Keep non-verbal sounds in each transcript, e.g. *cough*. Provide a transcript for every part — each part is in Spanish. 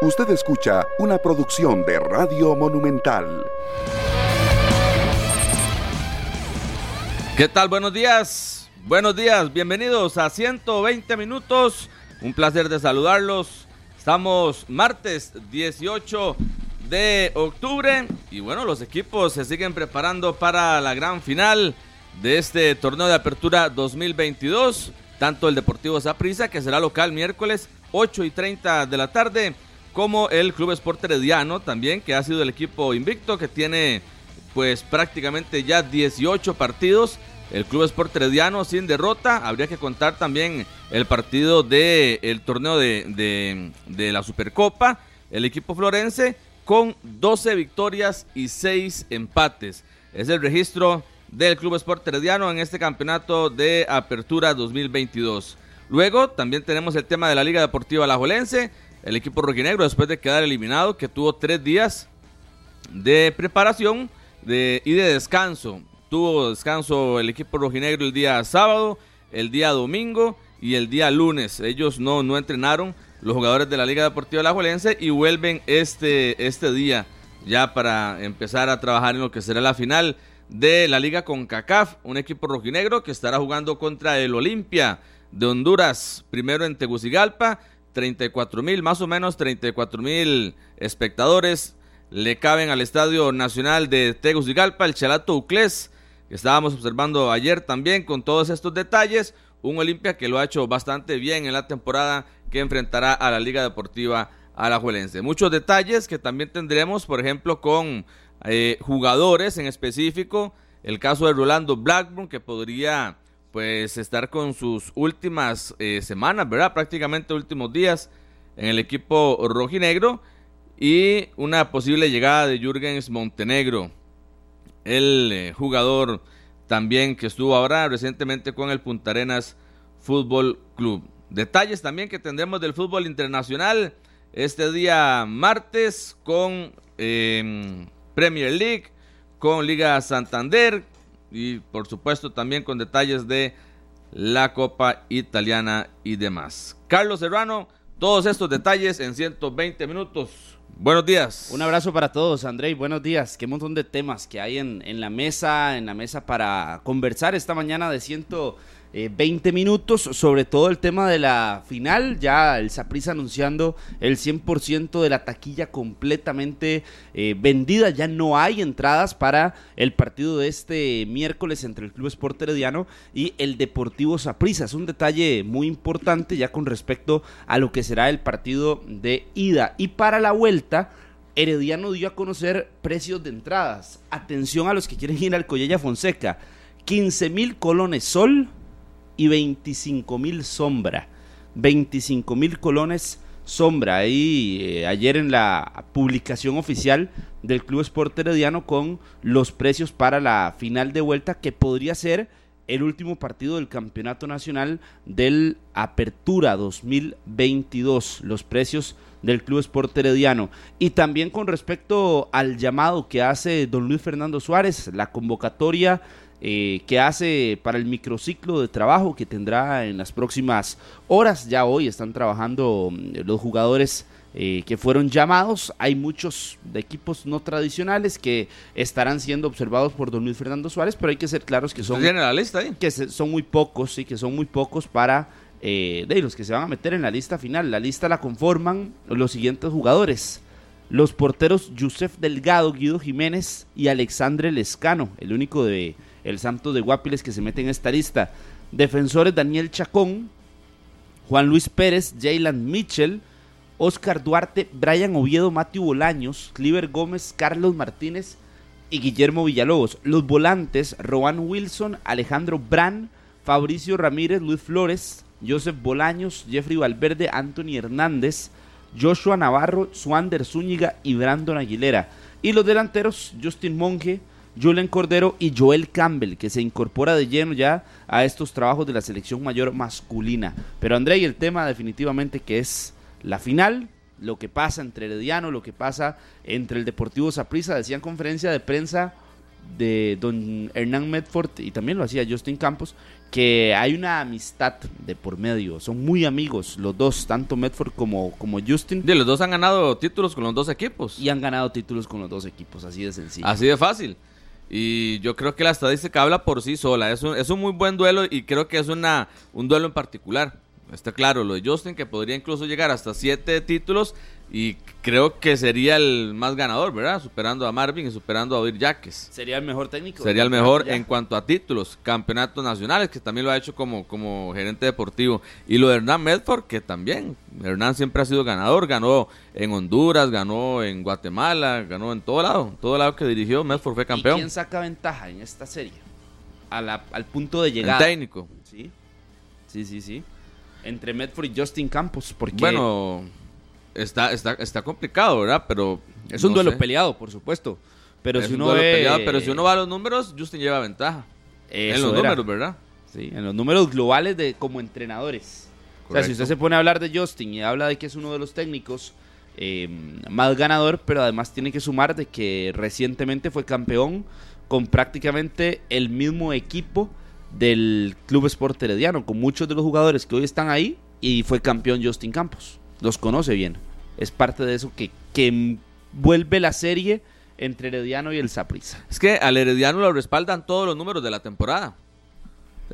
Usted escucha una producción de Radio Monumental. ¿Qué tal? Buenos días. Buenos días. Bienvenidos a 120 minutos. Un placer de saludarlos. Estamos martes 18 de octubre y bueno, los equipos se siguen preparando para la gran final de este torneo de apertura 2022. Tanto el Deportivo Zaprisa, que será local miércoles 8 y 30 de la tarde, como el Club Sport Herediano también, que ha sido el equipo invicto, que tiene pues prácticamente ya 18 partidos. El Club Sport Herediano sin derrota. Habría que contar también el partido del el torneo de, de, la Supercopa. El equipo florense con 12 victorias y 6 empates. Es el registro del Club Sport Herediano en este campeonato de Apertura 2022. Luego también tenemos el tema de la Liga Deportiva Alajuelense el equipo rojinegro después de quedar eliminado, que tuvo tres días de preparación y de descanso. Tuvo descanso el equipo rojinegro el día sábado, el día domingo y el día lunes. Ellos no, no entrenaron, los jugadores de la Liga Deportiva La Juelense, y vuelven este, este día ya para empezar a trabajar en lo que será la final de la Liga con CACAF, un equipo rojinegro que estará jugando contra el Olimpia de Honduras, primero en Tegucigalpa 34 mil, más o menos 34 mil espectadores le caben al Estadio Nacional de Tegucigalpa, el Chalato Uclés, que estábamos observando ayer también con todos estos detalles. Un Olimpia que lo ha hecho bastante bien en la temporada que enfrentará a la Liga Deportiva Alajuelense. Muchos detalles que también tendremos, por ejemplo, con eh, jugadores en específico. El caso de Rolando Blackburn, que podría pues estar con sus últimas eh, semanas, ¿verdad? Prácticamente últimos días en el equipo rojinegro y una posible llegada de Jürgens Montenegro, el eh, jugador también que estuvo ahora recientemente con el Punta Arenas Fútbol Club. Detalles también que tendremos del fútbol internacional este día martes con em, Premier League, con Liga Santander, y por supuesto también con detalles de la Copa Italiana y demás. Carlos Serrano, todos estos detalles en 120 minutos. Buenos días. Un abrazo para todos, André. Buenos días. Qué montón de temas que hay en, en la mesa, en la mesa para conversar esta mañana de 120 20 eh, minutos, sobre todo el tema de la final, ya el Saprissa anunciando el 100% de la taquilla completamente eh, vendida, ya no hay entradas para el partido de este miércoles entre el Club Sport Herediano y el Deportivo Saprissa. Es un detalle muy importante ya con respecto a lo que será el partido de ida y para la vuelta. Herediano dio a conocer precios de entradas. Atención a los que quieren ir al Collella Fonseca. 15 mil colones sol, y 25 mil sombra. 25 mil colones sombra. Ahí eh, ayer en la publicación oficial del Club Sport Herediano con los precios para la final de vuelta que podría ser el último partido del Campeonato Nacional del Apertura 2022. Los precios del Club Sport Herediano. Y también con respecto al llamado que hace don Luis Fernando Suárez, la convocatoria eh, que hace para el microciclo de trabajo que tendrá en las próximas horas. Ya hoy están trabajando mm, los jugadores eh, que fueron llamados. Hay muchos de equipos no tradicionales que estarán siendo observados por don Luis Fernando Suárez, pero hay que ser claros que son, la lista, que son muy pocos, sí, que son muy pocos para eh, de los que se van a meter en la lista final. La lista la conforman los siguientes jugadores. Los porteros Yusef Delgado, Guido Jiménez y Alexandre Lescano, el único de el Santos de Guapiles que se mete en esta lista. Defensores Daniel Chacón, Juan Luis Pérez, Jaylan Mitchell, Oscar Duarte, Brian Oviedo, Matthew Bolaños, Cliver Gómez, Carlos Martínez y Guillermo Villalobos. Los volantes, Rowan Wilson, Alejandro Brand, Fabricio Ramírez, Luis Flores, Joseph Bolaños, Jeffrey Valverde, Anthony Hernández, Joshua Navarro, Swander Zúñiga y Brandon Aguilera. Y los delanteros, Justin Monge, Julian Cordero y Joel Campbell, que se incorpora de lleno ya a estos trabajos de la selección mayor masculina. Pero André, y el tema definitivamente que es la final, lo que pasa entre Herediano, lo que pasa entre el Deportivo Saprissa, decía en conferencia de prensa de don Hernán Medford y también lo hacía Justin Campos, que hay una amistad de por medio. Son muy amigos los dos, tanto Medford como, como Justin. Y los dos han ganado títulos con los dos equipos. Y han ganado títulos con los dos equipos, así de sencillo. Así de fácil. Y yo creo que la estadística habla por sí sola. Es un, es un muy buen duelo y creo que es una, un duelo en particular. Está claro, lo de Justin, que podría incluso llegar hasta siete títulos y creo que sería el más ganador, ¿verdad? Superando a Marvin y superando a Odir Yaques. Sería el mejor técnico. Sería el mejor en cuanto a títulos, campeonatos nacionales, que también lo ha hecho como, como gerente deportivo. Y lo de Hernán Medford, que también. Hernán siempre ha sido ganador, ganó en Honduras, ganó en Guatemala, ganó en todo lado. todo lado que dirigió, Medford fue campeón. ¿Y quién saca ventaja en esta serie? al punto de llegar. El técnico. Sí, sí, sí, sí. Entre Medford y Justin Campos. Porque... Bueno está, está, está complicado, ¿verdad? Pero. Es un duelo peleado, por supuesto. Pero si uno ve... pero si uno va a los números, Justin lleva ventaja. en los números, ¿verdad? Sí, en los números globales de como entrenadores. O sea, si usted se pone a hablar de Justin y habla de que es uno de los técnicos eh, más ganador, pero además tiene que sumar de que recientemente fue campeón con prácticamente el mismo equipo del Club Sport Herediano, con muchos de los jugadores que hoy están ahí, y fue campeón Justin Campos. Los conoce bien es parte de eso que, que vuelve la serie entre Herediano y el Saprissa. Es que al Herediano lo respaldan todos los números de la temporada.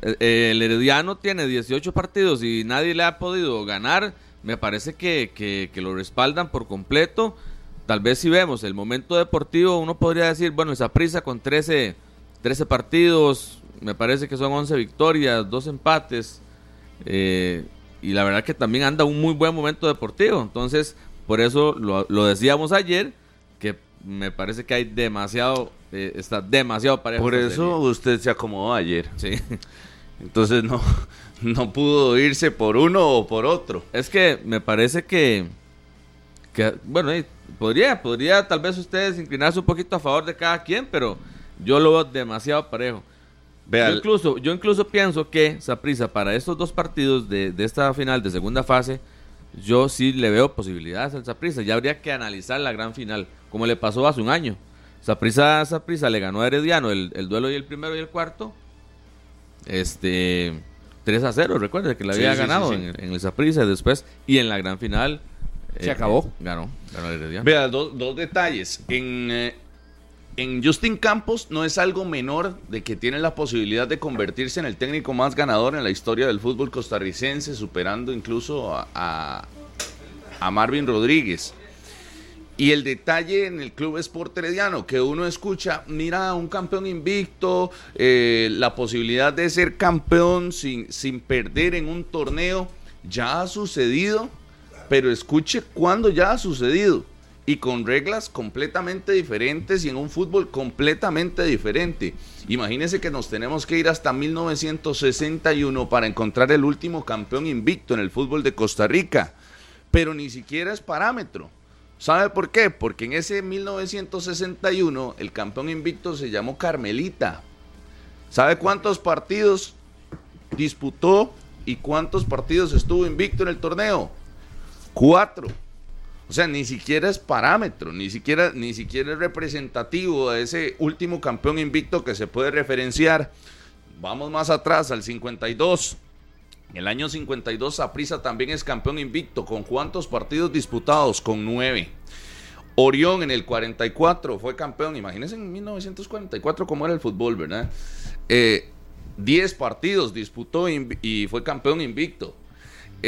Eh, el Herediano tiene 18 partidos y nadie le ha podido ganar. Me parece que, que, lo respaldan por completo. Tal vez si vemos el momento deportivo, uno podría decir, bueno, el Saprissa con 13, 13 partidos, me parece que son 11 victorias, 2 empates. Eh, y la verdad que también anda un muy buen momento deportivo. Entonces, por eso lo, decíamos ayer, que me parece que hay demasiado, eh, está demasiado parejo. Por eso usted se acomodó ayer. Sí. *laughs* Entonces no, no pudo irse por uno o por otro. Es que me parece que, que bueno, podría, podría tal vez ustedes inclinarse un poquito a favor de cada quien, pero yo lo veo demasiado parejo. Yo incluso, yo incluso pienso que Saprisa para estos dos partidos de, de esta final de segunda fase yo sí le veo posibilidades al Zaprisa. Ya habría que analizar la gran final, como le pasó hace un año. Zaprisa, Zaprisa le ganó a Herediano el, duelo y el primero y el cuarto. Este 3 a 0, recuerde que le había ganado En, el Zaprisa después y en la gran final. Se acabó. Eh, ganó, ganó Herediano. Vea, dos detalles. En, eh, en Justin Campos no es algo menor de que tiene la posibilidad de convertirse en el técnico más ganador en la historia del fútbol costarricense, superando incluso a, Marvin Rodríguez. Y el detalle en el Club Sport que uno escucha, mira, un campeón invicto, eh, la posibilidad de ser campeón sin, sin perder en un torneo, ya ha sucedido, pero escuche cuándo ya ha sucedido y con reglas completamente diferentes y en un fútbol completamente diferente. Imagínense que nos tenemos que ir hasta 1961 para encontrar el último campeón invicto en el fútbol de Costa Rica, pero ni siquiera es parámetro. ¿Sabe por qué? Porque en ese 1961 el campeón invicto se llamó Carmelita. ¿Sabe cuántos partidos disputó y cuántos partidos estuvo invicto en el torneo? Cuatro. O sea, ni siquiera es parámetro, ni siquiera, ni siquiera es representativo de ese último campeón invicto que se puede referenciar. Vamos más atrás, al 52. En el año 52, Saprisa también es campeón invicto. ¿Con cuántos partidos disputados? Con nueve. Orión en el 44 fue campeón. Imagínense en 1944 cómo era el fútbol, ¿verdad? Eh, 10 partidos disputó y fue campeón invicto.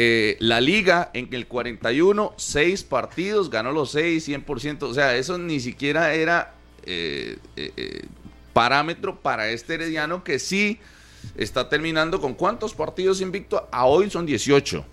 Eh, la liga en el 41, 6 partidos, ganó los 6, 100%. O sea, eso ni siquiera era eh, eh, parámetro para este herediano que sí está terminando con cuántos partidos invicto. A hoy son 18.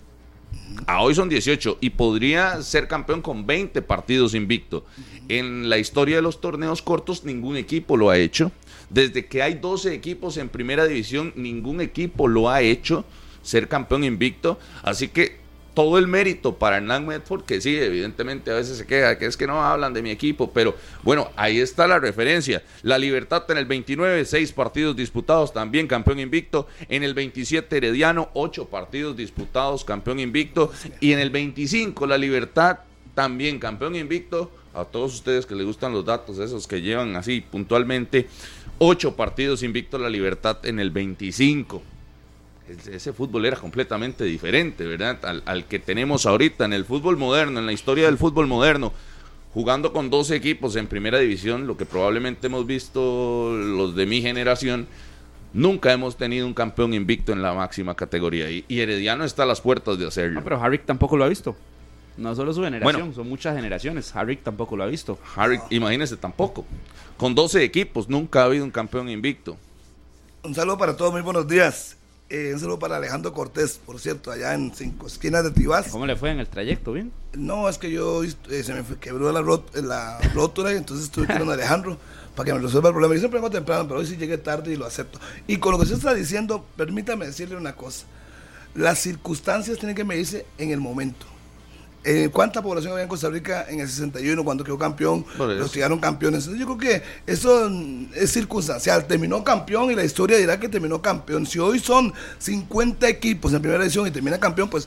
A hoy son 18 y podría ser campeón con 20 partidos invicto. En la historia de los torneos cortos ningún equipo lo ha hecho. Desde que hay 12 equipos en primera división, ningún equipo lo ha hecho ser campeón invicto. Así que todo el mérito para Hernán Medford, que sí, evidentemente a veces se queda, que es que no hablan de mi equipo, pero bueno, ahí está la referencia. La Libertad en el 29, seis partidos disputados, también campeón invicto. En el 27, Herediano, ocho partidos disputados, campeón invicto. Y en el 25, la Libertad, también campeón invicto. A todos ustedes que les gustan los datos, esos que llevan así puntualmente, ocho partidos invicto la Libertad en el 25. Ese fútbol era completamente diferente, ¿verdad? Al, al, que tenemos ahorita en el fútbol moderno, en la historia del fútbol moderno, jugando con 12 equipos en primera división, lo que probablemente hemos visto los de mi generación, nunca hemos tenido un campeón invicto en la máxima categoría y, y Herediano está a las puertas de hacerlo. No, pero Harry tampoco lo ha visto. No solo su generación, bueno, son muchas generaciones. Harry tampoco lo ha visto. Harry, imagínese, tampoco. Con 12 equipos nunca ha habido un campeón invicto. Un saludo para todos, muy buenos días. Eh, un saludo para Alejandro Cortés, por cierto, allá en cinco esquinas de Tibás. ¿Cómo le fue en el trayecto? ¿Bien? No, es que yo eh, se me quebró la, rot, la rótula y entonces estuve con Alejandro para que me resuelva el problema. Yo siempre vengo temprano, pero hoy sí llegué tarde y lo acepto. Y con lo que usted está diciendo, permítame decirle una cosa. Las circunstancias tienen que medirse en el momento. Eh, ¿Cuánta población había en Costa Rica en el 61 cuando quedó campeón? Los tiraron campeones. Yo creo que eso es circunstancial. Terminó campeón y la historia dirá que terminó campeón. Si hoy son 50 equipos en primera edición y termina campeón, pues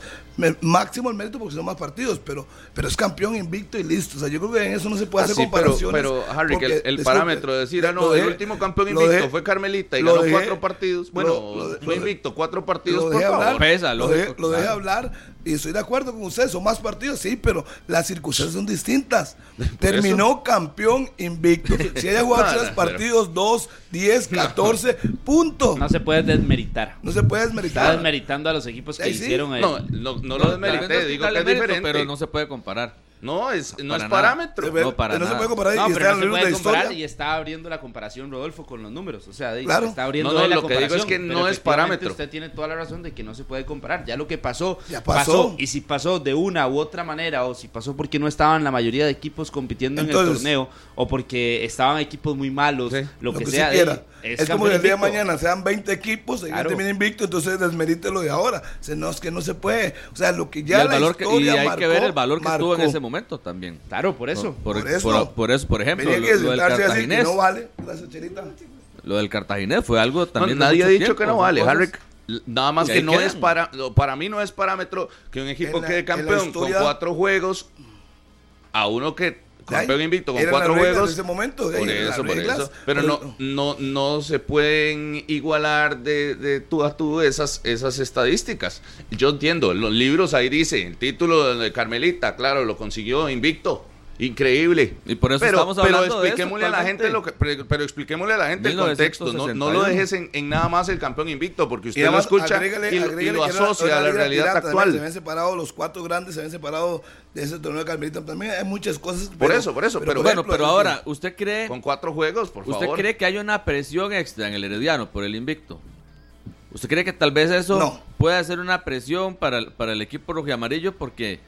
máximo el mérito porque son más partidos, pero, pero es campeón invicto y listo. O sea, yo creo que en eso no se puede hacer sí, comparaciones. Pero, pero Harry, el, el parámetro de decir, ah, no, el último campeón invicto dejé, fue Carmelita y ganó dejé, cuatro partidos. Bueno, lo, lo, fue invicto, cuatro partidos, lo por favor. Hablar, Pesa, lo, dejé, lo dejé hablar y estoy de acuerdo con usted, son más partidos, sí, pero las circunstancias son distintas. *laughs* Terminó eso? campeón invicto. *laughs* Si haya jugado tres partidos, dos, diez, catorce, punto. No se puede desmeritar. No se puede desmeritar. Está desmeritando a los equipos que Ahí sí. hicieron ahí. No, no, no lo desmerité, digo que es diferente. Pero no se puede comparar. No, es, no, para es nada. parámetro. No, para no se puede comparar No, y pero está no en se los libros puede de comparar historia. y está abriendo la comparación Rodolfo con los números. O sea, Claro. está abriendo No, la lo que digo comparación. es que no es parámetro. Usted tiene toda la razón de que no se puede comparar. Ya lo que pasó, Ya pasó. Y si pasó de una u otra manera, o si pasó porque no estaban la mayoría de equipos compitiendo en el torneo, o porque estaban equipos muy malos, Sí. lo, que se sea. quiera. Es, como que el día de mañana sean 20 equipos, y Claro. termina invicto, entonces desmerite lo de ahora. O sea, no, es que no se puede. O sea, lo que Y, ya el la valor que, y historia hay marcó, que ver el valor que estuvo en marcó. ese momento también. Claro, por eso. Por, Por eso. por- por eso, por ejemplo, lo, que lo del cartaginés. no vale. Gracias, Cherita. Lo del cartaginés fue algo también. nadie ha dicho tiempo, que no vale, Harry. Nada más Y que no quedan. es para, para mí no es parámetro que un equipo En la- quede campeón historia- con cuatro juegos a uno que campeón invicto con cuatro juegos. de ese momento, Por eso, por eso. Pero no, no, no se pueden igualar de, de tú a tú esas, esas estadísticas. Yo entiendo, en los libros ahí dice, el título de Carmelita, claro, lo consiguió invicto. Increíble. Y por eso pero, estamos pero hablando de eso expliquémosle a la gente lo que, pero, pero expliquémosle a la gente el contexto. No, no lo 1961. dejes en, en nada más el campeón invicto, porque Y usted lo además, escucha agrégale- y, lo- y asocia a la realidad pirata actual. Se habían separado los cuatro grandes, se habían separado de ese torneo de Carmelita. También hay muchas cosas. Por eso, por eso, pero por Bueno, ejemplo, pero ahora, ¿usted cree, Con cuatro juegos, por ¿usted favor. cree que hay una presión extra en el Herediano por el invicto? ¿Usted cree que tal vez eso No. puede ser una presión para, el- para el equipo rojo y amarillo? Porque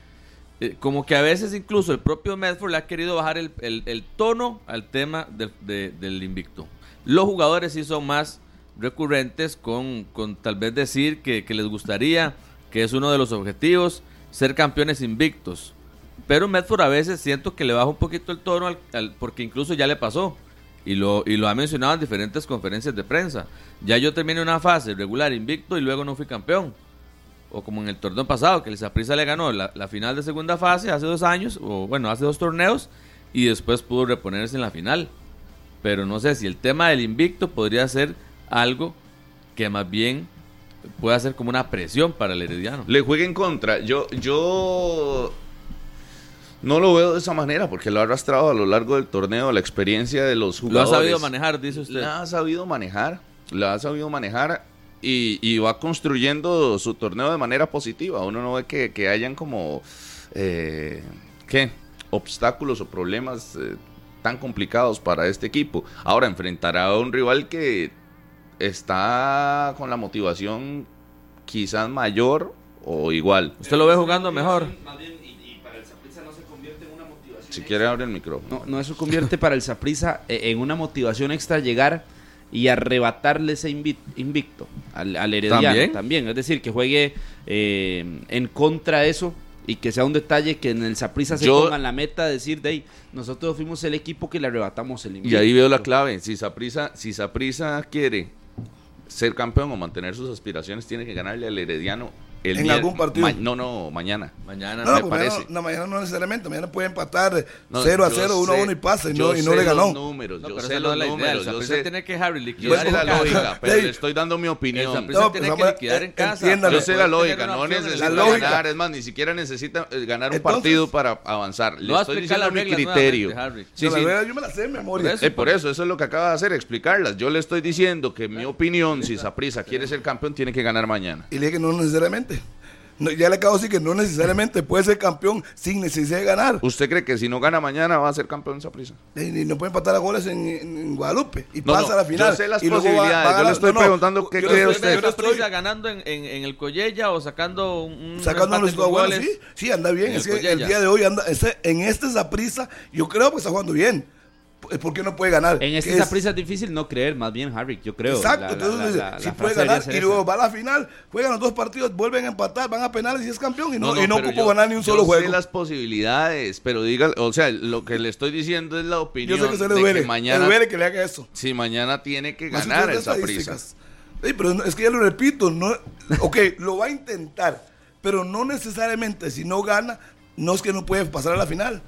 eh, como que a veces incluso el propio Medford le ha querido bajar el, el- tono al tema del- de- del invicto. Los jugadores sí son más recurrentes con, con tal vez decir que, que les gustaría, que es uno de los objetivos, ser campeones invictos. Pero Medford a veces siento que le baja un poquito el tono al- al- porque incluso ya le pasó. Y lo, y lo ha mencionado en diferentes conferencias de prensa. Ya yo terminé una fase regular invicto y luego no fui campeón. O como en el torneo pasado, que el Saprissa le ganó la, la final de segunda fase hace dos años, o bueno, hace dos torneos, y después pudo reponerse en la final. Pero no sé si el tema del invicto podría ser algo que más bien pueda ser como una presión para el Herediano. Le juegue en contra. Yo, yo no lo veo de esa manera porque lo ha arrastrado a lo largo del torneo, la experiencia de los Lo ha jugadores. sabido manejar, dice usted. La ha sabido manejar, la ha sabido manejar y, y va construyendo su torneo de manera positiva. Uno no ve que, que hayan como, eh, ¿qué? Obstáculos o problemas eh, tan complicados para este equipo. Ahora enfrentará a un rival que está con la motivación quizás mayor o igual. ¿Usted lo ve jugando mejor? Más bien, y, y para el Saprissa no se convierte en una motivación. Si quiere abre el micrófono. No, no eso convierte para el Saprissa en una motivación extra llegar y arrebatarle ese invi- invicto al, al Herediano ¿También? también. Es decir, que juegue eh, en contra de eso y que sea un detalle que en el Saprissa se Yo- pongan la meta de decir, de ahí, nosotros fuimos el equipo que le arrebatamos el invicto. Y ahí veo la clave. Si Saprisa, si Saprissa quiere ser campeón o mantener sus aspiraciones, tiene que ganarle al Herediano El En algún partido. ma- no, no, mañana. Mañana No, no. no, me pues mañana, parece. no, mañana no necesariamente. Mañana puede empatar No, 0 a yo 0, 1 a sé- 1 y pasa y no, y no le ganó. Los números, No, yo pero sé los números, yo sé. tiene que Harry Yo liquidar la lógica, pero le estoy dando mi opinión. Tiene pues, que liquidar en casa. Yo sé la tener lógica, no necesita La lógica. ganar, es más, ni siquiera necesita eh, ganar un partido para avanzar. Le estoy diciendo mi criterio. Sí, sí. verdad, yo me la sé de memoria. Por eso. Eh, por eso, eso es lo que acaba de hacer, explicarlas. Yo le estoy diciendo que mi opinión, si Saprissa quiere ser campeón, tiene que ganar mañana. Y le dije que no necesariamente. No, ya le acabo de decir que no necesariamente puede ser campeón sin necesidad de ganar. ¿Usted cree que si no gana mañana va a ser campeón Saprissa? Y, y no puede empatar a goles en, en Guadalupe. Y No, pasa no, a la final. yo sé las y luego va- posibilidades, va a yo le estoy preguntando qué yo cree no usted. estoy- yo ¿Usted estoy ganando en, en, en el Collella o sacando un, sacando los goles? sí, sí, anda bien. en Es el que el día de hoy anda, ese- en este Zaprisa, yo creo que está jugando bien. ¿Por qué no puede ganar? En este prisa es difícil no creer, más bien, Harry, yo creo. Exacto, La- la- entonces la- la- si la puede ganar y luego va a la final, juegan los dos partidos, vuelven a empatar, van a penales y es campeón y no, y no pero ocupo yo- ganar ni un yo solo sé juego. las posibilidades, pero diga, o sea, lo que le estoy diciendo es la Yo opinión sé que se le de duele, que mañana, le duele que le haga eso. si mañana tiene que ganar esa prisa. Sí, pero es que ya lo repito, no, ok, lo va a intentar, pero no necesariamente si no gana, no es que no puede pasar a la final.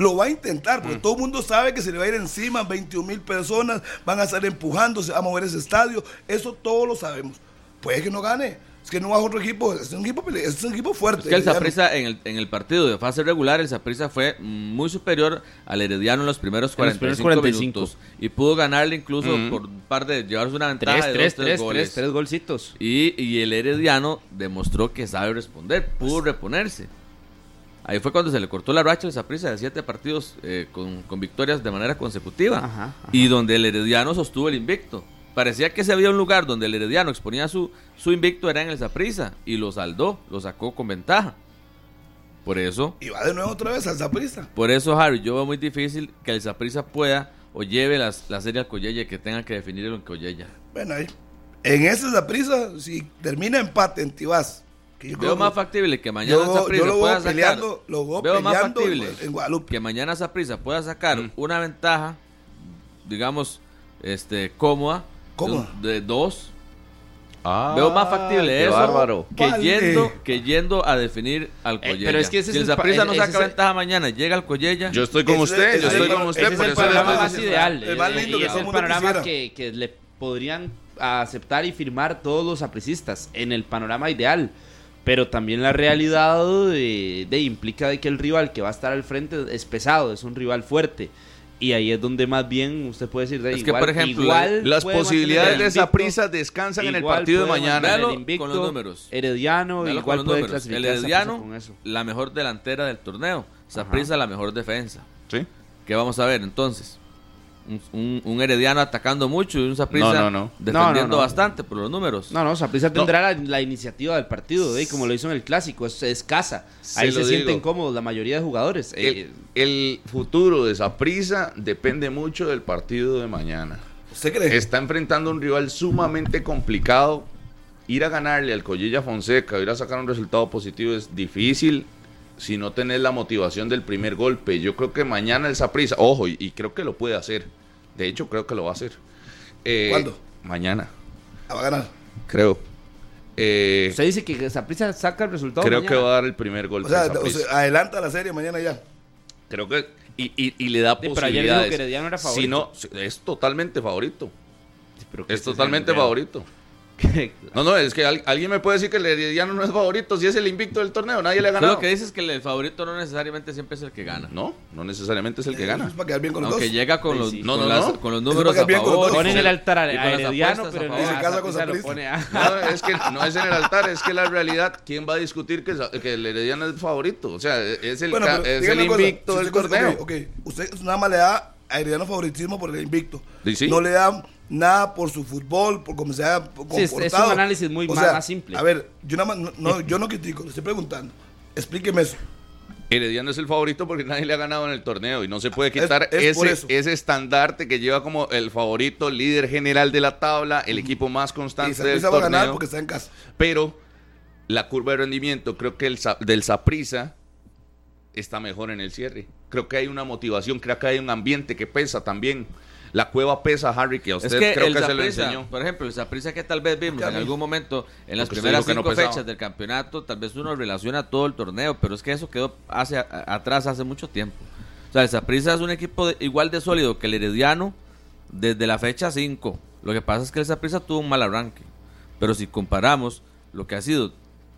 Lo va a intentar, Mm. porque todo el mundo sabe que se le va a ir encima, 21 mil personas van a estar empujándose a mover ese estadio, eso todos lo sabemos. Puede que no gane, es que no baja otro equipo, es un equipo, es un equipo fuerte. Es que el. Saprissa en el, en el partido de fase regular, el Saprissa fue muy superior al Herediano en los primeros En los 45, primeros 45. minutos. Y pudo ganarle incluso Ujú. por un par de llevarse una ventaja Tres, de tres, dos, tres, tres, goles. tres, tres golcitos. Y, y el Herediano demostró que sabe responder, pudo reponerse. Ahí fue cuando se le cortó la racha al Saprissa de siete partidos eh, con, con victorias de manera consecutiva. Ajá, ajá. Y donde el Herediano sostuvo el invicto. Parecía que si había un lugar donde el Herediano exponía su, su invicto era en el Saprissa. Y lo saldó, lo sacó con ventaja. Por eso, Y va de nuevo otra vez al Zaprisa. por eso, Harry, yo veo muy difícil que el Saprissa pueda o lleve las, la serie al Collella que tenga que definir el Collella. Bueno, ahí. En ese Zaprisa, si termina empate en Tibás, yo Veo más factible que mañana Yo- el yo pueda veo sacar. peleando- lo veo veo más factible en- Guadalupe. que mañana Saprissa pueda sacar Mm. una ventaja, digamos, este, cómoda, Cómoda. de, de dos. Ah, Veo más factible eso bárbaro. que Vale. yendo, que yendo a definir al Eh, Collella. pero es que ese si es el Saprissa no saca es el- ventaja mañana, llega al Collella. Yo estoy con usted, ese yo es estoy el- con usted, Ese es el panorama más ideal. el más eh, lindo y que es el panorama que le podrían aceptar y firmar todos los apricistas en el panorama ideal. Pero también la realidad de, de implica de que el rival que va a estar al frente es pesado, es un rival fuerte. Y ahí es donde más bien usted puede decir de Es que, por ejemplo, igual Las posibilidades de esa prisa descansan en el partido de mañana. el invicto, con los números. Herediano Véalo igual puede números. El clasificar Herediano, con eso. la mejor delantera del torneo. Saprissa, la mejor defensa. ¿Sí? ¿Qué vamos a ver entonces? Un, un- un Herediano atacando mucho y un Saprissa No, no, no. defendiendo No, no, no. bastante por los números. No, no, Saprissa tendrá la, la iniciativa del partido, ¿eh? como lo hizo en el clásico, es, es casa. Se Ahí se sienten cómodos la mayoría de jugadores. Eh, El, el futuro de esa prisa depende mucho del partido de mañana. ¿Usted cree? Está enfrentando a un rival sumamente complicado. Ir a ganarle al Collella Fonseca, ir a sacar un resultado positivo es difícil si no tenés la motivación del primer golpe. Yo creo que mañana el Saprissa, ojo, y, y creo que lo puede hacer. De hecho, creo que lo va a hacer. Eh, ¿Cuándo? Mañana, Ah, va a ganar. creo. Eh, usted dice que Saprissa saca el resultado. creo mañana. que va a dar el primer golpe. O sea, o adelanta la serie mañana ya. Creo que. Y, y- y le da Sí, pero ayer dijo posibilidades. que era Si no, es totalmente favorito. Sí, pero Es ese totalmente favorito. *laughs* No, no, es que al- alguien me puede decir que el Herediano no es favorito si es el invicto del torneo, nadie le ha ganado. lo que dices es que el favorito no necesariamente siempre es el que gana. No, no necesariamente es el que Eso gana. Es para quedar bien con los Aunque dos. llega con los, sí. No, con, no, las- no. con los números a favor. Ponen el altar a, Herediano, pero no *laughs* se casa con lo pone a- No, es que no es en el altar, es que la realidad, ¿quién va a discutir que, que el Herediano es favorito? O sea, es el, Bueno, ca- pero es el cosa, invicto del torneo. ok, ok, usted nada más le da a Herediano favoritismo por el invicto. Sí. No le da nada por su fútbol, por cómo se ha comportado. Sí, es- un análisis muy O más- sea, más simple. A ver, yo nada más, no, no, yo no critico, le estoy preguntando. Explíqueme eso. Herediano es el favorito porque nadie le ha ganado en el torneo y no se puede Es- quitar es ese, ese estandarte que lleva como el favorito, líder general de la tabla, el equipo más Y constante del Saprissa va a ganar torneo. porque está en casa. Pero la curva de rendimiento, creo que el del Saprissa está mejor en el cierre. Creo que hay una motivación, creo que hay un ambiente que pesa también. La cueva pesa, Harry, que a usted Es que creo el que se lo enseñó. por ejemplo, el Saprissa que tal vez vimos en algún momento en las Porque primeras no cinco fechas del campeonato, tal vez uno relaciona todo el torneo, pero es que eso quedó hace, a- atrás hace mucho tiempo. O sea, el Saprissa es un equipo de- igual de sólido que el Herediano desde la fecha 5. Lo que pasa es que el Saprissa tuvo un mal arranque. Pero si comparamos lo que ha sido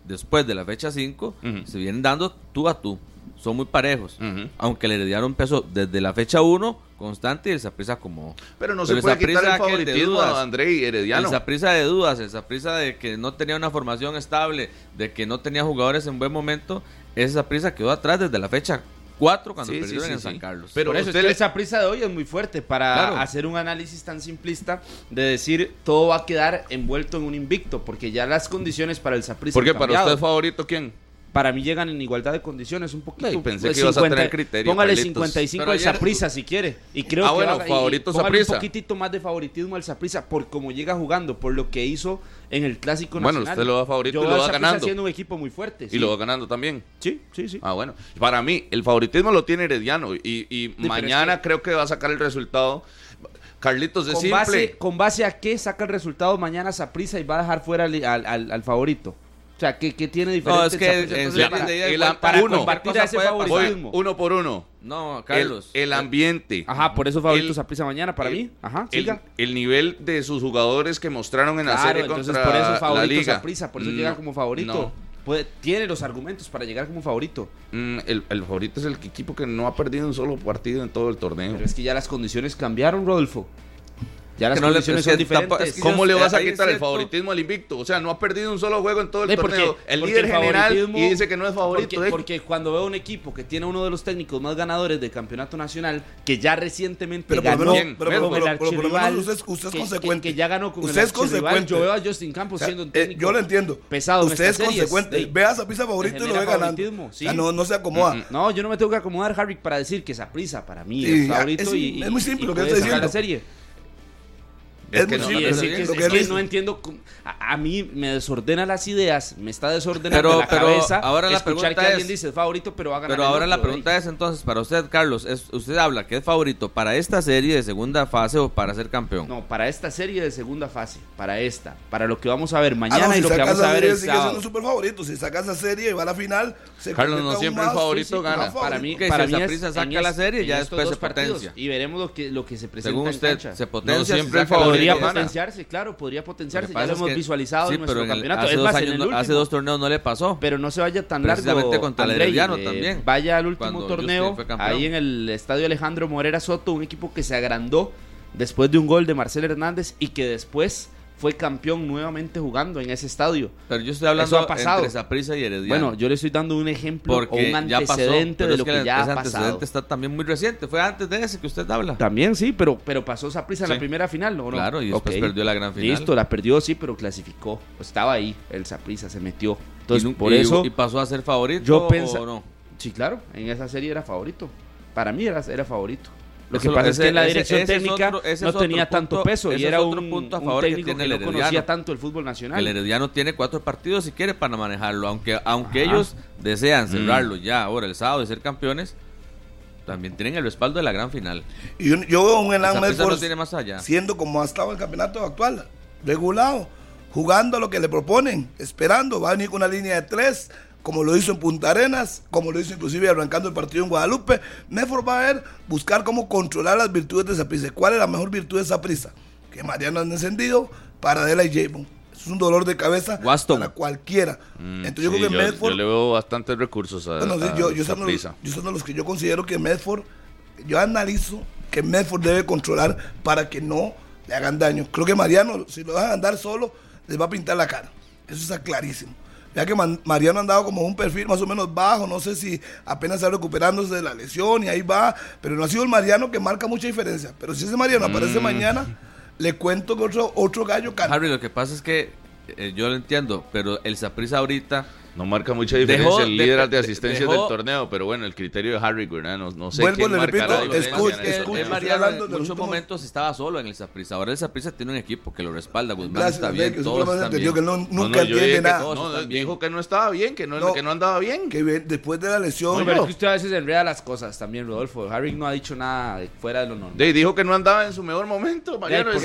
después de la fecha 5, Ujú. se vienen dando tú a tú. Son muy parejos. Aunque el Herediano empezó desde la fecha 1 constante y el Saprissa como... Pero no Pero se puede quitar el favoritismo dudas. a André Herediano. Esa prisa de dudas, esa prisa de que no tenía una formación estable, de que no tenía jugadores en buen momento, esa prisa quedó atrás desde la fecha 4 cuando Sí, perdieron sí, en sí. San Carlos. Pero Por eso usted es que le- esa prisa de hoy es muy fuerte para Claro. hacer un análisis tan simplista de decir todo va a quedar envuelto en un invicto, porque ya las condiciones para el Saprissa Porque para usted favorito, ¿quién? Para mí llegan en igualdad de condiciones un poquito. Ay, pensé Pues que ibas a tener criterio, Póngale Carlitos. 55 Pero al Saprissa si quiere. Y creo Ah, que bueno, va- favorito y un poquitito más de favoritismo al Saprissa por cómo llega jugando, por lo que hizo en el Clásico Bueno, Nacional. usted lo da favorito Yo y lo va ganando. siendo un equipo muy fuerte. Y sí. lo va ganando también. Sí, sí, sí. Ah, bueno. Para mí, el favoritismo lo tiene Herediano. Y, y mañana es que- creo que va a sacar el resultado. Carlitos es con simple. base, ¿Con base a qué saca el resultado mañana Saprissa y va a dejar fuera al, al- al- al favorito? O sea, ¿qué, qué tiene diferente? No, es que para, el- para uno. a ese Voy favoritismo. uno por uno. No, Carlos. El, el ambiente. Ajá, por eso favorito El- Saprissa mañana para el- mí. Ajá, el, siga. el nivel de sus jugadores que mostraron en la Claro, serie entonces contra por eso es la. Saprissa, por eso No, llega como favorito. no. Puede- tiene los argumentos para llegar como favorito. Mm, el, el favorito es el equipo que no ha perdido un solo partido en todo el torneo. Pero es que ya las condiciones cambiaron, Rodolfo. Ya las Que no le- es son diferentes. es que ¿Cómo le vas a quitar el favoritismo al invicto? O sea, no ha perdido un solo juego en todo el Eh, porque- torneo. El porque líder el general y dice que no es favorito. Porque, eh. porque cuando veo un equipo que tiene uno de los técnicos más ganadores del campeonato nacional, que ya recientemente Pero ganó menos, pero, pero, con el pero, pero archirrival, usted, es- usted es consecuente. Que, que ya ganó con usted el es consecuente. Yo veo a Justin Campos O sea, siendo un eh, técnico yo lo entiendo. pesado en Usted es estas series. consecuente. De- Ve a Zapisa favorito y lo ve ganando. sí. no, no se acomoda. Mm, mm. No, yo no me tengo que acomodar, Harry, para decir que esa prisa para mí es favorito es- y, es muy simple lo que estoy sacar la diciendo. Es que no, Sí, es, es que no entiendo. A, a mí me desordena las ideas, me está desordenando Pero- la pero cabeza. ahora la escuchar pregunta que alguien es- dice es favorito, pero va a ganar. Pero ahora la pregunta es entonces, para usted, Carlos, ¿es, ¿usted habla que es favorito para esta serie de segunda fase o para ser campeón? No, para esta serie de segunda fase, para esta, para lo que vamos a ver Ah, mañana no, y si lo que vamos a ver el sigue sábado. un super favorito. Si saca esa serie y va a la final, se Carlos, no siempre el favorito gana. favorito. Para mí, Que para si mí en saca la serie, ya después se potencia. Y veremos lo que, lo que se presenta Según usted, se potencia. No, si siempre el la Podría potenciarse, claro, podría potenciarse. Ya lo hemos que- visualizado sí, en nuestro pero en el- campeonato. hace es dos más, en años el no- último. hace dos torneos no le pasó. Pero no se vaya tan largo. Contra Andrei, eh, también, Vaya al último torneo, ahí en el estadio Alejandro Morera Soto, un equipo que se agrandó después de un gol de Marcel Hernández y que después fue campeón nuevamente jugando en ese estadio. Pero yo estoy hablando Eso ha pasado. entre Saprissa y Herediano. Bueno, yo le estoy dando un ejemplo porque o un pasó, antecedente pero de lo que, ya ese ha antecedente pasado. está también muy reciente. Fue antes de ese que usted habla. También sí, pero, pero pasó esa prisa en Sí. la primera final, ¿o no? Claro, y después perdió la gran final. Listo, la perdió, sí, pero clasificó. Estaba ahí, el Saprissa se metió. Entonces, y, por y- eso, y pasó a ser favorito yo o no. sí, claro, en esa serie era favorito. Para mí era, era favorito. Lo Eso que pasa ese- es que la ese- dirección ese es técnica otro- ese no es tenía tanto peso y ese era un, punto a un favor que tiene que, el no conocía tanto el fútbol nacional. El Herediano tiene cuatro partidos si quiere para manejarlo. Aunque, aunque Ajá. ellos desean Mm. cerrarlo ya ahora el sábado y ser campeones, también tienen el respaldo de la gran final. Y yo, yo veo un El Elan Medford no tiene más allá. siendo como ha estado el campeonato actual, regulado, jugando a lo que le proponen, esperando, va a venir con una línea de tres, como lo hizo en Punta Arenas, como lo hizo inclusive arrancando el partido en Guadalupe. Medford va a ver, buscar cómo controlar las virtudes de Saprissa. ¿Cuál es la mejor virtud de Saprissa? Que Mariano han encendido, Paradela y Javon. Es un dolor de cabeza Waston. para cualquiera. Mm, Entonces yo sí, creo que Medford yo le veo bastantes recursos a, bueno, sí, a yo, yo, uno de los que yo considero que Medford, yo analizo que Medford debe controlar para que no le hagan daño. Creo que Mariano, si lo dejan andar solo, les va a pintar la cara. Eso está clarísimo. Ya que Mariano ha andado como un perfil más o menos bajo, no sé si apenas está recuperándose de la lesión y ahí va, pero no ha sido el Mariano que marca mucha diferencia. Pero si ese Mariano aparece Mm. mañana, le cuento que otro, otro gallo canta. Harry, lo que pasa es que eh, yo lo entiendo, pero el Saprissa ahorita No marca mucha diferencia Dejó el de- líder de de- asistencias dejó- del torneo, pero bueno, el criterio de Harry, ¿verdad? No, no sé Vuelvo, quién le marca repito, escuche, en Mariano hablando en de los muchos últimos- momentos estaba solo en el Saprissa. Ahora el Saprissa tiene un equipo que lo respalda. Guzmán Gracias, está bien, que todos están bien. que no, No, nunca no, dije entiende nada. no, bien. dijo que no estaba bien, que no, No. que no andaba bien. Que después de la lesión, No, pero es que usted a veces enreda las cosas también, Rodolfo. Harry no ha dicho nada de- fuera de lo normal. De- dijo que no andaba en su mejor momento. Mariano de en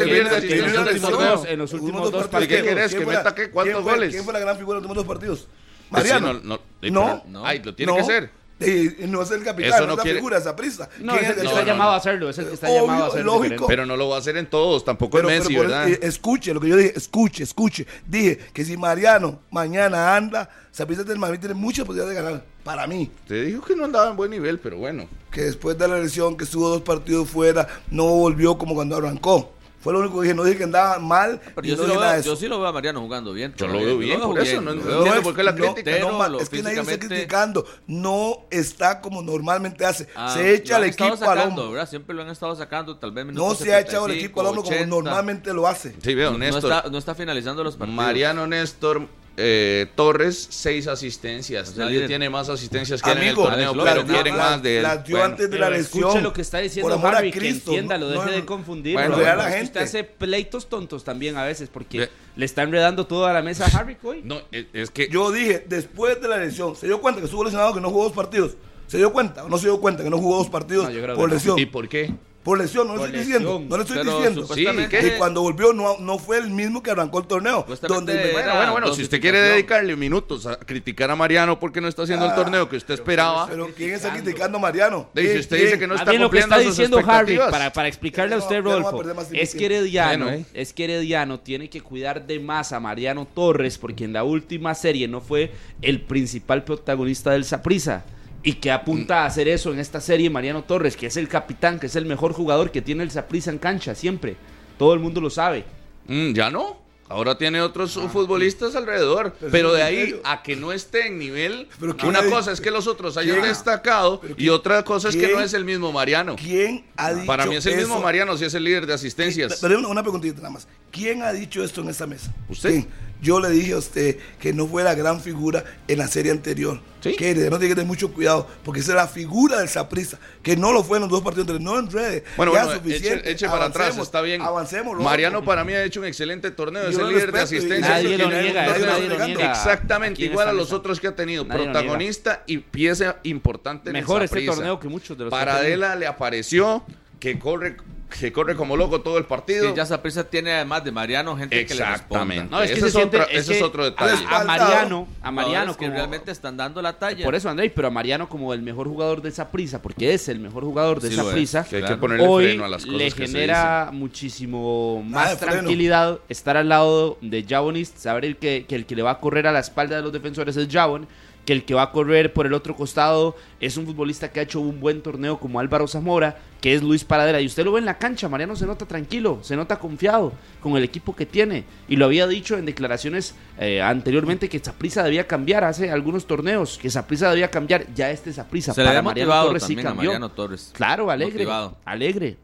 los últimos dos- en los últimos Últimos dos partidos. ¿Y qué querés? ¿Quién ¿Que fue la- meta qué? ¿Cuántos goles? ¿Quién fue la gran figura de los últimos dos partidos? Pues sí, Mariano. no, no, No. pero- Ay, lo tiene no. que ser. Eh, no es el capitán, Eso no no es la quiere- figura, esa prisa. No, es el que está no, llamado no. a hacerlo, es el que está Obvio, llamado a hacerlo. lógico. Pero no lo va a hacer en todos, tampoco Pero, en pero Messi, por- ¿verdad? eh, escuche lo que yo dije, escuche, escuche. Dije que si Mariano mañana anda, Saprissa del Madrid tiene muchas posibilidades de ganar. Para mí, Te dijo que no andaba en buen nivel, pero bueno. que después de la lesión, que estuvo dos partidos fuera, no volvió como cuando arrancó. Fue lo único que dije, no dije que andaba mal. Pero yo, no sí dije veo, yo sí lo veo a Mariano jugando bien. Yo lo veo bien, por eso, no- no entiendo es- por qué la no, crítica. no, es que nadie lo está criticando. No está como normalmente hace. Ah, se echa estado equipo al hombro. ¿verdad? Siempre lo han estado sacando, tal vez No se ha echado el 75, equipo al hombro como 80. normalmente lo hace. Sí, veo, No Néstor. está, no está finalizando los partidos. Mariano Néstor eh, Torres, seis asistencias. O sea, Nadie tiene más asistencias que él en el Amigo, torneo, las- pero quieren las- más de él. Las dio Bueno, antes de Pero la escuche lesión. lo que está Por diciendo a que Cristo, entienda, lo no- deje no- de confundir. Bueno, la que gente. Usted hace pleitos tontos también a veces, porque le está enredando toda la mesa a Harry hoy. No, es, es que Yo dije, después de la lesión, ¿se dio cuenta que estuvo lesionado que no jugó dos partidos? ¿Se dio cuenta o no se dio cuenta que no jugó dos partidos No, yo creo por que no. lesión? ¿Y por qué? Por lesión, no le Por estoy lesión. diciendo. No le estoy diciendo. supuestamente- Que cuando volvió no, no fue el mismo que arrancó el torneo. Donde era- Bueno, bueno, bueno, si usted quiere dedicarle minutos a criticar a Mariano porque no está haciendo el Ah, torneo que usted esperaba, Pero ¿quién está criticando a Mariano? de, si usted ¿Quién? dice que no está bien lo que cumpliendo está diciendo Harry, para, para explicarle a usted, Rodolfo, es que Herediano, Bueno, eh. es que Herediano tiene que cuidar de más a Mariano Torres, porque en la última serie no fue el principal protagonista del Saprissa. Y que apunta a hacer eso en esta serie Mariano Torres, que es el capitán, que es el mejor jugador que tiene el Saprissa en cancha, siempre. Todo el mundo lo sabe. Mm, ya no. Ahora tiene otros futbolistas alrededor. Pero de ahí serio. a que no esté en nivel, Pero ¿quién una cosa es que los otros hayan ¿Quién? destacado y ¿quién? otra cosa es que no es el mismo Mariano. ¿Quién ha dicho Para mí es el mismo? Mariano si es el líder de asistencias. Pero una, una preguntita nada más. ¿Quién ha dicho esto en esta mesa? ¿Usted? ¿Quién? Yo le dije a usted que no fue la gran figura en la serie anterior. Sí. Que no tiene que tener mucho cuidado, porque esa es la figura del Saprissa, que no lo fue en los dos partidos anteriores, no en redes. Bueno, ya bueno, suficiente. eche, eche para atrás, está bien. Avancemos. loco. Mariano para mí ha hecho un excelente torneo, es el líder de asistencias. Nadie lo niega, nadie nadie lo. Exactamente, en igual a los otros que ha tenido. Nadie protagonista y pieza importante en el Mejor este Saprissa. torneo que muchos de los. Paradela le apareció que corre, que corre como loco todo el partido. Sí, ya Saprissa tiene además de Mariano gente que le responda. Exactamente. No, es que ese se es, siente- otra- es ese es que otro a- detalle. A, Mariano, a Mariano que como- realmente están dando la talla. Por eso, André, pero a Mariano como el mejor jugador de esa prisa, porque es el mejor jugador de Sí esa prisa, que hay que hoy freno a las cosas le que se genera muchísimo más tranquilidad estar al lado de Javonis, saber que el que le va a correr a la espalda de los defensores es Javon, que el que va a correr por el otro costado es un futbolista que ha hecho un buen torneo como Álvaro Zamora, que es Luis Paradera. Y usted lo ve en la cancha, Mariano se nota tranquilo, se nota confiado con el equipo que tiene. Y lo había dicho en declaraciones eh, anteriormente que Saprisa debía cambiar hace algunos torneos, que Saprisa debía cambiar. Ya este le para había Mariano Torres sí cambió. Mariano Torres. Claro, alegre. Motivado. Alegre.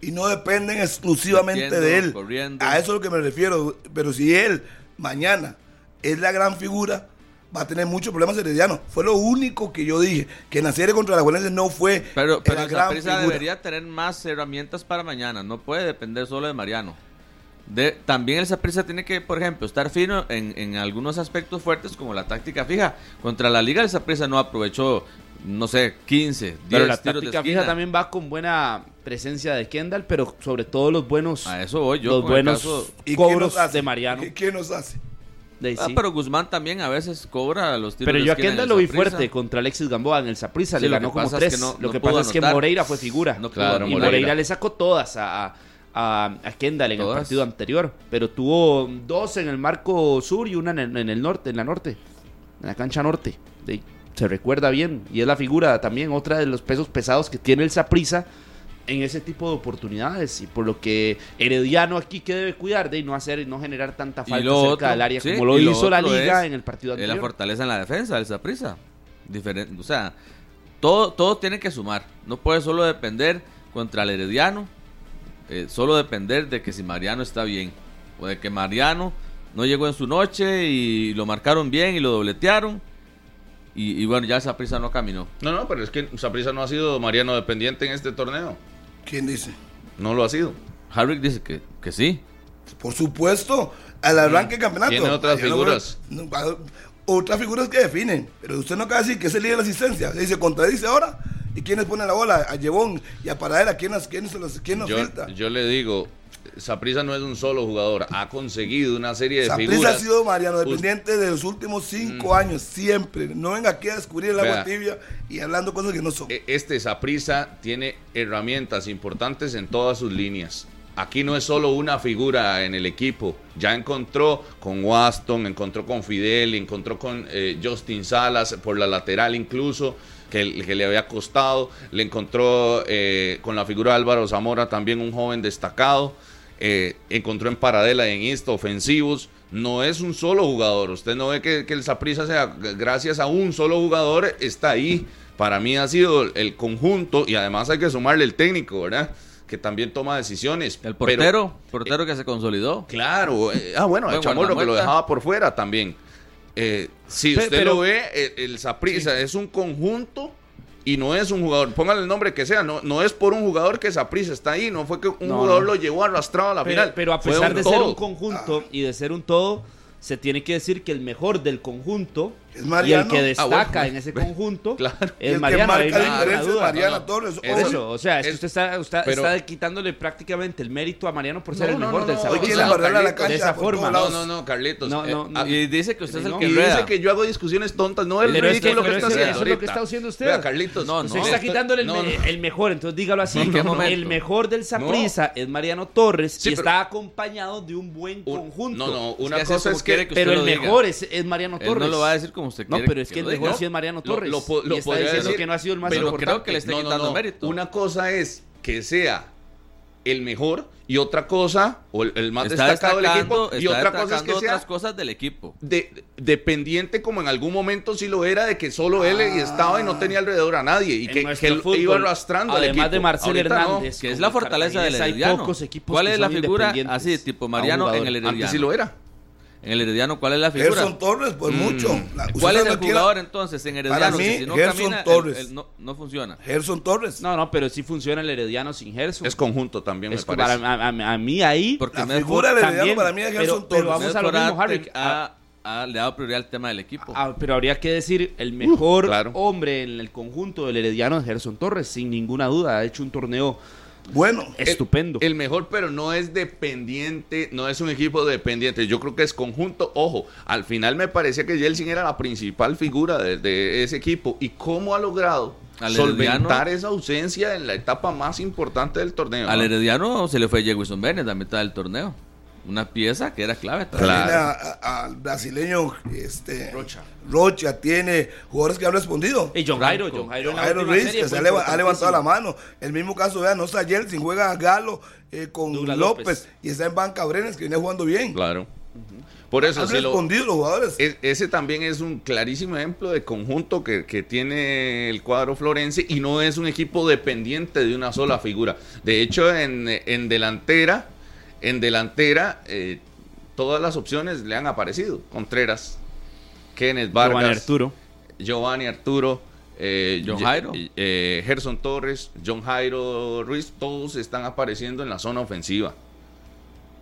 y no dependen exclusivamente de él. corriendo. A eso es lo que me refiero. Pero si él mañana es la gran figura, va a tener muchos problemas heredianos. Fue lo único que yo dije, que en la serie contra la Juelense no fue Pero, pero la gran debería tener más herramientas para mañana. No puede depender solo de Mariano. De, también el Saprissa tiene que, por ejemplo, estar fino en, en algunos aspectos fuertes como la táctica fija. Contra la Liga el Saprissa no aprovechó, no sé, 15, 10 Pero la tiros táctica fija también va con buena presencia de Kendall, pero sobre todo los buenos, A eso voy yo los buenos caso- ¿Y quién cobros nos hace? de Mariano. ¿Qué- ¿Quién nos hace? Ahí Ah, sí. pero Guzmán también a veces cobra los tiros Pero yo a Kendall lo vi fuerte contra Alexis Gamboa en el Saprissa, Sí, le ganó como es tres. que no- lo no que pasa es que. Moreira fue figura. No Claro, y Moreira. Moreira le sacó todas a, a, Kendall en Todas. el partido anterior. Pero tuvo dos en el marco sur y una en el, en el norte, en la norte, en la cancha norte. Se recuerda bien. Y es la figura también, otra de los pesos pesados que tiene el Saprissa en ese tipo de oportunidades. Y por lo que Herediano aquí que debe cuidar de no hacer y no generar tanta falta cerca otro, del área sí, como lo hizo la liga es- en el partido Es la anterior. fortaleza en la defensa del Saprissa. Diferente, o sea, todo, todo tiene que sumar. No puede solo depender contra el Herediano, eh, solo depender de que si Mariano está bien, o de que Mariano no llegó en su noche y lo marcaron bien y lo dobletearon, y, y bueno, ya esa prisa no caminó. No, no, pero es que Saprissa no ha sido Mariano dependiente en este torneo. ¿Quién dice? No lo ha sido. Harvick dice que, que sí. Por supuesto, al arranque del campeonato. Tiene otras no figuras. voy- no, a- otras figuras que definen. Pero usted no acaba de decir que es el líder de la asistencia. Se dice, contradice ahora. ¿Y quiénes ponen la bola? A Llevón y a Paradela. ¿Quién nos, quién nos, quién nos Yo, filtra? yo le digo, Saprissa no es un solo jugador, ha conseguido una serie de Saprissa figuras. ha sido Mariano dependiente de los últimos cinco años, siempre. No venga aquí a descubrir el agua Vea. tibia y hablando cosas que no son. E- Este Saprissa tiene herramientas importantes en todas sus líneas. Aquí no es solo una figura en el equipo. Ya encontró con Waston, encontró con Fidel, encontró con eh, Justin Salas por la lateral incluso, que, que le había costado. Le encontró eh, con la figura de Álvaro Zamora también un joven destacado. Eh, encontró en Paradela y en Insta ofensivos. No es un solo jugador. Usted no ve que, que el Saprissa sea gracias a un solo jugador, está ahí. Para mí ha sido el, conjunto y además hay que sumarle el técnico, ¿verdad? Que también toma decisiones. El Pero- portero, portero que se consolidó. Claro, eh, ah, bueno, Buen el Chamorro que lo dejaba por fuera también. Eh, si usted pero- lo ve, el Saprissa es un conjunto y no es un jugador, póngale el nombre que sea, no, no es por un jugador que Saprissa está ahí, no fue que un No, jugador no. lo llevó arrastrado a la Pero, final. pero a pesar de ser un conjunto y de ser un todo, se tiene que decir que el mejor del conjunto Es y el Mariano. que Ah, destaca bueno. en ese conjunto *laughs* Claro. Y es el que Mariano. marca la diferencia es duda. Mariana No, no. Torres. Es Por eso, o sea, es que usted está, usted pero- está quitándole prácticamente el mérito a Mariano por ser No, el mejor no, del Hoy barrer a la cancha de esa forma. No, no, no, Carlitos. No, eh, no, no. ah, Y dice que usted es el que y enreda. dice que yo hago discusiones tontas, no es que- ridículo que, está haciendo eso es lo que está haciendo usted. Vea, Carlitos. No, Usted no. está quitándole el, mejor, entonces dígalo así. El mejor del Saprissa es Mariano Torres y está acompañado de un buen Un- conjunto. No, no, una cosa es quiere que... pero el mejor es, es Mariano Torres. no lo va a decir como usted No, pero es que el lo mejor sí es Mariano Torres. lo lo y está podría diciendo decir, que no ha sido el más pero importante. creo que le está No, quitando no. mérito. Una cosa es que sea el mejor y otra cosa, o el, el más Está destacado del equipo, y otra cosa es que sea otras cosas del equipo. de- dependiente como en algún momento sí lo era de que solo él y estaba y no tenía alrededor a nadie y que, que él fútbol, iba arrastrando al además equipo. de Marcel Ahorita no. Hernández, Que es la fortaleza del Cartaginés, hay Herediano. pocos equipos ¿Cuál que es la figura así, tipo Mariano en el Herediano? Antes sí lo era. En el Herediano, ¿cuál es la figura? Gerson Torres, por mucho. La- usted ¿Cuál es no el quiera- jugador entonces en Para Herediano? mí, que si no Gerson camina, Torres. el- no, no funciona. Gerson Torres. No, no, pero sí funciona el Herediano sin Gerson. Es conjunto también, Es me parece. para- a, a- a mí ahí Porque La Medford- figura del Herediano también, para mí es Gerson pero Torres. vamos a lo mismo, Harry. ha, ha- le ha dado prioridad al tema del equipo. Ah, pero habría que decir, el mejor claro. hombre en el conjunto del Herediano es Gerson Torres, sin ninguna duda. Ha hecho un torneo Bueno, estupendo. El mejor, pero no es dependiente, no es un equipo dependiente. Yo creo que es conjunto. Ojo, al final me parecía que Yeltsin era la principal figura de, de ese equipo. ¿Y cómo ha logrado Al solventar Herediano- esa ausencia en la etapa más importante del torneo? Al ¿no? Herediano se le fue Jewison Bennett a mitad del torneo. Una pieza que era clave. También Claro. al brasileño este, Rocha. tiene jugadores que han respondido. Y John Jairo, John Jairo en la Jairo serie que se ha, leva- ha levantado la mano. El mismo caso, vean, no está Yeltsin, juega Galo eh, con López, López. y está en Banca Brenes, que viene jugando bien. Claro. Por eso, Han si lo- respondido los jugadores. es- ese también es un clarísimo ejemplo de conjunto que, que tiene el cuadro florense y no es un equipo dependiente de una sola figura. De hecho, en, en delantera, en delantera, eh, todas las opciones le han aparecido. Contreras, Kenneth Vargas, Giovanni Arturo. Giovanni Arturo, eh, John Jairo. eh, Gerson Torres, John Jairo Ruiz, todos están apareciendo en la zona ofensiva.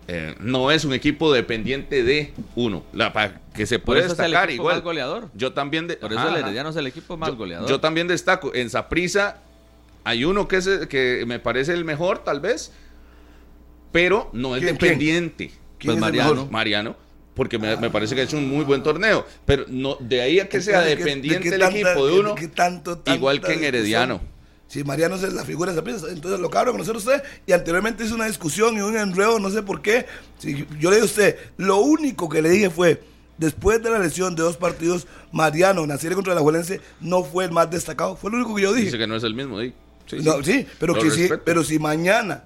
Eh, no es un equipo dependiente de uno, la, pa- que se Por puede eso es el destacar equipo igual. más goleador. Yo también de, Por eso ajá, el. Herediano es el equipo más yo, goleador. yo también destaco en Saprisa hay uno que es que me parece el mejor tal vez, pero no es ¿Quién, quién? dependiente. ¿Quién Pues Mariano. Mariano, porque me, me parece que ha hecho un muy buen torneo, pero no de ahí a que sea Entonces, ¿de qué- dependiente de el equipo de uno, tanto- igual que en? Herediano. Si Mariano es la figura de esa pieza, entonces lo acaba de reconocer usted y anteriormente hizo una discusión y un enredo, no sé por qué. Si yo le dije a usted, lo único que le dije fue, después de la lesión de dos partidos, Mariano serie contra la Juelense no fue el más destacado, fue lo único que yo dije. Dice que no es el mismo, sí. Sí, No, sí, pero Lo que sí, pero si mañana,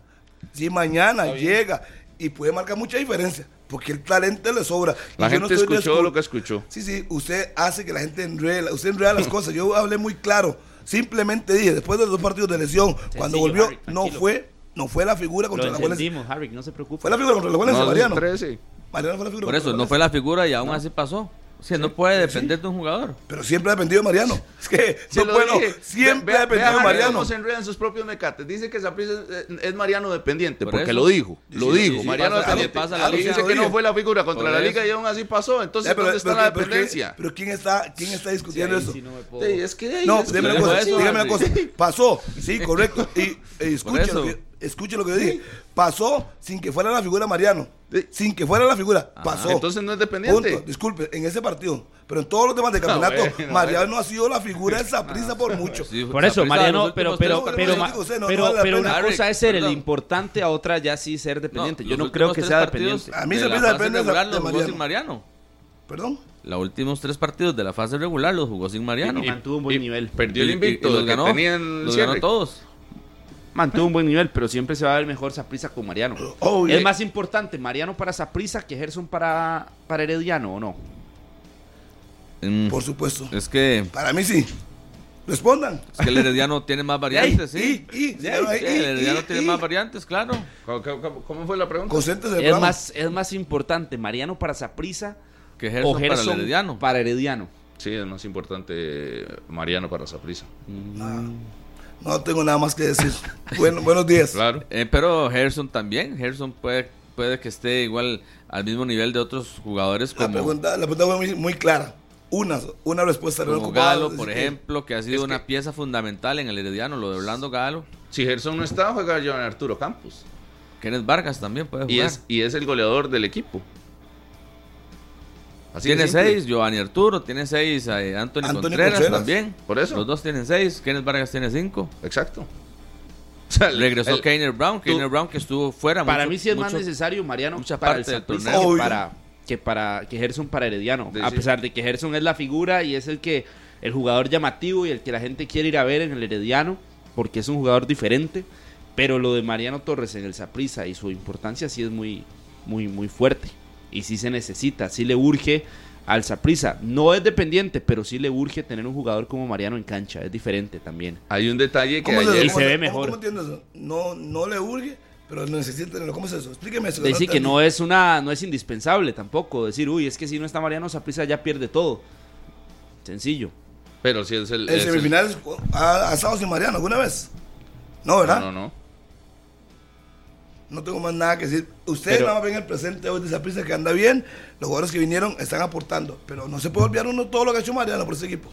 si mañana llega y puede marcar mucha diferencia, porque el talento le sobra. Y La yo no gente estoy escuchó descu- lo que escuchó. Sí, sí, usted hace que la gente enreda, usted enreda las *laughs* cosas. Yo hablé muy claro. Simplemente dije, después de los dos partidos de lesión, cuando volvió, Harry, no fue, no fue la figura Lo contra la Juelense. entendimos, Harry, no se preocupe. Fue la figura contra la No, Mariano. 13. Mariano fue la figura Por eso, la no fue la figura y aún así pasó. O sea, no puede depender de un jugador. Pero siempre ha dependido de Mariano. Es que, Se no dije. siempre Ve- ha ve- dependido de vea Mariano. cómo se enredan sus propios mecates. Dice que Saprissa es, es Mariano dependiente, Por porque eso. lo dijo. Lo Sí, dijo. sí, Mariano pasa- dependiente. pasa la liga. dice que no fue la figura contra Por la eso. liga y aún así pasó. Entonces, Eh, pero- ¿dónde está pero- la pero- dependencia? Pero, ¿quién está, quién está discutiendo eso? sí no me puedo- Sí, es que No, es dígame una cosa. Pasó, sí, correcto. Y *laughs* eh, escuche, lo que, yo dije. Pasó sin que fuera la figura Mariano. Sí. Sin que fuera la figura. Pasó. Entonces no es dependiente. Punto. Disculpe, en ese partido. Pero en todos los demás de Ah, campeonato, bueno, Mariano bueno. ha sido la figura de esa prisa por mucho. Sí, Por eso, Mariano, pero, pero, pero, pero, no vale la pero pena. una cosa es ser el importante, a otra ya sí ser dependiente. No, Yo no creo que sea dependiente. A mí de se fase depende de- regular de los jugó Mariano. sin Mariano. Perdón. Los últimos tres partidos de la fase regular los jugó sin Mariano. Y mantuvo un buen Y nivel. Perdió el invicto y los ganó, los ganó todos. Mantuvo un buen nivel, pero siempre se va a ver mejor Saprisa con Mariano. *gasps* Oh, es yeah. más importante Mariano para Saprisa que Gerson para, para Herediano, ¿o no? Mm, Por supuesto. Es que, Para mí sí. Respondan. es que el Herediano tiene más variantes, *laughs* sí. y, Sí, sí, y, el Herediano tiene más variantes, claro. ¿Cómo, cómo- cómo fue la pregunta? Es más, es más importante Mariano para Saprisa Que o Gerson para el Herediano. para Herediano. Sí, es más importante Mariano para Saprissa. No tengo nada más que decir. bueno, buenos días. Claro. Eh, pero Gerson también. Gerson puede, puede que esté igual al mismo nivel de otros jugadores La como, pregunta, la pregunta fue muy, muy clara. Una, una respuesta. como Galo, por que- ejemplo, que ha sido una que- pieza fundamental en el Herediano, lo de Orlando Galo. Si Gerson no está, juega Joan Arturo Campos. Kenneth Vargas también puede jugar. Y es, y es el goleador del equipo. Así tiene seis, Giovanni Arturo, tiene seis, eh, Anthony, Anthony Contreras, Contreras. también. Por eso. Los dos tienen seis, Kenneth Vargas tiene cinco. Exacto. O sea, Regresó el- Keiner Brown, Keiner Brown que estuvo fuera. Para mucho- mí sí es más necesario Mariano mucha para parte el del Saprissa torneo. que para que para que Gerson para Herediano, a sí. pesar de que Gerson es la figura y es el que el jugador llamativo y el que la gente quiere ir a ver en el Herediano porque es un jugador diferente, pero lo de Mariano Torres en el Saprissa y su importancia sí es muy muy muy fuerte y sí se necesita, sí le urge al Saprissa, no es dependiente, pero sí le urge tener un jugador como Mariano en cancha, es diferente también. Hay un detalle que ¿Cómo ayer... Y se ve mejor. ¿Cómo entiende eso? No, no le urge, pero necesita tenerlo. ¿Cómo es eso? Explíqueme eso. Decir que no es una no es indispensable tampoco decir uy es que si no está Mariano Saprissa ya pierde todo sencillo Pero si es el... Es el- semifinales ha, ha estado sin Mariano alguna vez. No, ¿verdad? No, no, no. No tengo más nada que decir. Ustedes Pero- nada más ven el presente hoy de esa prisa que anda bien. Los jugadores que vinieron están aportando. Pero no se puede olvidar uno todo lo que ha hecho Mariano por ese equipo.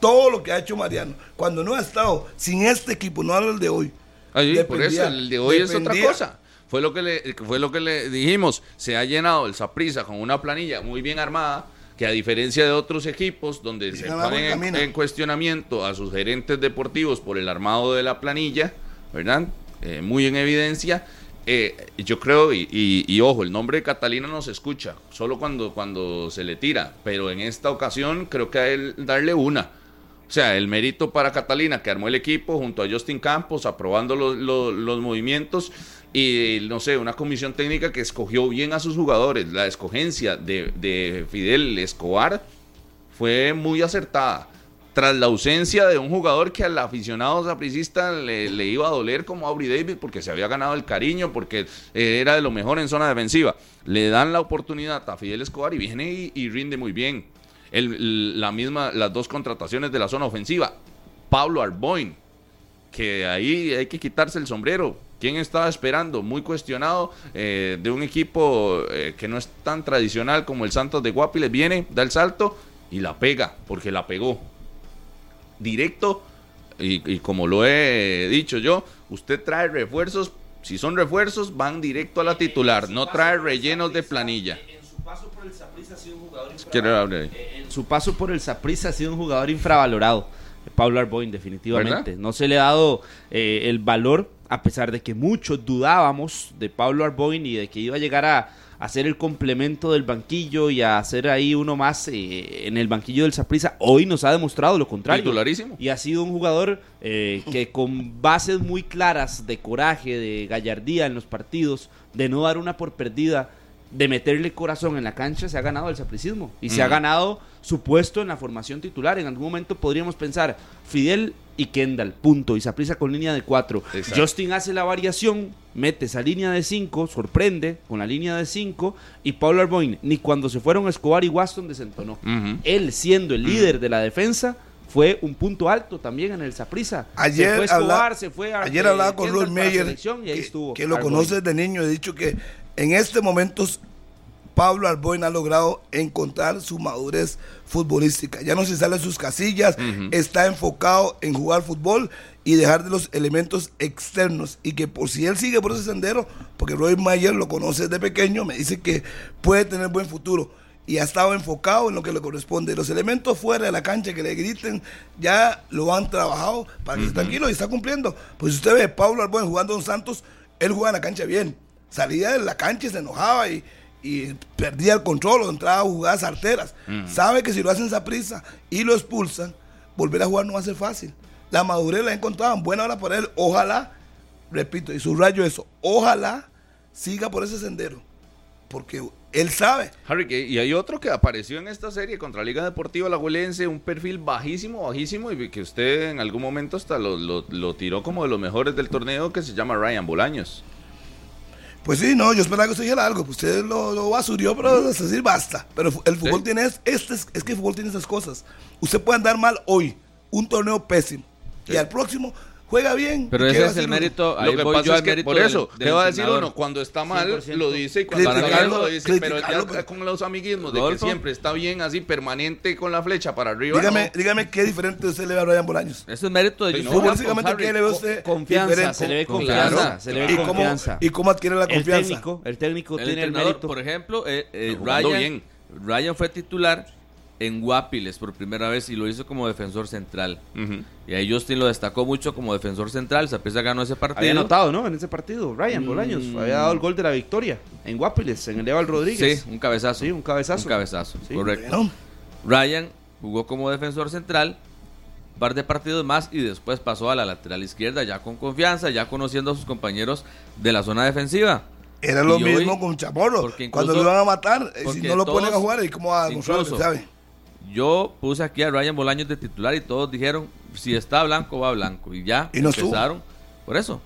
Todo lo que ha hecho Mariano. Cuando no ha estado sin este equipo, no hablo el de hoy. Ahí, por eso, el de hoy es otra cosa. Fue lo que le, fue lo que le dijimos. Se ha llenado el Saprissa con una planilla muy bien armada, que a diferencia de otros equipos donde se ponen en cuestionamiento a sus gerentes deportivos por el armado de la planilla, ¿verdad? Eh, muy en evidencia. Eh, yo creo, y, ojo, el nombre de Catalina no se escucha, solo cuando, cuando se le tira, pero en esta ocasión creo que a él darle una. O sea, el mérito para Catalina, que armó el equipo junto a Justin Campos, aprobando los, los- movimientos y, no sé, una comisión técnica que escogió bien a sus jugadores. La escogencia de Fidel Escobar fue muy acertada. Tras la ausencia de un jugador que al aficionado sapricista le, le iba a doler como Aubrey David porque se había ganado el cariño, porque eh, era de lo mejor en zona defensiva. Le dan la oportunidad a Fidel Escobar y viene y, rinde muy bien. La misma, las dos contrataciones de la zona ofensiva. Pablo Arboin, que ahí hay que quitarse el sombrero. ¿Quién estaba esperando? Muy cuestionado eh, de un equipo eh, que no es tan tradicional como el Santos de Guapiles. Viene, da el salto y la pega, porque la pegó. Directo, y, y como lo he dicho yo, usted trae refuerzos. Si son refuerzos, van directo a la titular. No trae rellenos de planilla. En su paso por el Saprissa ha sido un jugador Quiero hablar ahí. En su paso por el Saprissa ha sido un jugador infravalorado. Pablo Arboin, definitivamente. ¿Verdad? No se le ha dado eh, el valor, a pesar de que muchos dudábamos de Pablo Arboin y de que iba a llegar a, a ser el complemento del banquillo y a ser ahí uno más eh, en el banquillo del Saprissa. Hoy nos ha demostrado lo contrario. Titularísimo. Y ha sido un jugador eh, que con bases muy claras de coraje, de gallardía en los partidos, de no dar una por perdida, de meterle corazón en la cancha, se ha ganado el sapricismo. Y se ha ganado su puesto en la formación titular. En algún momento podríamos pensar, Fidel y Kendall, punto. Y Saprisa con línea de 4. Exacto. Justin hace la variación, mete esa línea de 5, sorprende con la línea de 5 y Pablo Arboin, ni cuando se fueron Escobar y Waston desentonó. Él siendo el líder de la defensa fue un punto alto también en el Saprisa. Ayer, se fue Escobar, habla- se fue a- ayer eh, hablaba con Roy Meyer, selección y ahí que, estuvo que lo Arboin. conoce de niño. He dicho que en este momento Pablo Arboin ha logrado encontrar su madurez futbolística. Ya no se sale de sus casillas, está enfocado en jugar fútbol y dejar de los elementos externos. Y que por si él sigue por ese sendero, porque Roy Mayer lo conoce desde pequeño, me dice que puede tener buen futuro. Y ha estado enfocado en lo que le corresponde. Los elementos fuera de la cancha que le griten, ya lo han trabajado para que esté tranquilo y está cumpliendo. Pues si usted ve Pablo Arboin jugando en Santos, él juega en la cancha bien. Salía de la cancha y se enojaba y, y perdía el control o entraba a jugadas arteras. Sabe que si lo hacen esa prisa y lo expulsan, volver a jugar no va a ser fácil. La madurez la encontraban, buena hora para él. Ojalá, repito, y subrayo eso, ojalá siga por ese sendero. Porque él sabe. Harry, y hay otro que apareció en esta serie contra Liga Deportiva La un perfil bajísimo, bajísimo, y que usted en algún momento hasta lo, lo- lo tiró como de los mejores del torneo, que se llama Ryan Bolaños. Pues sí, no, yo esperaba que usted dijera algo. pues Usted lo, lo basurió, pero es decir, basta. Pero el fútbol Sí. tiene, es, este es, que el fútbol tiene esas cosas. Usted puede andar mal hoy, un torneo pésimo, y al próximo juega bien. Pero ¿y qué ese es el uno? mérito. Ahí Lo que voy pasa yo es que, por eso, del- ¿qué del va a decir uno? Cuando está mal, 100% lo dice, y cuando está bien, lo dice, pero ya pero- con los amiguismos de que siempre está bien así, permanente con la flecha para arriba. Dígame, no. dígame qué diferente usted le ve a Brian Bolaños. Eso es mérito de Yusuf no, Harry. ¿qué le ve usted? Confianza, diferente? se le ve Con- confianza, claro, se le ve ¿Y cómo, confianza. ¿Y cómo adquiere la El confianza? técnico, el técnico El tiene el mérito. por ejemplo, eh, eh, Jugando Ryan, bien. Ryan fue titular en Guapiles por primera vez y lo hizo como defensor central. Y ahí Justin lo destacó mucho como defensor central. Saprissa ganó ese partido. Había anotado, ¿no? En ese partido, Ryan Mm. Bolaños. Había dado el gol de la victoria en Guapiles, en el Eval Rodríguez. Sí, un cabezazo. Sí, un cabezazo. Un cabezazo, Sí. correcto. Ryan jugó como defensor central un par de partidos más y después pasó a la lateral izquierda ya con confianza, ya conociendo a sus compañeros de la zona defensiva. era lo Y hoy- mismo con Chamorro. Cuando lo iban a matar, eh, si no lo ponen a todos- jugar, ¿y cómo va a incluso- sabe? Yo puse aquí a Ryan Bolaños de titular y todos dijeron, si está blanco, va blanco. Y ya Y no estuvo. empezaron por eso.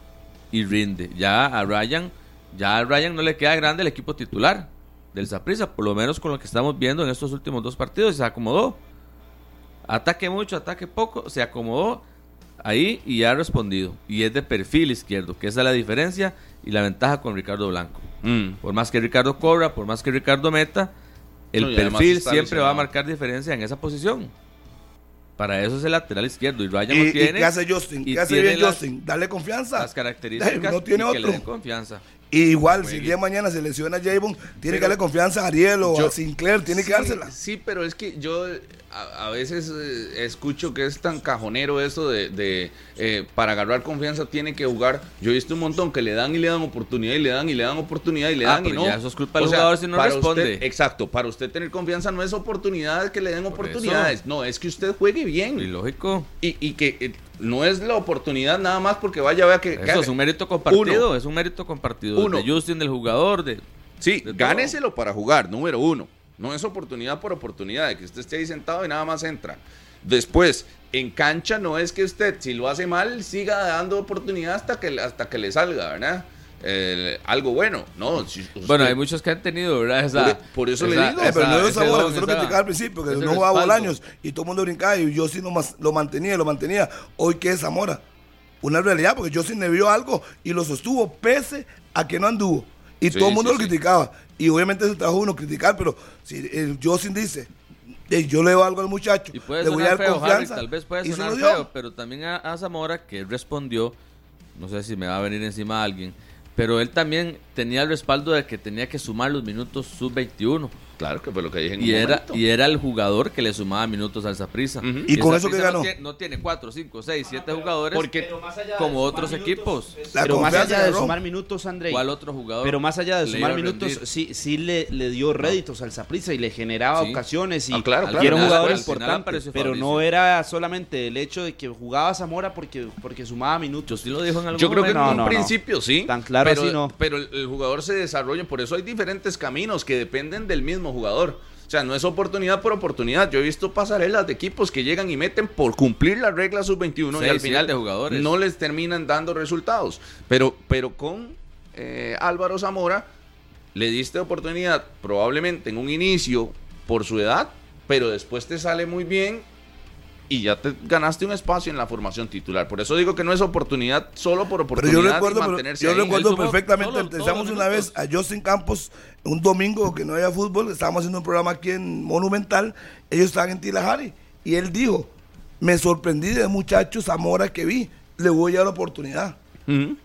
Y rinde. Ya a Ryan, ya a Ryan no le queda grande el equipo titular del Saprissa, por lo menos con lo que estamos viendo en estos últimos dos partidos, se acomodó. Ataque mucho, ataque poco, se acomodó ahí y ha respondido. Y es de perfil izquierdo, que esa es la diferencia y la ventaja con Ricardo Blanco. Mm. Por más que Ricardo cobra, por más que Ricardo meta, el No, perfil siempre va a marcar diferencia en esa posición. Para eso es el lateral izquierdo. Y Ryan ¿Y, y tiene. qué hace Justin? ¿Qué hace bien las- Justin? Darle confianza. Las características No tiene y que le otro. den confianza. Y igual, si el día de mañana se lesiona a Javon, tiene que darle confianza a Ariel o Yo- a Sinclair, tiene que dársela. Sí, pero es que yo a, a veces eh, escucho que es tan cajonero eso de, de, eh, para agarrar confianza tiene que jugar. Yo he visto un montón que le dan y le dan oportunidad y le dan y le dan oportunidad y le Ah, dan y no. ya eso es culpa del O sea, jugador si no responde. usted- exacto, para usted tener confianza no es oportunidad que le den Por oportunidades, no, es que usted juegue Y bien lógico. y, y que eh, no es la oportunidad nada más porque vaya vea que... Eso es un mérito compartido. Uno. Es un mérito compartido. Uno. De Justin, del jugador. De, Sí, de gáneselo para jugar, número uno. No es oportunidad por oportunidad, de que usted esté ahí sentado y nada más entra. Después, en cancha no es que usted, si lo hace mal, siga dando oportunidad hasta que, hasta que le salga, ¿verdad? Eh, algo bueno, ¿no? si usted- Bueno, hay muchos que han tenido, ¿verdad? Esa, Por- por eso le digo. Eh, pero no es se lo esa- criticaba al principio, que no jugaba. Bolaños y todo el mundo brincaba y yo sí lo, mas- lo mantenía, lo mantenía. Hoy, ¿qué es Zamora? Una realidad, porque yo sí le vio algo y lo sostuvo pese a que no anduvo. Y Sí, todo el mundo sí, lo sí. criticaba. Y obviamente trabajo de uno criticar, pero si el Josin dice, "Ey, yo le veo algo al muchacho, Y puede le voy a dar feo, Harry, confianza. tal vez puede y se sonar lo dio. feo, pero también a, a Zamora que respondió, no sé si me va a venir encima alguien, pero él también tenía el respaldo de que tenía que sumar los minutos sub-21 Claro que fue lo que dije en y un era, momento. y era el jugador que le sumaba minutos al Saprissa. Ujú. ¿Y con eso qué ganó? No tiene, no tiene 4, 5, 6, 7 jugadores Porque- como otros equipos. La pero más allá de sumar minutos, André. ¿Cuál otro jugador? Pero más allá de sumar minutos, rendir? sí, sí le, le dio réditos al Saprissa y le generaba Sí. ocasiones y, Ah, claro, y claro. era un jugador importante. Pero no era solamente el hecho de que jugaba Zamora porque, porque sumaba Yo minutos. sí lo dijo en algún Yo creo que en momento. No, un no, no. principio sí. Tan claro pero, así no. Pero el, el jugador se desarrolla, por eso hay diferentes caminos que dependen del mismo jugador. O sea, no es oportunidad por oportunidad. Yo he visto pasarelas de equipos que llegan y meten por cumplir las reglas sub-21 y al final siete jugadores. no les terminan dando resultados. Pero, pero con eh, Álvaro Zamora le diste oportunidad probablemente en un inicio por su edad, pero después te sale muy bien y ya te ganaste un espacio en la formación titular. Por eso digo que no es oportunidad solo por Pero oportunidad yo recuerdo, pero mantenerse yo ahí. recuerdo perfectamente, los- empezamos los una vez a Justin Campos un domingo que no había fútbol, estábamos haciendo un programa aquí en Monumental, ellos estaban en Tilajari y él dijo, me sorprendí de muchacho Zamora que vi, le voy a dar la oportunidad.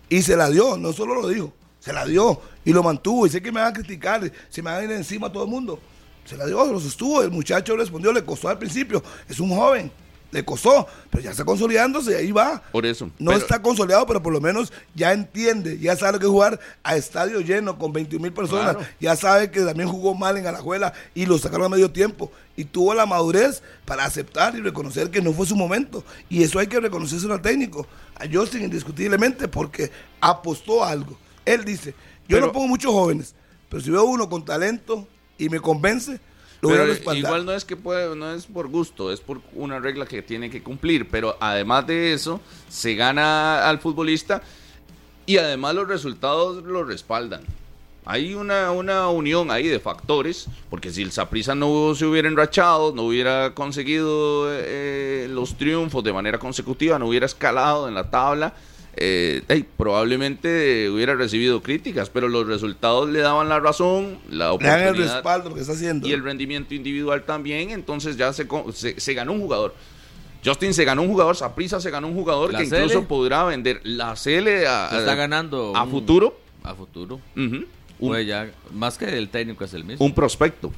Y se la dio, no solo lo dijo, se la dio y lo mantuvo. Y sé que me van a criticar, se me van a ir encima a todo el mundo. Se la dio, lo sostuvo. El muchacho respondió, le costó al principio. Es un joven, le costó, pero ya está consolidándose y ahí va. Por eso. No Pero- está consolidado, pero por lo menos ya entiende, ya sabe lo que jugar a estadio lleno con 21 mil personas. Claro. Ya sabe que también jugó mal en Alajuela y lo sacaron a medio tiempo. Y tuvo la madurez para aceptar y reconocer que no fue su momento. Y eso hay que reconocerse al técnico, a Justin indiscutiblemente, porque apostó a algo. Él dice, yo Pero- no pongo muchos jóvenes, pero si veo uno con talento y me convence, lo Pero igual no es que puede, no es por gusto, es por una regla que tiene que cumplir. Pero además de eso, se gana al futbolista y además los resultados lo respaldan. Hay una, una unión ahí de factores, porque si el Saprissa no se hubiera enrachado, no hubiera conseguido eh, los triunfos de manera consecutiva, no hubiera escalado en la tabla, eh, hey, probablemente hubiera recibido críticas, pero los resultados le daban la razón, la Le dan el oportunidad respaldo a lo que está haciendo. y el rendimiento individual también, entonces ya se, se, se ganó un jugador. Justin se ganó un jugador, Saprisa se ganó un jugador La que incluso CL. podrá vender la CL a, Se está ganando a un- futuro. A futuro. Un, Pues ya, más que el técnico es el mismo. un prospecto.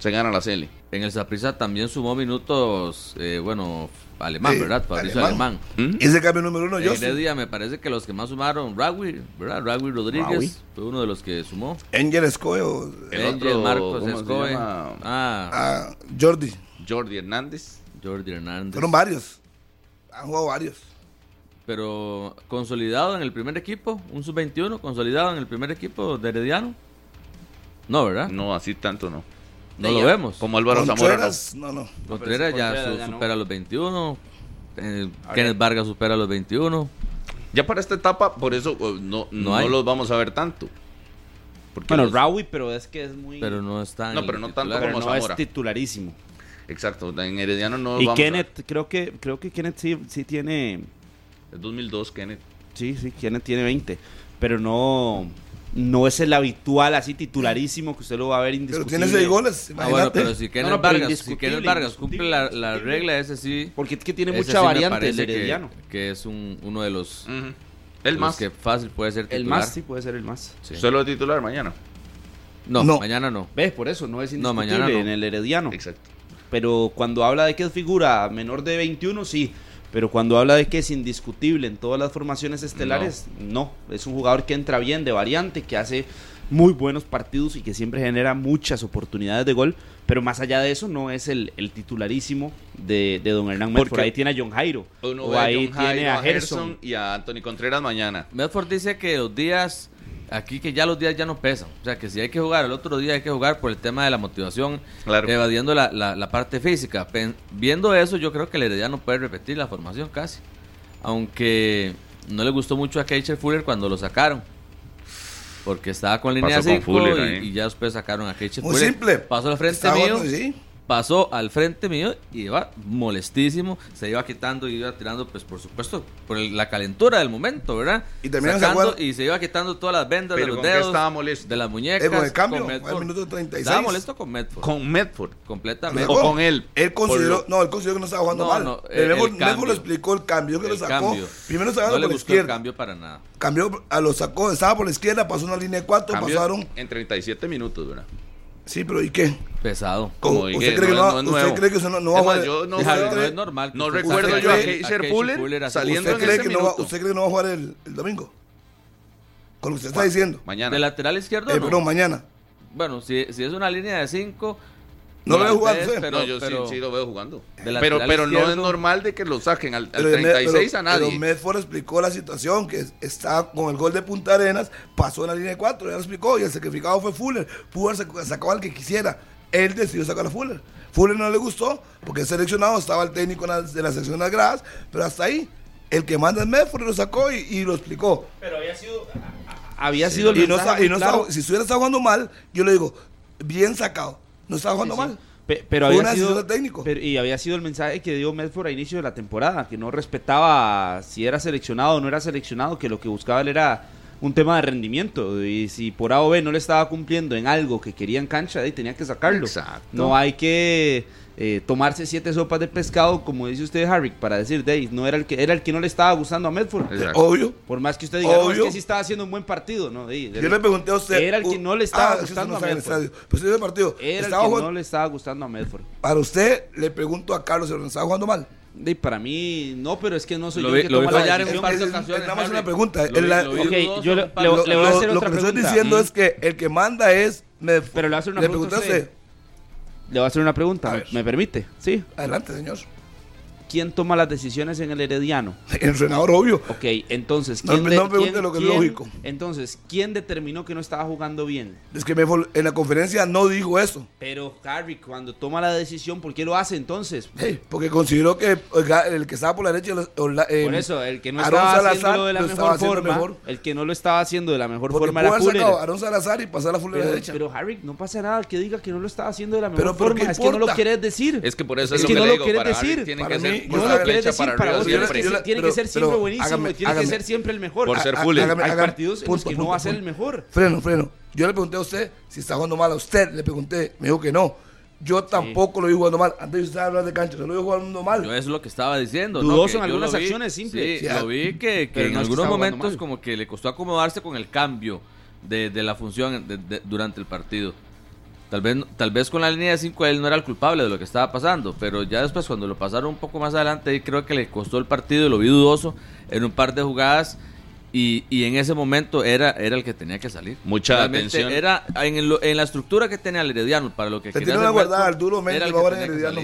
Se gana la CL. En el Saprissa también sumó minutos, eh, bueno, alemán, ¿verdad? Fabricio alemán. Alemán. ¿Mm? Ese cambio número uno, En Justin. Heredia me parece que los que más sumaron, Ragui, ¿verdad? Ragui Rodríguez fue uno de los que sumó. Angel Escoe o El Angel otro, Marcos ¿cómo se Escoe. Ah, a Jordi. Jordi Hernández. Jordi Hernández. Fueron varios. Han jugado varios. Pero consolidado en el primer equipo, un sub-21 consolidado en el primer equipo de Herediano. No, ¿verdad? No, No, así tanto no. Lo vemos. Como Álvaro Zamora. no. Contreras, no, no. Contreras ya, Contreras su- ya no. supera los 21. eh, Kenneth. Vargas supera los 21. Ya para esta etapa, por eso eh, no, no, hay. los vamos a ver tanto. Porque Bueno, los- Rawi, pero es que es muy. Pero no está en No, el pero no tanto titular. como no es Zamora. titularísimo. Exacto, en Herediano no Y vamos a ver. Kenneth, creo que, creo que Kenneth sí, sí tiene. Es 2002, Kenneth. Sí, sí, Kenneth tiene 20. Pero no. No es el habitual así titularísimo que usted lo va a ver Pero indiscutible. tiene seis goles, Ah, imagínate. bueno, pero si Kenneth no, pero Vargas, si Kenneth Vargas cumple la, regla, ese sí. Porque es que tiene mucha sí variante el que- herediano. Que, es un, uno de los, El los más. que fácil puede ser titular. El más, sí, puede ser el más. Sí. Usted lo va a titular mañana. No, No. mañana no. ¿Ves? Por eso no es No, indiscutible mañana no. en el herediano. Exacto. Pero cuando habla de que es figura menor de 21, sí. Pero cuando habla de que es indiscutible en todas las formaciones estelares, no. Es un jugador que entra bien de variante, que hace muy buenos partidos y que siempre genera muchas oportunidades de gol. Pero más allá de eso, no es el, el titularísimo de, de don Hernán Medford. Porque Ahí tiene a John Jairo. Uno o a ahí John tiene Jairo, a. Gerson y a Anthony Contreras mañana. Medford dice que los días, aquí que ya los días ya no pesan. O sea, que si hay que jugar el otro día hay que jugar por el tema de la motivación, Claro. evadiendo la, la- la parte física. Pen- viendo eso, yo creo que el Herediano puede repetir la formación casi. Aunque no le gustó mucho a Keicher Fuller cuando lo sacaron. Porque estaba con línea Pasó con 5 Fuller y, ya después sacaron a Keicher Muy Fuller. simple. Pasó al frente Estaba mío. sí. Pasó al frente mío y iba molestísimo, se iba quitando y iba tirando, pues por supuesto, por el- la calentura del momento, ¿verdad? Y también se Sacando y se iba quitando todas las vendas de los ¿con qué dedos, estaba molesto? de las muñecas. Eh, con el cambio, con al Medford. minuto 36. Estaba molesto con Medford, Con Medford. completamente. O con él. Él consideró, no, él consideró que no estaba jugando No, mal. no, el- Medford- el Medford cambio. lo explicó el cambio que lo sacó. cambio. Primero no estaba le por la gustó el izquierda. cambio para nada. Cambió, a lo sacó, estaba por la izquierda, pasó una línea de cuatro, Cambió pasaron. en 37 minutos, ¿verdad? Sí, pero ¿y qué? Pesado. ¿Usted dije, cree que no, no es usted nuevo. cree que eso no, no va a jugar? yo no, es normal recuerdo yo a Fuller así. saliendo ¿Usted en cree, ese que no va, minuto. ¿Usted cree que no va a jugar el, el domingo? Con lo que usted está diciendo. Mañana. De lateral izquierdo, Eh, no. mañana. Bueno, si, si es una línea de 5. No lo veo jugando, ¿sí? Pero, no, yo pero- sí, sí lo veo jugando. De Pero, pero no es normal de que lo saquen al, al Pero, 36 pero- a nadie. Pero Medford explicó la situación, que está con el gol de Punta Arenas, pasó en la línea de cuatro, ya lo explicó, y el sacrificado fue Fuller. Fuller sac- sacó al que quisiera. él decidió sacar a Fuller. Fuller no le gustó porque es seleccionado, estaba el técnico de la sección de las gradas, pero hasta ahí. El que manda es Medford lo sacó y, lo explicó. Pero había sido. Había sido el y no, y no estaba, Si estuviera estado jugando mal, yo le digo, bien sacado. No estaba jugando mal. pero había sido técnico. y había sido el mensaje que dio Medford a inicio de la temporada, que no respetaba si era seleccionado o no era seleccionado, que lo que buscaba él era un tema de rendimiento. Y si por A o B no le estaba cumpliendo en algo que quería en cancha, ahí tenía que sacarlo. No hay que eh, tomarse siete sopas de pescado, como dice usted, Harry, para decir, Dave, no era el que era el que no le estaba gustando a Medford. Obvio. Por más que usted diga, no, es que sí estaba haciendo un buen partido, ¿no? yo le pregunté a usted. Era el que no le estaba ah, gustando a Medford. Pues partido. Era el que no le estaba gustando a Medford. Para usted, le pregunto a Carlos, ¿se estaba jugando mal? De, para mí, no, pero es que no soy lo yo el que toma la decisión. Nada más una pregunta. Lo, yo le, voy a hacer Lo que estoy diciendo es que el que manda es Medford. Pero le voy a hacer una pregunta. Le voy a hacer una pregunta, ¿me permite? Sí. Adelante, señor. ¿Quién toma las decisiones en el Herediano? El entrenador, obvio. Ok, entonces, ¿quién, no, me lo que es lógico. Entonces, ¿quién determinó que no estaba jugando bien? Es que me, en la conferencia no dijo eso. Pero, Harry, cuando toma la decisión, ¿por qué lo hace entonces? porque consideró que el que estaba por la derecha... Eh, por eso, el que no estaba haciendo de la mejor forma, el que no lo estaba haciendo de la mejor forma era Fuller. a Aaron Salazar y pasar a Fuller pero, derecha. Pero, Harry, no pasa nada que diga que no lo estaba haciendo de la mejor forma. es que no lo quieres decir. Es que por eso es, lo que, no lo quieres decir. tiene que ser no lo quieres decir para vos tiene que ser siempre buenísimo y tiene que ser siempre el mejor. Por ser full. Hay partidos en los que no va a ser el mejor. Freno, freno. Yo le pregunté a usted si está jugando mal a usted. Le pregunté, me dijo que no. Yo tampoco lo vi jugando mal. Antes de usted hablar de cancha, yo lo vi jugando mal. Yo eso es lo que estaba diciendo. Dudoso en algunas acciones, simple. Sí, lo vi que, en algunos momentos como que le costó acomodarse con el cambio de, de la función durante el partido. Tal vez, tal vez con la línea de 5 él no era el culpable de lo que estaba pasando, pero ya después cuando lo pasaron un poco más adelante, creo que le costó el partido y lo vi dudoso en un par de jugadas y, y en ese momento era, era el que tenía que salir. Mucha atención. Era en, en, la estructura que tenía el Herediano para lo que Se quería guardar al duro Méndez, va a en Herediano.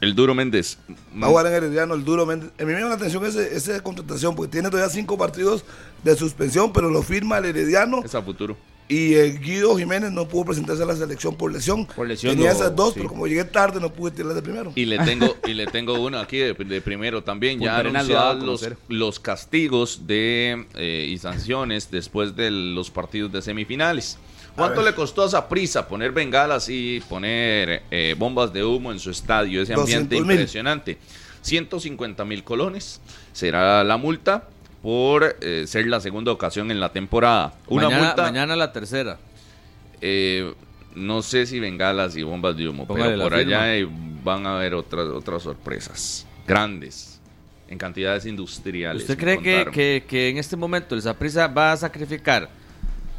El duro Méndez. Va a jugar en Herediano, el duro Méndez. A mí me llama la atención esa contratación, porque tiene todavía cinco partidos de suspensión, pero lo firma el Herediano. Es a futuro. Y eh, Guido Jiménez no pudo presentarse a la selección por lesión. Por lesión. Tenía esas dos, pero como llegué tarde no pude tirar de primero. Y le tengo, y le tengo uno aquí de, primero también. ya anunciados los, los castigos de eh, y sanciones después de los partidos de semifinales. ¿Cuánto le costó a esa prisa poner bengalas y poner eh, bombas de humo en su estadio? Ese ambiente impresionante. 150 mil colones será la multa por eh, ser la segunda ocasión en la temporada. Una mañana, multa. Mañana la tercera. Eh, no sé si bengalas y bombas de humo, pero por allá van a haber otras, otras sorpresas grandes en cantidades industriales. ¿Usted cree que, que, en este momento el Zaprisa va a sacrificar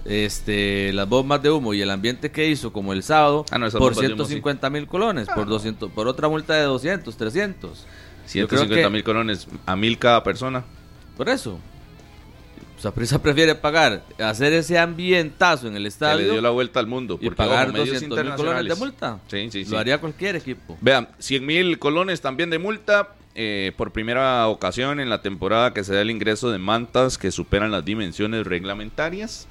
este las bombas de humo y el ambiente que hizo como el sábado ah, por 150 mil colones, por 200, por otra multa de 200, 300? 150 mil colones a mil cada persona. Por eso. Saprissa prefiere pagar, hacer ese ambientazo en el estadio. Que le dio la vuelta al mundo. Y pagar 200 mil colones de multa. Sí, sí, Lo haría cualquier equipo. Vean, 100 mil colones también de multa. Eh, por primera ocasión en la temporada que se da el ingreso de mantas que superan las dimensiones reglamentarias.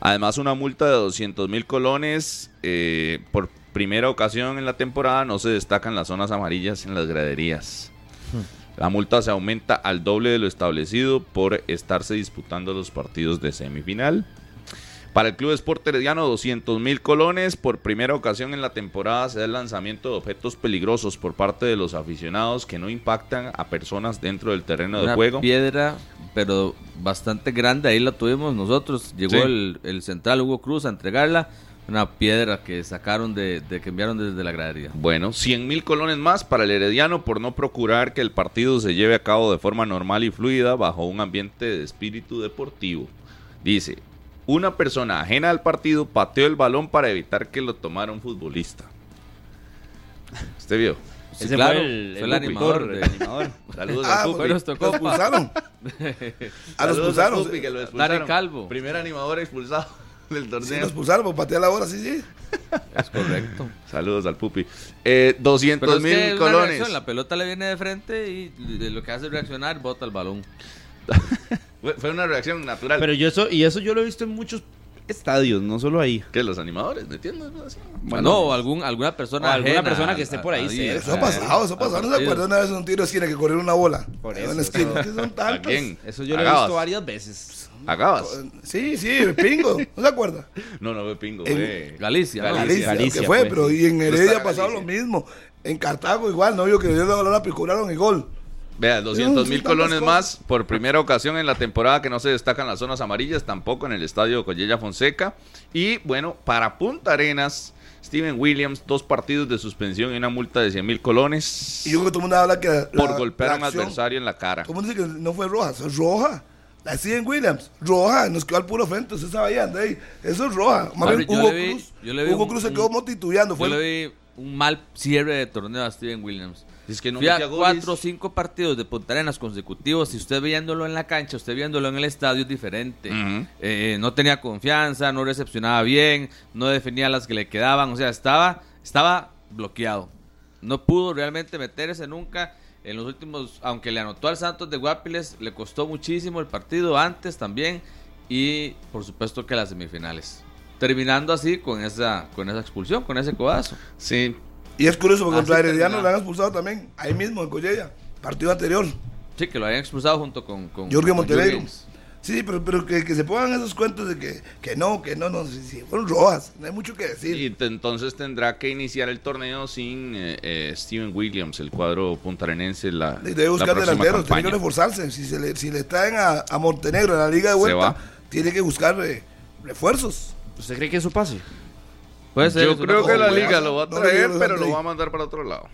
Además, una multa de 200 mil colones eh, por primera ocasión en la temporada. No se destacan las zonas amarillas en las graderías. Hmm. La multa se aumenta al doble de lo establecido por estarse disputando los partidos de semifinal. Para el Club Sport Herediano, 200 mil colones. Por primera ocasión en la temporada se da el lanzamiento de objetos peligrosos por parte de los aficionados que no impactan a personas dentro del terreno de juego. piedra, pero bastante grande, ahí la tuvimos nosotros. Llegó el, el central Hugo Cruz a entregarla una piedra que sacaron de, que enviaron desde la gradería. Bueno, 100 mil colones más para el Herediano por no procurar que el partido se lleve a cabo de forma normal y fluida bajo un ambiente de espíritu deportivo. Dice, una persona ajena al partido pateó el balón para evitar que lo tomara un futbolista. ¿Usted vio? Ese claro, fue el, el, animador. El *laughs* animador. Saludos ah, a Pupi. *laughs* Lo expulsaron. a los expulsaron. Expulsaron. Calvo. Primer animador expulsado *laughs* del torneo. Sí, nos expulsaron por patear la hora, sí, sí. Es correcto. Saludos al Pupi. Eh, 200 mil colones. la pelota le viene de frente y lo que hace es reaccionar, bota el balón. *laughs* Fue una reacción natural. Pero yo eso, y eso yo lo he visto en muchos estadios, no solo ahí. ¿Qué? Los animadores, ¿me entiendes? Bueno, o algún, alguna persona o alguna ajena persona que esté por ahí a- cerca. Eso ha pasado, eso ha pasado. ¿No se acuerdan una vez un tiro de esquina que corrió una bola? Por En eso, esquina. que son ¿A tantos. quién? Eso yo lo he visto varias veces. ¿Agabas? Sí, sí, pingo. ¿No se acuerda? *laughs* No, no, fue pingo, fue... Galicia, ¿no? Galicia, Galicia que fue, fue. pero y en Heredia ha pasado lo mismo. En Cartago igual, no vio que dio la pero cobraron el gol. Vea, 200 mil Sí, tantas colones más por primera ocasión en la temporada que no se destacan las zonas amarillas, tampoco en el estadio Collella Fonseca. Y bueno, para Punta Arenas, Steven Williams, dos partidos de suspensión y una multa de 100 mil colones Y yo creo que todo el mundo habla que. la- por la- golpear a un la adversario en la cara. Todo el mundo dice que no fue roja, es roja. La siguen Williams, roja, nos quedó al puro frente, usted estaba ahí, André. Eso es roja. Más Padre, bien, yo Hugo le vi- Cruz, yo Hugo un- Cruz se quedó titubeando. Yo Fue le vi un mal cierre de torneo a Steven Williams. Es que no Fui a cuatro o cinco partidos de Punta Arenas consecutivos. Si usted viéndolo en la cancha, usted viéndolo en el estadio es diferente. Eh, no tenía confianza, no recepcionaba bien, no definía las que le quedaban. O sea, estaba, estaba bloqueado. No pudo realmente meterse nunca. En los últimos, aunque le anotó al Santos de Guapiles, le costó muchísimo el partido antes también. Y por supuesto que las semifinales. Terminando así con esa, con esa expulsión, con ese codazo. Sí, Y es curioso porque contra Herediano lo han expulsado también, ahí mismo en Collella, partido anterior. Sí, que lo habían expulsado junto con, con Jorge Montenegro. Sí, pero, pero que, que se pongan esos cuentos de que, que no, que no, no, sí, sí, fueron rojas, no hay mucho que decir. y te- entonces tendrá que iniciar el torneo sin eh, eh, Steven Williams, el cuadro puntarenense. La, debe la buscar próxima delanteros, tiene que reforzarse. Si, se le, si le traen a, a Montenegro en la liga de Se vuelta, va. tiene que buscar eh, refuerzos. ¿Usted cree que eso pase? Puede ser, Yo creo que la liga lo va a traer, pero lo va a mandar para otro lado.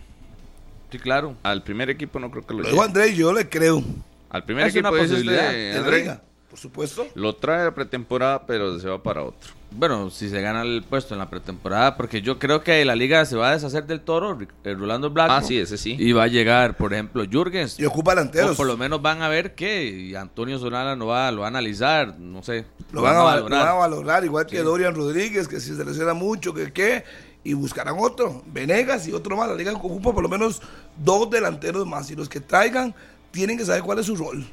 Sí, claro. Al primer equipo no creo que lo lleve. André, yo le creo. Al primer Es equipo una posibilidad. la Andrei, liga, por supuesto. Lo trae a pretemporada, pero se va para otro. Bueno, si se gana el puesto en la pretemporada, porque yo creo que la liga se va a deshacer del toro, Ric- eh, Rolando Blanco. Ah, sí, ese sí. Y va a llegar, por ejemplo, Jürgens. Y ocupa O delanteros. por lo menos van a ver que y Antonio Solana no va, lo va a analizar, no sé. Lo van, a, val- lo van a valorar, igual que Dorian Rodríguez, que si se lesiona mucho, que qué, y buscarán otro, Venegas y otro más. La liga ocupa por lo menos dos delanteros más, y los que traigan tienen que saber cuál es su rol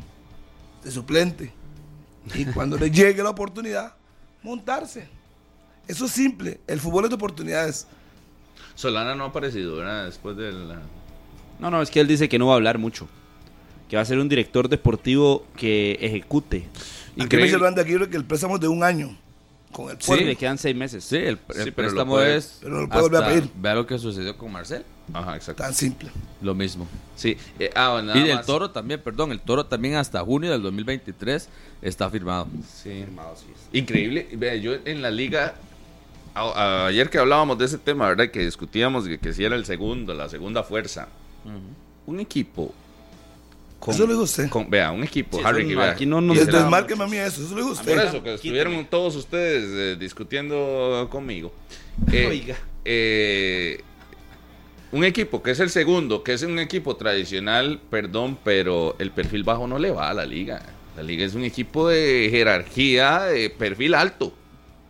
de suplente. Y cuando les llegue la oportunidad, montarse. Eso es simple, el fútbol es de oportunidades. Solana no ha aparecido, ¿verdad? Después del... No, no, es que él dice que no va a hablar mucho. Que va a ser un director deportivo que ejecute. Aquí me Increíble. dice Orlando aquí que el préstamo es de un año con el Sí, le quedan seis meses. Sí, el, el Sí, préstamo puede- es. pero lo puede volver a pedir. Vea lo que sucedió con Marcel. Ajá, exacto. Tan simple. Lo mismo. Sí. eh, ah, bueno, y del más. toro también, perdón, el toro también hasta junio del 2023 está firmado. Sí. Increíble. Vea, yo en la liga, a- a- ayer que hablábamos de ese tema, ¿verdad? Que discutíamos que, que si era el segundo, la segunda fuerza. Un equipo. Con, Eso lo dijo usted. con- vea, un equipo, Sí, Harry, vea. aquí no nos- desmárqueme a mí eso, eso lo dijo Por eso, que estuvieron todos ustedes eh, discutiendo conmigo. *laughs* Eh, Oiga. eh, un equipo que es el segundo, que es un equipo tradicional, perdón, pero el perfil bajo no le va a la liga. La liga es un equipo de jerarquía, de perfil alto.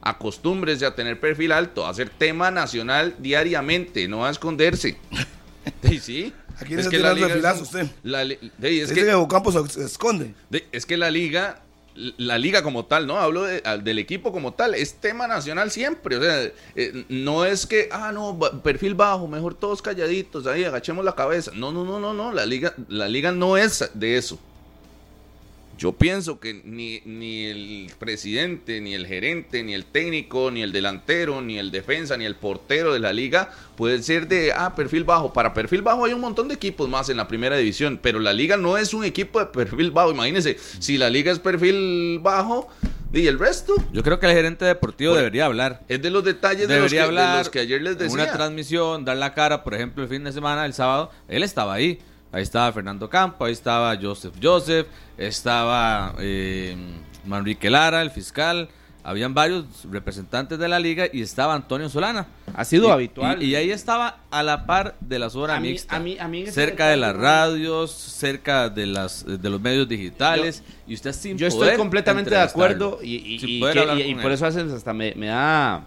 Acostúmbrese a tener perfil alto, a hacer tema nacional diariamente, no a esconderse. *laughs* Sí, sí. ¿A quién le está tirando liga el es usted? la li- de- es Dice que- que Ocampo se, se esconde. de- es que la liga, la liga como tal, no hablo de- al- del equipo como tal, es tema nacional siempre. O sea, eh, no es que, ah, no, perfil bajo, mejor todos calladitos, ahí agachemos la cabeza. No, no, no, no, no, la liga, la liga no es de eso. Yo pienso que ni, ni el presidente, ni el gerente, ni el técnico, ni el delantero, ni el defensa, ni el portero de la liga puede ser de ah, perfil bajo. Para perfil bajo hay un montón de equipos más en la primera división, pero la liga no es un equipo de perfil bajo. Imagínense, si la liga es perfil bajo, y el resto Yo creo que el gerente deportivo Por- debería hablar. es de los detalles de los, que, Debería de hablar los que ayer les decía. una transmisión, dar la cara, por ejemplo, el fin de semana, el sábado, él estaba ahí. Ahí estaba Fernando Campo, ahí estaba Joseph Joseph, estaba eh, Manrique Lara, el fiscal, habían varios representantes de la liga y estaba Antonio Solana. Ha sido Y- habitual. Y, y ahí estaba a la par de la zona A mí- mixta. a mí- a mí en ese cerca de las radios, cerca de las de los medios digitales. y usted sin Yo estoy completamente de acuerdo y, y- sin y poder que- hablar y- y con por eso veces hasta me, me da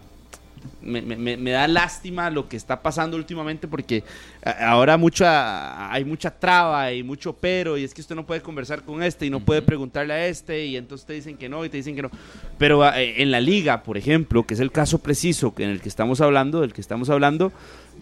me, me- me da lástima lo que está pasando últimamente porque ahora mucha, hay mucha traba y mucho pero y es que usted no puede conversar con este y no puede preguntarle a este y entonces te dicen que no y te dicen que no. Pero eh, en la liga, por ejemplo, que es el caso preciso en el que estamos hablando, del que estamos hablando,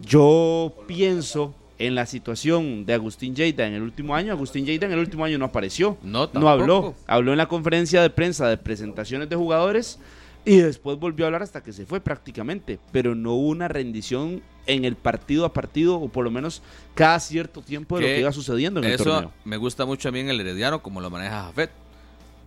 yo pienso en la situación de Agustín Lleida en el último año. Agustín Lleida en el último año no apareció, No, no habló. Habló en la conferencia de prensa de presentaciones de jugadores y después volvió a hablar hasta que se fue prácticamente. Pero no hubo una rendición en el partido a partido o por lo menos cada cierto tiempo de lo Que iba sucediendo en el Eso torneo. me gusta mucho a mí en el Herediano, como lo maneja Jafet.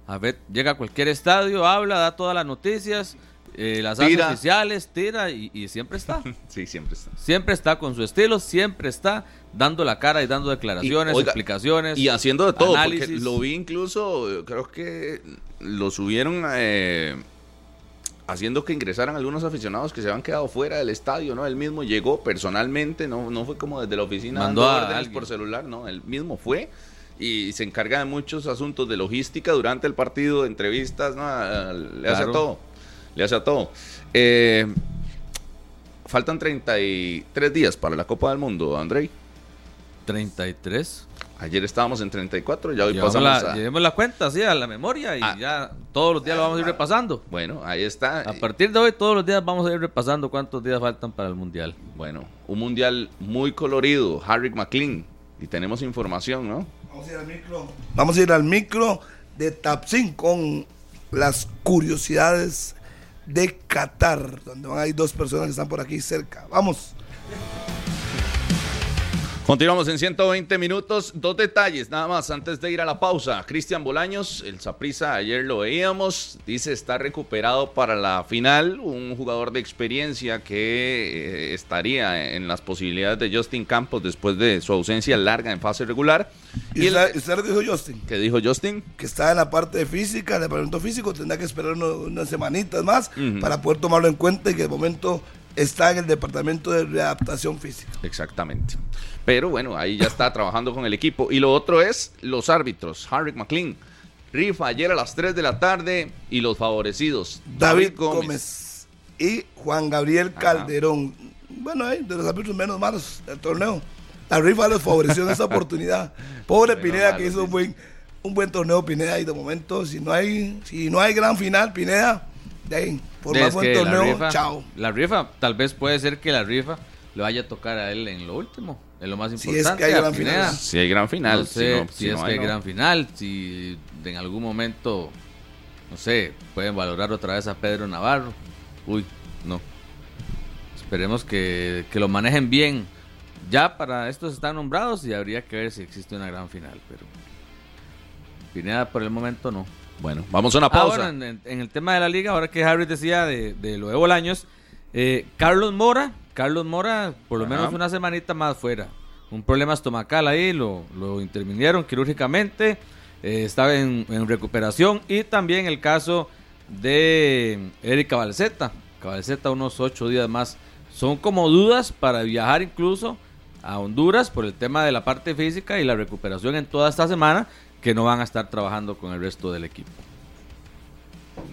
Jafet llega a cualquier estadio, habla, da todas las noticias, eh, las hace oficiales, tira y, y siempre está. *laughs* Sí, siempre está. siempre está con su estilo, siempre está dando la cara y dando declaraciones, Y, oiga, explicaciones. Y haciendo de todo, porque lo vi incluso, creo que lo subieron eh, haciendo que ingresaran algunos aficionados que se habían quedado fuera del estadio, ¿no? Él mismo llegó personalmente, no, no fue como desde la oficina Mandó dando a órdenes alguien. por celular, no, él mismo fue y se encarga de muchos asuntos de logística durante el partido, de entrevistas, ¿no? Le hace a todo, le hace a todo. Eh, faltan 33 días para la Copa del Mundo, Andrei. 33. Ayer estábamos en 34, ya hoy Llevamos pasamos la, a... llevemos la cuenta, sí, a la memoria y Ah. ya todos los días lo vamos a ir repasando. Bueno, ahí está. A partir de hoy, todos los días vamos a ir repasando cuántos días faltan para el Mundial. Bueno, un mundial muy colorido, Harry McLean. Y tenemos información, ¿no? Vamos a ir al micro. Vamos a ir al micro de Tapsin con las curiosidades de Qatar, donde van a ir dos personas que están por aquí cerca. Vamos. Continuamos en 120 minutos. Dos detalles nada más antes de ir a la pausa. Cristian Bolaños, el Saprisa, ayer lo veíamos, dice está recuperado para la final. Un jugador de experiencia que eh, estaría en las posibilidades de Justin Campos después de su ausencia larga en fase regular. Y, el, usted, dijo Justin, que dijo Justin, que está en la parte de física, en el departamento físico, tendrá que esperar uno- unas semanitas más para poder tomarlo en cuenta y que de momento está en el departamento de readaptación física. Exactamente. Pero bueno, ahí ya está trabajando con el equipo. Y lo otro es los árbitros. Harry McLean. Rifa ayer a las 3 de la tarde y los favorecidos. David Gómez. y Juan Gabriel Calderón. Bueno, eh, de los árbitros menos malos del torneo. La rifa les favoreció en esta *laughs* oportunidad. Pobre Menos Pineda que hizo un buen, un buen torneo Pineda y de momento si no hay si no hay gran final Pineda, de ahí, por Es más buen que la torneo, rifa- chao. La rifa, tal vez puede ser que la rifa le vaya a tocar a él en lo último, en lo más Si importante. es que hay gran final. Si hay gran final. No sé no- si, es no que hay no. gran final, si en algún momento, no sé, pueden valorar otra vez a Pedro Navarro. Uy, no. Esperemos que, que lo manejen bien. Ya para estos están nombrados y habría que ver si existe una gran final, pero Pineda por el momento no. Bueno, vamos a una Ah, pausa. bueno, en, en- en el tema de la liga, ahora que Harry decía de, de lo de Bolaños, eh, Carlos Mora, Carlos Mora, por lo Ajá. menos una semanita más fuera. Un problema estomacal ahí, lo, lo intervinieron quirúrgicamente, eh, estaba en, en recuperación. Y también el caso de Eric Cabalceta. Cabalceta unos ocho días más. Son como dudas para viajar incluso a Honduras por el tema de la parte física y la recuperación en toda esta semana que no van a estar trabajando con el resto del equipo.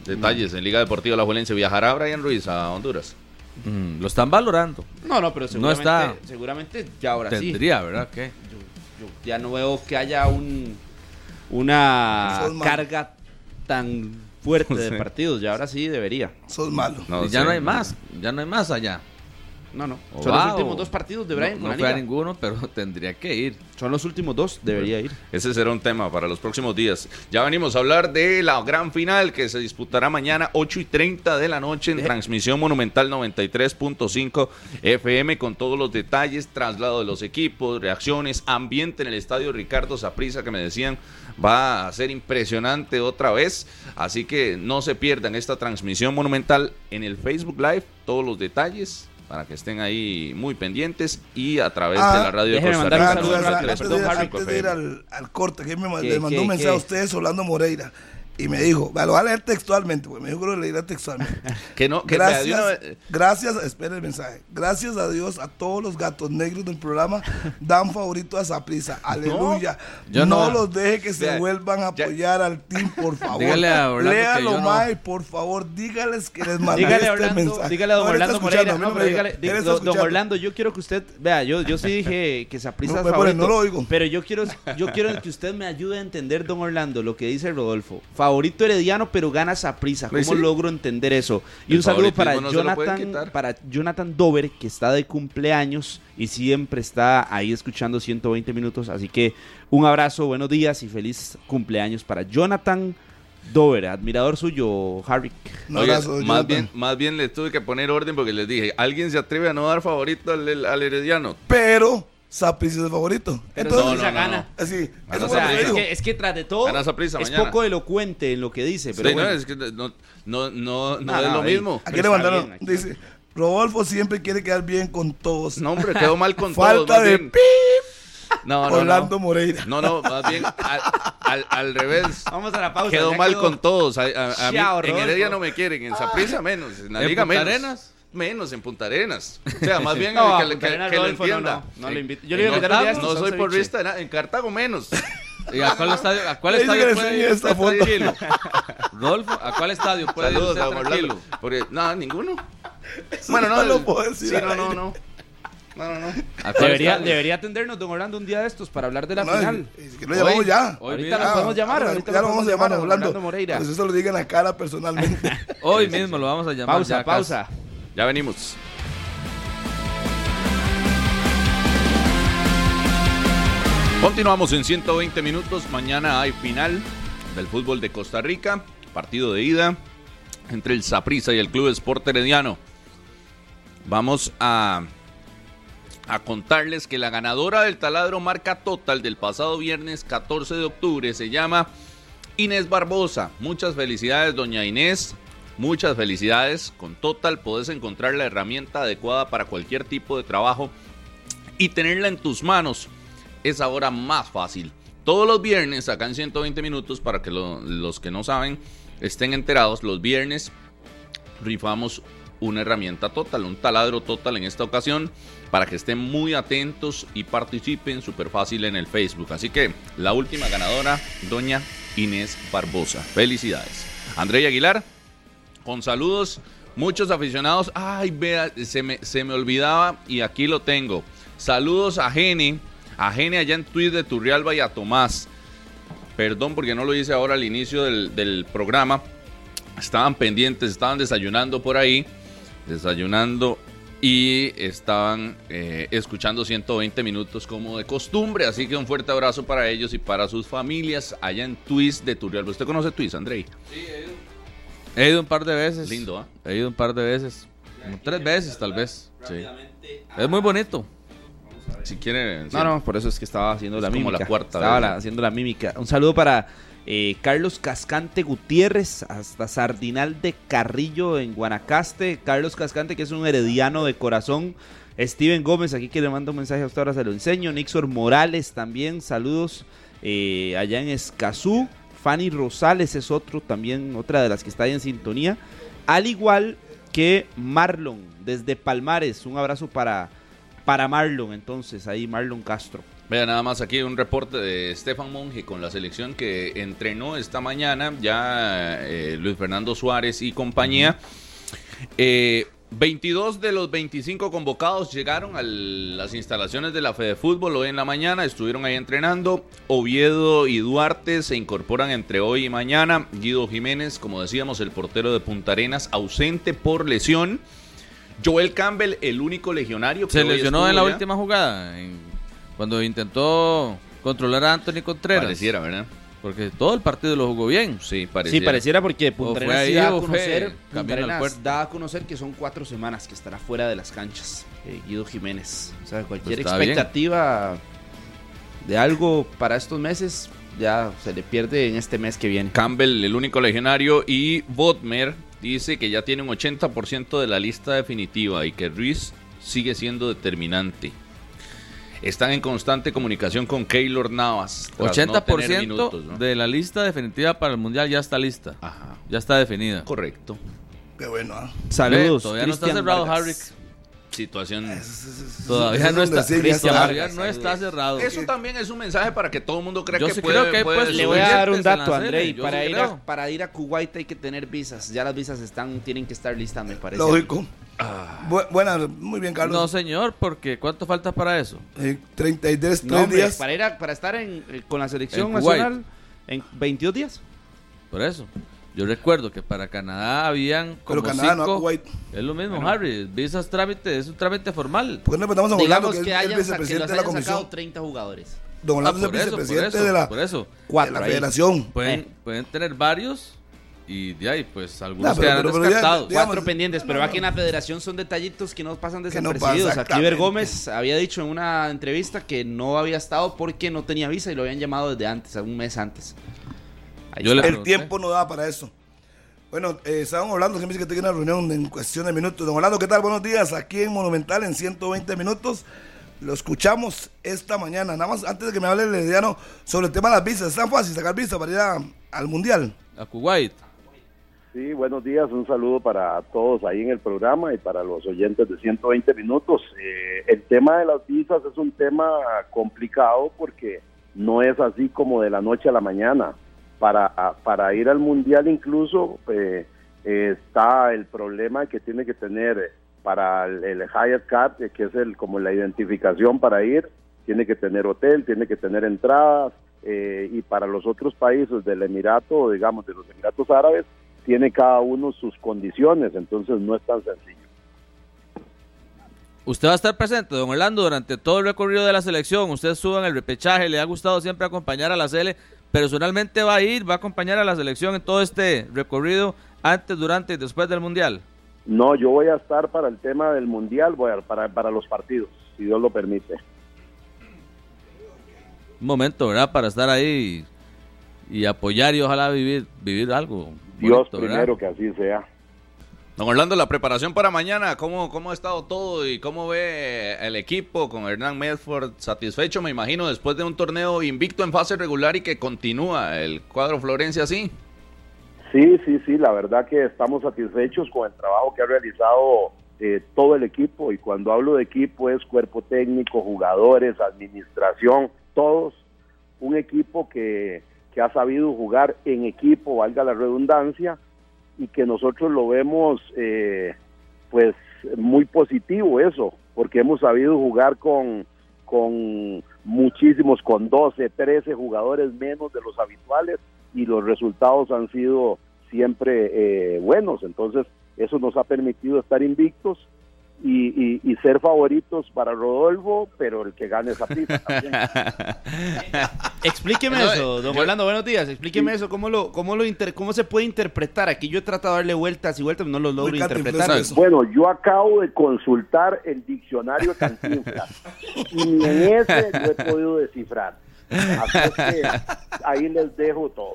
Detalles en Liga Deportiva La Juelense. ¿Viajará Brian Ruiz a Honduras? Mm, lo están valorando. No, no, pero No seguramente, está. seguramente ya ahora sí. Tendría, ¿verdad? ¿Qué? Yo, yo ya no veo que haya un una Sos malo. carga tan fuerte de *laughs* Sí. partidos. Ya ahora sí debería. Sos malo. No ya sé. no hay más, ya no hay más allá. No, no. O Son va, los últimos dos partidos de Brian no, con no la fue a liga. ninguno, pero *laughs* tendría que ir. Son los últimos dos, debería ir. Ese será un tema para los próximos días. Ya venimos a hablar de la gran final que se disputará mañana 8 y 30 de la noche en Eh. transmisión monumental 93.5 FM con todos los detalles, traslado de los equipos, reacciones, ambiente en el estadio Ricardo Saprisa que me decían va a ser impresionante otra vez. Así que no se pierdan esta transmisión monumental en el Facebook Live, todos los detalles para que estén ahí muy pendientes y a través Ah, de la radio de Costa Rica. Antes, de, 93.5 ir- Harry, antes de ir FM. al, al corte, que me, ¿Qué, le mandó un mensaje a ustedes, Orlando Moreira. Y me dijo, "Va, lo voy a leer textualmente, porque me dijo que lo leía textualmente. *laughs* Que no, que Gracias, una gracias, espera el mensaje. Gracias a Dios, a todos los gatos negros del programa, *laughs* dan favorito a Saprisa. Aleluya. yo no, no. los deje que se vuelvan a ya- apoyar al team, por *laughs* favor. Dígale a Orlando Léalo, yo no. Mae, por favor, dígales que les mandé Dígale este a Orlando, mensaje. dígale a don Orlando Moreira. No, me pero dígale, está don. Orlando, yo quiero que usted, vea, yo, yo sí dije que Saprissa No, es me favorito. no lo oigo. Pero yo quiero, yo quiero que usted me ayude a entender, don Orlando, lo que dice Rodolfo. Favorito herediano, pero gana Saprissa. ¿Cómo Pues sí. logro entender eso? Y El un saludo para no Jonathan, para Jonathan Dover, que está de cumpleaños y siempre está ahí escuchando 120 minutos. Así que un abrazo, buenos días y feliz cumpleaños para Jonathan Dover, admirador suyo, Harry. Abrazo, más, Jonathan. bien, más bien le tuve que poner orden porque les dije, ¿alguien se atreve a no dar favorito al, al Herediano? Pero Saprissa es el favorito. Pero Entonces, no, no, no, gana. así, eso O sea, es que, es que tras de todo Gana es mañana. poco elocuente en lo que dice, pero Sí, no, es que no, no, no, no, No, es lo ahí- mismo. Aquí Pero le está mandaron, bien, aquí. dice, Rodolfo siempre quiere quedar bien con todos. No, hombre, quedó mal con *laughs* todos. Falta de pip, No, no, Orlando no. Moreira. No, no, más bien al, al, al revés. Vamos a la pausa. Quedó mal quedó. con todos. A, a- a mí, en. Heredia no me quieren, en Saprissa menos, en la ¿En Liga menos. Arenas? Menos en Punta Arenas. O sea, más *laughs* bien No, que, a le- Punta que- Arenas, que lo Rodolfo, no, entienda. no, no le En- invito. Yo le en Cartago, No soy porrista, na- en Cartago menos. ¿Y a cuál estadio, a cuál *laughs* Le estadio puede ir esta foto. tranquilo? Rodolfo, ¿a cuál estadio puede ir usted tranquilo? Porque, no, ninguno. Bueno, no, no lo puedo decir Sí, no, no, no. No, no, no. ¿A cuál Debería, debería atendernos, don Orlando, un día de estos para hablar de la No, final. es- es que lo llamamos Hoy- ya. hoy Ahorita mismo. lo podemos llamar. Ah, ahorita ya lo vamos a llamar a don Orlando. Moreira. Pues eso lo diga en la cara personalmente. Hoy mismo lo vamos a llamar. Pausa, ya pausa. Ya venimos. Continuamos en 120 minutos. Mañana hay final del fútbol de Costa Rica. Partido de ida entre el Saprissa y el Club Sport Herediano. Vamos a, a contarles que la ganadora del taladro marca total del pasado viernes 14 de octubre se llama Inés Barbosa. Muchas felicidades, doña Inés. Muchas felicidades. Con Total podés encontrar la herramienta adecuada para cualquier tipo de trabajo y tenerla en tus manos es ahora más fácil. Todos los viernes, acá en 120 minutos, para que lo- los que no saben estén enterados, los viernes rifamos una herramienta total, un taladro total en esta ocasión, para que estén muy atentos y participen súper fácil en el Facebook. Así que la última ganadora, doña Inés Barbosa. Felicidades. André Aguilar, con saludos, muchos aficionados. Ay, vea, se me, se me olvidaba y aquí lo tengo. Saludos a Gene, a Gene allá en Twitter de Turrialba y a Tomás. Perdón porque no lo hice ahora al inicio del, del programa. Estaban pendientes, estaban desayunando por ahí, desayunando y estaban eh, escuchando 120 minutos como de costumbre. Así que un fuerte abrazo para ellos y para sus familias allá en Twist de Turrialba. ¿Usted conoce Twist, Andrei? He ido un par de veces. Lindo, ¿ah? He ido un par de veces. Como tres veces, tal vez. Sí. Es muy bonito. Si quiere. No, no, por eso es que estaba haciendo la Es como mímica. la cuarta Estaba la- haciendo la mímica. Un saludo para eh, Carlos Cascante Gutiérrez, hasta Sardinal de Carrillo en Guanacaste. Carlos Cascante, que es un herediano de corazón. Steven Gómez, aquí que le mando un mensaje a usted, ahora se lo enseño. Nixor Morales también, saludos eh, allá en Escazú. Fanny Rosales es otro, también otra de las que está ahí en sintonía. Al igual que Marlon, desde Palmares. Un abrazo para, para Marlon, entonces, ahí Marlon Castro. Vea nada más aquí un reporte de Stefan Monge con la selección que entrenó esta mañana ya eh, Luis Fernando Suárez y compañía. Eh, 22 de los 25 convocados llegaron a las instalaciones de la Fede Fútbol hoy en la mañana, estuvieron ahí entrenando. Oviedo y Duarte se incorporan entre hoy y mañana. Guido Jiménez, como decíamos, el portero de Punta Arenas, ausente por lesión. Joel Campbell, el único legionario que Se lesionó en la última jugada. cuando intentó controlar a Anthony Contreras. Pareciera, ¿verdad? Porque todo el partido lo jugó bien. Sí, pareciera. Sí, pareciera porque O Punta fue Arenas sí ahí da a conocer, da a conocer que son cuatro semanas que estará fuera de las canchas. eh, Guido Jiménez. O sea, cualquier Pues bien. expectativa de algo para estos meses ya se le pierde en este mes que viene. Campbell, el único legionario, y Bodmer dice que ya tiene un 80% de la lista definitiva y que Ruiz sigue siendo determinante. Están en constante comunicación con Keylor Navas. tras no 80% tener minutos, ¿no? de la lista definitiva para el Mundial ya está lista. Ajá, Ya está definida. correcto. Qué bueno. Saludos. Todavía no está Cristian cerrado. Harrick. Situación. Todavía no está, sí. Todavía no está cerrado. Eso también es un mensaje para que todo el mundo crea Yo que sí puede, creo que puede Le voy a dar un dato, yo Para sí ir, a, para ir a Kuwait hay que tener visas. Ya las visas están, tienen que estar listas, me parece. Lógico. Bu- buena, muy bien, No, Carlos. señor, porque ¿cuánto falta para eso? Eh, 33 No, tres hombre, días. para, ir a- para estar en, eh, con la selección En Kuwait. nacional en 22 días. Por eso. Yo recuerdo que para Canadá habían como Pero Canadá, no cinco- Kuwait. Es lo mismo, Harry. Visas trámite, es un trámite formal. ¿Por qué no preguntamos a Don Orlando, Digamos que, que, es el hayan, sa- que vicepresidente de la hayan sacado comisión? 30 jugadores. Don Ah, Orlando es por el eso, por vicepresidente eso, de la, por eso. de Cuatro la ahí. federación. Pueden, Eh. pueden tener varios y de ahí, pues algunos Nah, pero- quedarán pero- pero ya- descartados. digamos- Cuatro pendientes, no, pero no, aquí en no. la federación son detallitos que no pasan Que no desapercibidos. pasa, aquí Ver. Gómez había dicho en una entrevista que no había estado porque no tenía visa y lo habían llamado desde antes, un mes antes. Ahí Yo le está. El tiempo no da para eso. Bueno, eh, estaban hablando, siempre dice que tiene una reunión en cuestión de minutos. Don Orlando, ¿qué tal? Buenos días. Aquí en Monumental en 120 minutos. Lo escuchamos esta mañana. Nada más antes de que me hable el Herediano sobre el tema de las visas. ¿Es tan fácil sacar visa para ir a- al Mundial? A Kuwait. Sí, buenos días, un saludo para todos ahí en el programa y para los oyentes de 120 minutos. Eh, el tema de las visas es un tema complicado porque no es así como de la noche a la mañana. Para, para ir al mundial incluso eh, está el problema que tiene que tener para el, el Hyatt Card, eh, que es el como la identificación para ir, tiene que tener hotel, tiene que tener entradas eh, y para los otros países del Emirato, digamos de los Emiratos Árabes, tiene cada uno sus condiciones, entonces no es tan sencillo. Usted va a estar presente, don Orlando, durante todo el recorrido de la selección. Usted suba en el repechaje, le ha gustado siempre acompañar a la Sele. Personalmente va a ir, va a acompañar a la selección en todo este recorrido antes, durante y después del Mundial. No, yo voy a estar para el tema del mundial, voy a, para, para los partidos, si Dios lo permite. Un momento, ¿verdad? Para estar ahí y, y apoyar y ojalá vivir, vivir algo. Dios bonito, ¿verdad? primero que así sea. Don Orlando, la preparación para mañana, ¿cómo, ¿cómo ha estado todo y cómo ve el equipo con Hernán Medford? Satisfecho, me imagino, después de un torneo invicto en fase regular y que continúa el cuadro Florencia así. Sí, sí, sí, la verdad que estamos satisfechos con el trabajo que ha realizado eh, todo el equipo y cuando hablo de equipo es cuerpo técnico, jugadores, administración, todos, un equipo que, que ha sabido jugar en equipo, valga la redundancia, y que nosotros lo vemos eh, pues muy positivo eso, porque hemos sabido jugar con, con muchísimos, con 12, 13 jugadores menos de los habituales y los resultados han sido siempre eh, buenos. Entonces, eso nos ha permitido estar invictos y, y- y ser favoritos para Rodolfo, pero el que gane esa prisa también. *laughs* Explíqueme No, eso, don yo- Orlando, buenos días. Explíqueme eso, cómo lo, cómo lo inter- cómo se puede interpretar. Aquí yo he tratado de darle vueltas y vueltas, no lo logro Muy interpretar. eso. Bueno, yo acabo de consultar el diccionario Cantinflas *laughs* y ni en ese lo he podido descifrar. Así es que ahí les dejo todo.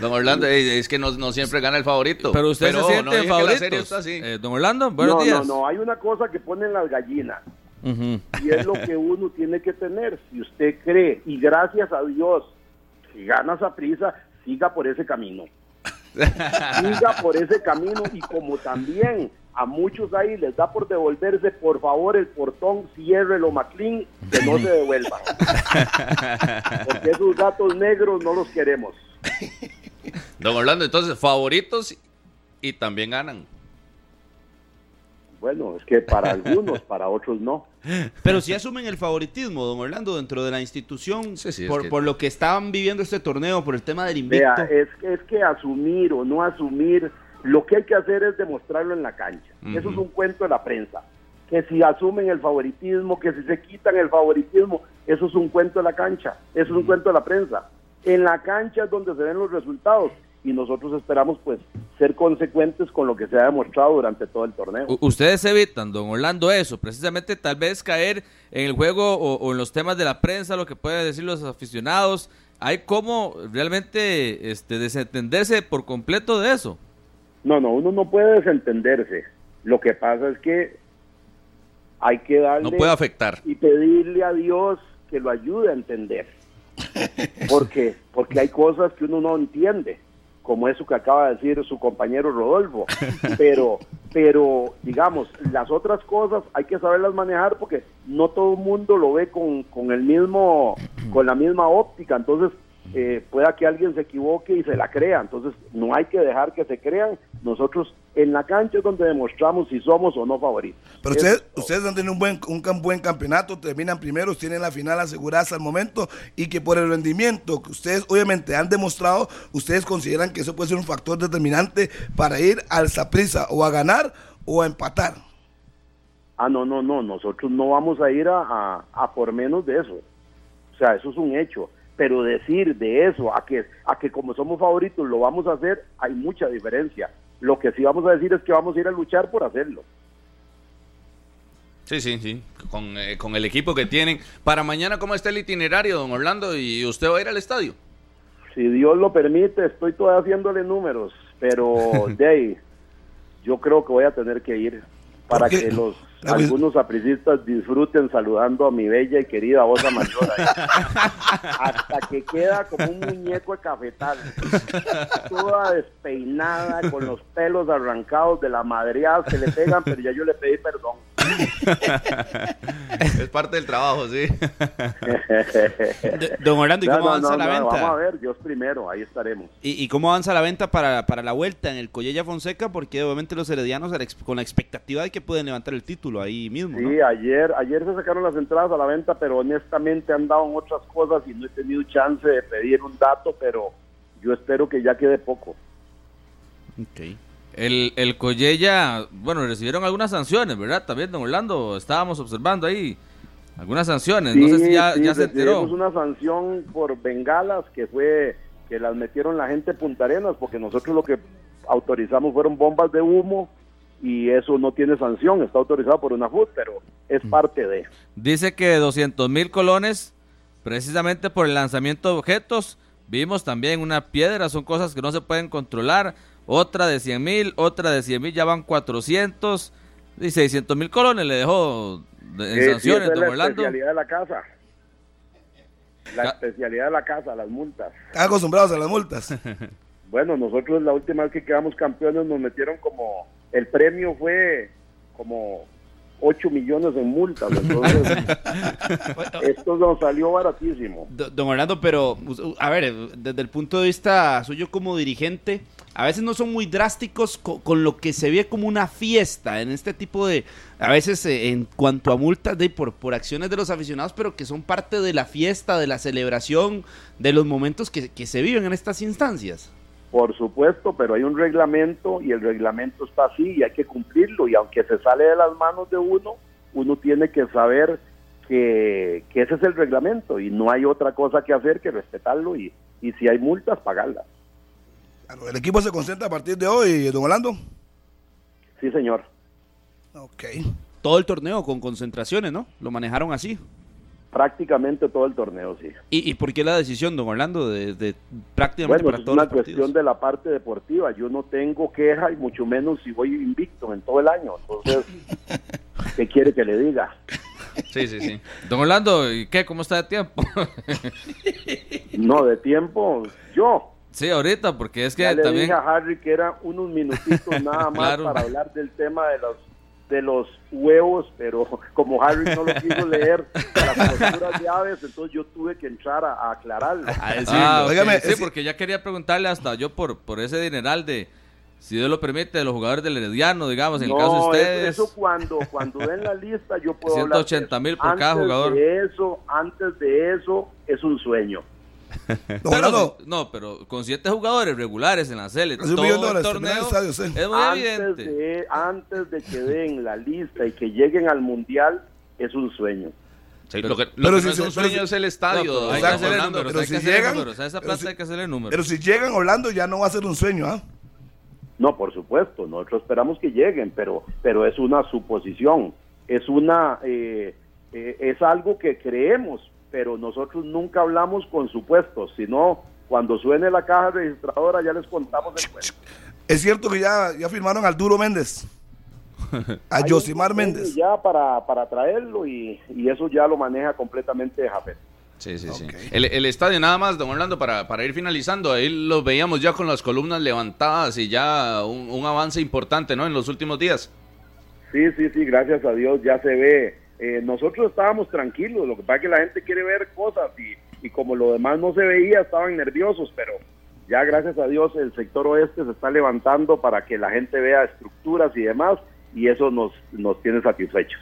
Don Orlando, es que no, no siempre gana el favorito. Pero usted se no siente la favorito. Eh, don Orlando, buenos no, días. no, no, hay una cosa que ponen las gallinas y es lo que uno tiene que tener. Si usted cree, y gracias a Dios, si gana esa prisa, siga por ese camino. *laughs* Siga por ese camino y como también a muchos ahí les da por devolverse, por favor, el portón, ciérrelo, McLean, que no se devuelvan. *laughs* Porque esos gatos negros no los queremos. Don Orlando, entonces, favoritos y también ganan. Bueno, es que para algunos, para otros no. Pero si asumen el favoritismo, don Orlando, dentro de la institución, Sí, sí, es por, que- por lo que estaban viviendo este torneo, por el tema del invicto. Vea, es, es que asumir o no asumir, lo que hay que hacer es demostrarlo en la cancha. Eso es un cuento de la prensa. Que si asumen el favoritismo, que si se quitan el favoritismo, eso es un cuento de la cancha, eso es un cuento de la prensa. En la cancha es donde se ven los resultados y nosotros esperamos pues ser consecuentes con lo que se ha demostrado durante todo el torneo. Ustedes evitan, don Orlando, eso, precisamente tal vez caer en el juego o, o en los temas de la prensa, lo que pueden decir los aficionados. Hay como realmente este, desentenderse por completo de eso. No, no, uno no puede desentenderse. Lo que pasa es que hay que darle No puede afectar. y pedirle a Dios que lo ayude a entender. *laughs* Porque, porque hay cosas que uno no entiende, como eso que acaba de decir su compañero Rodolfo. *laughs* Pero, pero digamos, las otras cosas hay que saberlas manejar porque no todo el mundo lo ve con, con el mismo, con la misma óptica. Entonces, eh, pueda que alguien se equivoque y se la crea. Entonces, no hay que dejar que se crean. Nosotros en la cancha es donde demostramos si somos o no favoritos. Pero Es- ustedes, ustedes han tenido un buen, un buen campeonato, terminan primeros, tienen la final asegurada hasta el momento y que por el rendimiento que ustedes obviamente han demostrado, ustedes consideran que eso puede ser un factor determinante para ir al Saprissa o a ganar o a empatar. Ah, no, no, no, nosotros no vamos a ir a, a- a por menos de eso. O sea, eso es un hecho. Pero decir de eso a que, a que como somos favoritos lo vamos a hacer, hay mucha diferencia. Lo que sí vamos a decir es que vamos a ir a luchar por hacerlo. Sí, sí, sí. Con, eh, con el equipo que tienen. Para mañana, ¿cómo está el itinerario, don Orlando? ¿Y usted va a ir al estadio? Si Dios lo permite, estoy todavía haciéndole números, pero *laughs* de ahí, yo creo que voy a tener que ir para que los algunos apricistas disfruten saludando a mi bella y querida Osa Mayor *laughs* hasta que queda como un muñeco de cafetal. Toda despeinada con los pelos arrancados de la madreada se le pegan pero ya yo le pedí perdón es parte del trabajo, sí. *laughs* Don Orlando, ¿y No, cómo no, avanza no, la no, venta? vamos a ver Dios primero ahí estaremos ¿Y, y cómo avanza la venta para, para la vuelta en el Collella Fonseca? Porque obviamente los heredianos con la expectativa de que pueden levantar el título ahí mismo, ¿no? Sí, ayer, ayer se sacaron las entradas a la venta, pero honestamente han dado en otras cosas y no he tenido chance de pedir un dato, pero yo espero que ya quede poco. Ok. El, el Collella, bueno, recibieron algunas sanciones, ¿verdad? También, don Orlando, estábamos observando ahí algunas sanciones. no sé si ya, sí, ya se enteró. una sanción por bengalas que fue que las metieron la gente de Punta Arenas, porque nosotros lo que autorizamos fueron bombas de humo y eso no tiene sanción, está autorizado por una FUT, pero Mm. es parte de. Dice que 200 mil colones, precisamente por el lanzamiento de objetos. Vimos también una piedra, son cosas que no se pueden controlar. Otra de 100 mil, otra de 100 mil, ya van 400. Y 600 mil colones le dejó de- en Sí, sí, sanciones, esa es la Orlando. especialidad de la casa. La especialidad de la casa, las multas. Están acostumbrados a las multas. *laughs* Bueno, nosotros la última vez que quedamos campeones nos metieron como, el premio fue como 8 millones en multas, entonces *laughs* esto nos salió baratísimo. Do- Don Orlando, pero a ver, desde el punto de vista suyo como dirigente, a veces no son muy drásticos co- con, lo que se ve como una fiesta en este tipo de, a veces eh, en cuanto a multas de por, por acciones de los aficionados, pero que son parte de la fiesta, de la celebración, de los momentos que, que se viven en estas instancias. Por supuesto, pero hay un reglamento y el reglamento está así y hay que cumplirlo y aunque se sale de las manos de uno, uno tiene que saber que, que ese es el reglamento y no hay otra cosa que hacer que respetarlo y, y si hay multas, pagarlas. Claro, el equipo se concentra a partir de hoy, don Orlando. Sí, señor. Ok. Todo el torneo con concentraciones, ¿no? Lo manejaron así. Prácticamente todo el torneo, sí. ¿Y, y por qué la decisión, don Orlando, de, de prácticamente Bueno, para es todos una los partidos? cuestión de la parte deportiva. Yo no tengo queja y mucho menos si voy invicto en todo el año. Entonces, *laughs* ¿qué quiere que le diga? Sí, sí, sí. Don Orlando, ¿y qué? ¿Cómo está de tiempo? No, de tiempo, yo. Sí, ahorita, porque es que ya le también... dije a Harry que era unos minutitos *laughs* nada más Claro. para hablar del tema de los de los huevos, pero como Harry no lo quiso leer las *laughs* posturas de aves, entonces yo tuve que entrar a, a aclararlo. A decirlo. Ah, sí, es- porque ya quería preguntarle hasta yo por, por ese dineral de, si Dios lo permite, de los jugadores del Herediano, digamos, en el caso de ustedes. Eso, eso cuando, cuando den la lista yo puedo hablar de 180 *laughs* mil por cada jugador. De eso, antes de eso, es un sueño. *laughs* Pero, no, pero con siete jugadores regulares en la CL, un todo millón de el dólares, terminar torneo, el estadio, sí. es muy Antes evidente. de, antes de que den la lista y que lleguen al mundial, es un sueño. Sí, Pero- lo que, lo pero que si no es un sueño si- es el No, estadio. pero hay que hacerle números, pero hay si llegan- números, a esa pero plata si- hay que hacerle números. pero si llegan a Orlando ya no va a ser un sueño, ¿ah? No, por supuesto, nosotros esperamos que lleguen, pero, pero es una suposición, es una, eh, eh, es algo que creemos, pero nosotros nunca hablamos con supuestos, sino cuando suene la caja registradora ya les contamos el cuento. Es cierto que ya, ya firmaron al Duro Méndez. A Hay convenio Méndez. Ya para, para traerlo y, y eso ya lo maneja completamente Jafet. Sí, sí, sí. Ok. El, el estadio, nada más, don Orlando, para, para ir finalizando, ahí lo veíamos ya con las columnas levantadas y ya un, un avance importante, ¿no? En los últimos días. Sí, sí, sí, gracias a Dios ya se ve. Eh, nosotros estábamos tranquilos, lo que pasa es que la gente quiere ver cosas y, y como lo demás no se veía, estaban nerviosos, pero ya gracias a Dios el sector oeste se está levantando para que la gente vea estructuras y demás y eso nos, nos tiene satisfechos.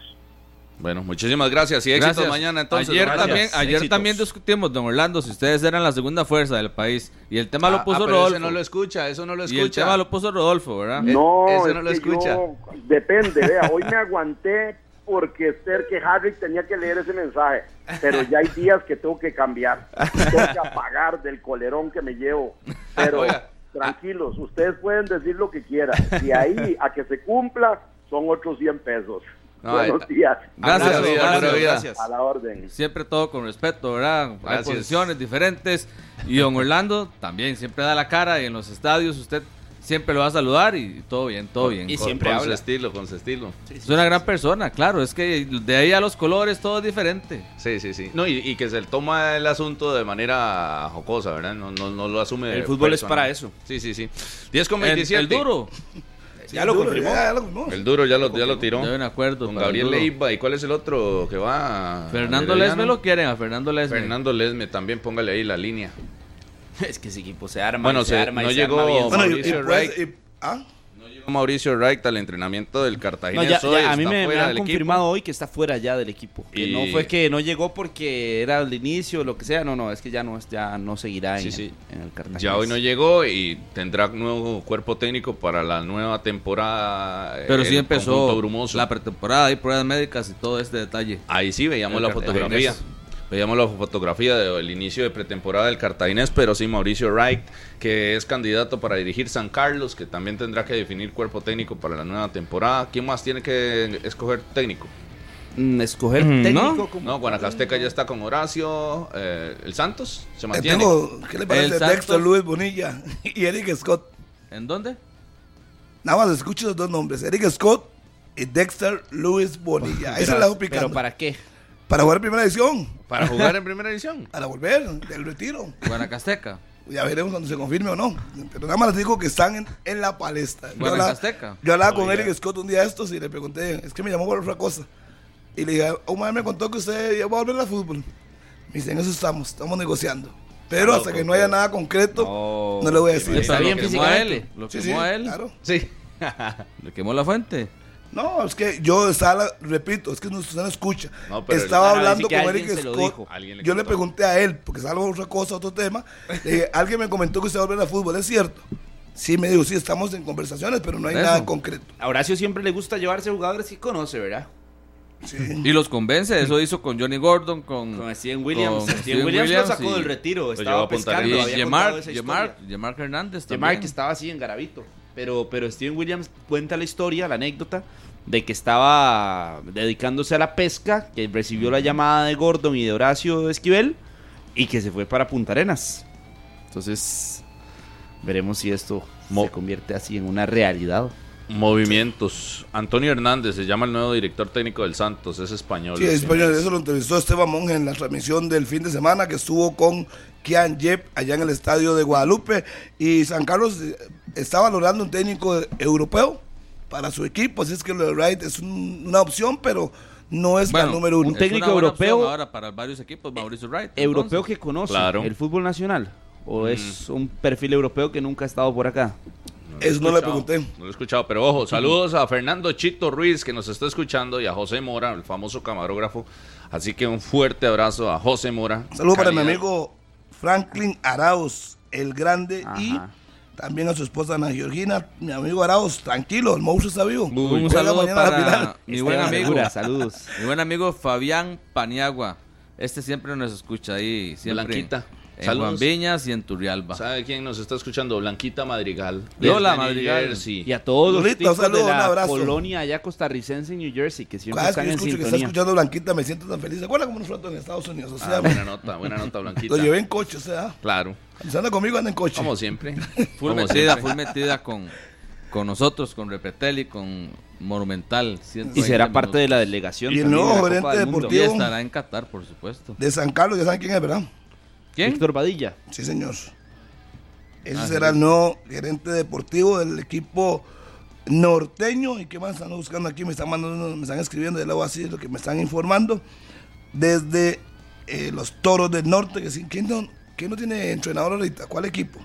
Bueno, muchísimas gracias y éxitos Gracias. mañana entonces. Ayer, don Orlando. también, ayer Éxitos. también discutimos, don Orlando, si ustedes eran la segunda fuerza del país. Y el tema Ah, lo puso ah, pero Rodolfo. ese no lo escucha, eso no lo y el escucha. tema lo puso Rodolfo, ¿verdad? No, ese es no lo escucha. yo- depende, vea, hoy me aguanté porque ser que Harry tenía que leer ese mensaje, pero ya hay días que tengo que cambiar, tengo que apagar del colerón que me llevo, pero tranquilos, ustedes pueden decir lo que quieran, de *laughs* ahí a que se cumpla son otros 100 pesos. No, Buenos días, Gracias, vida, gracias, gracias. a la orden. Siempre todo con respeto, ¿verdad? Hay Gracias. posiciones diferentes. Y don Orlando también siempre da la cara y en los estadios usted siempre lo va a saludar y todo bien, todo bien. Y Con- siempre con su habla. estilo, con su estilo. Es una gran persona, claro. Es que de ahí a los colores todo es diferente. Sí, sí, sí. No, y, y que se toma el asunto de manera jocosa, ¿verdad? No, no, no lo asume. El fútbol es para eso. Sí, sí, sí. 10 con El, 27. el duro. Ya lo Duro, confirmó. ya, ya lo confirmó. El duro ya lo, ya lo tiró. Me acuerdo. Con el Gabriel. Leiva. ¿Y cuál es el otro que va? Fernando? Lesme lo quieren, a Fernando Lesme. Fernando Lesme también, póngale ahí la línea. *laughs* Es que ese equipo se arma. Bueno, y se, se- arma y no se llegó- arma bien. Bueno, y- y Mauricio y- ¿ah? No llegó Mauricio Wright al entrenamiento del No, Cartagena. ya, hoy, ya, a mí me, han del equipo. confirmado hoy que está fuera ya del equipo. Que Y- no fue que no llegó porque era el inicio o lo que sea. No, no, es que ya no, es- ya no seguirá en, Sí, sí. en el Cartagena. Ya hoy no llegó y tendrá nuevo cuerpo técnico para la nueva temporada. Pero sí empezó brumoso. la pretemporada y pruebas médicas y todo este detalle. Ahí sí veíamos El la fotografía. Veíamos la fotografía del inicio de pretemporada del Cartaginés, pero sí Mauricio Wright, que es candidato para dirigir San Carlos, que también tendrá que definir cuerpo técnico para la nueva temporada. ¿Quién más tiene que escoger técnico? Mm, escoger Mm, técnico ¿no? como- No, Guanacasteca ya está con Horacio. eh, ¿El Santos? ¿Se Eh, mantiene? tengo, ¿Qué le parece El Luis Bonilla *laughs* y Eric Scott? ¿En dónde? Nada más escucho los dos nombres, Eric Scott y Dexter Luis Bonilla. Esa la dejo picando. Pero ¿para qué? Para jugar primera edición, Para jugar en *laughs* primera edición. para volver del retiro. Guanacasteca. Ya veremos cuando se confirme o no. Pero nada más les digo que están en, en la palestra. Yo hablaba, Guanacasteca. yo hablaba con. Eric Scott un día de estos y le pregunté, es que me llamó por otra cosa. Y le dije, Omar me contó que usted ya va a volver al fútbol. Me dice, en eso estamos, estamos negociando. Pero hasta que no haya nada concreto, No. no, le voy a decir. Está bien lo quemó a físicamente. él. Lo Sí, quemó sí, a él. claro. Sí. *laughs* Le quemó la fuente. No, es que yo estaba, repito, es que no, usted no escucha. No, pero- estaba hablando con Eric se Scott. dijo. Alguien le yo le pregunté a él, porque es algo otra cosa, otro tema. Le dije, *laughs* alguien me comentó que usted va a volver al fútbol, ¿es cierto? Sí, me dijo, sí, estamos en conversaciones, pero no hay Eso. nada concreto. A Horacio siempre le gusta llevarse jugadores que conoce, ¿verdad? Sí. *laughs* Y los convence. Eso hizo con Johnny Gordon, con, Con Steven Williams. con Steven, Steven Williams, Williams lo sacó y- del retiro. Estaba pescando. y Yemar, Yemar. Yemar Hernández Yemar también. que estaba así en Garavito. Pero, pero Steven Williams cuenta la historia, la anécdota, de que estaba dedicándose a la pesca, que recibió la llamada de Gordon y de Horacio Esquivel, y que se fue para Punta Arenas. Entonces, veremos si esto Mo- se convierte así en una realidad. Movimientos. Antonio Hernández se llama el nuevo director técnico del Santos, es español. Sí, es español, eso lo entrevistó Esteban Monge en la transmisión del fin de semana que estuvo con Kian Yep allá en el estadio de Guadalupe. Y San Carlos eh, está valorando un técnico europeo para su equipo, así es que lo de Wright es un- una opción, pero no es para el número uno. un técnico es una buena europeo- ahora para varios equipos, Mauricio Wright. ¿Europeo entonces. que conoce Claro. el fútbol nacional? ¿O es un perfil europeo que nunca ha estado por acá? Eso no le pregunté. No lo he escuchado, pero ojo, saludos a Fernando Chito Ruiz que nos está escuchando y a José Mora, el famoso camarógrafo. Así que un fuerte abrazo a José Mora. Saludos para mi amigo Franklin Arauz, el grande, y Ajá. también a su esposa Ana Georgina, mi amigo Arauz, tranquilo, el monstruo está vivo. Un saludo para mi buen Esteban amigo. Saludos. Mi buen amigo Fabián Paniagua. Este siempre nos escucha ahí. Siempre Blanquita. En Saludos. Juan Viñas y en Turrialba. ¿Sabe quién nos está escuchando? Blanquita Madrigal. New Madrigal. Jersey. Y a todos los Lolita, tipos un saludo, de un la abrazo. colonia allá costarricense en New Jersey, que siempre Cada vez que están en escucho que está sintonía. escuchando Blanquita me siento tan feliz. ¿Se acuerdan cómo nos fue en Estados Unidos? O sea, Ah, buena nota, buena nota, *laughs* Blanquita. lo llevé en coche, o sea, Claro, se anda conmigo anda en coche. como siempre. *laughs* Full Como metida, siempre. full metida con, con nosotros, con Repetel y con Monumental. Y 120 será parte de la delegación. Y el también nuevo de la gerente Copa del Mundo. Y deportivo. estará en Qatar, por supuesto. De San Carlos, ya saben quién es, ¿verdad? ¿Quién? Víctor Badilla. Sí, señor. Ese Ah, será sí. el nuevo gerente deportivo del equipo norteño. ¿Y qué más están buscando aquí? Me están mandando, me están escribiendo de lado así, lo que me están informando. Desde eh, los toros del norte. Que, sí, ¿quién, no, quién no tiene entrenador ahorita? ¿Cuál equipo?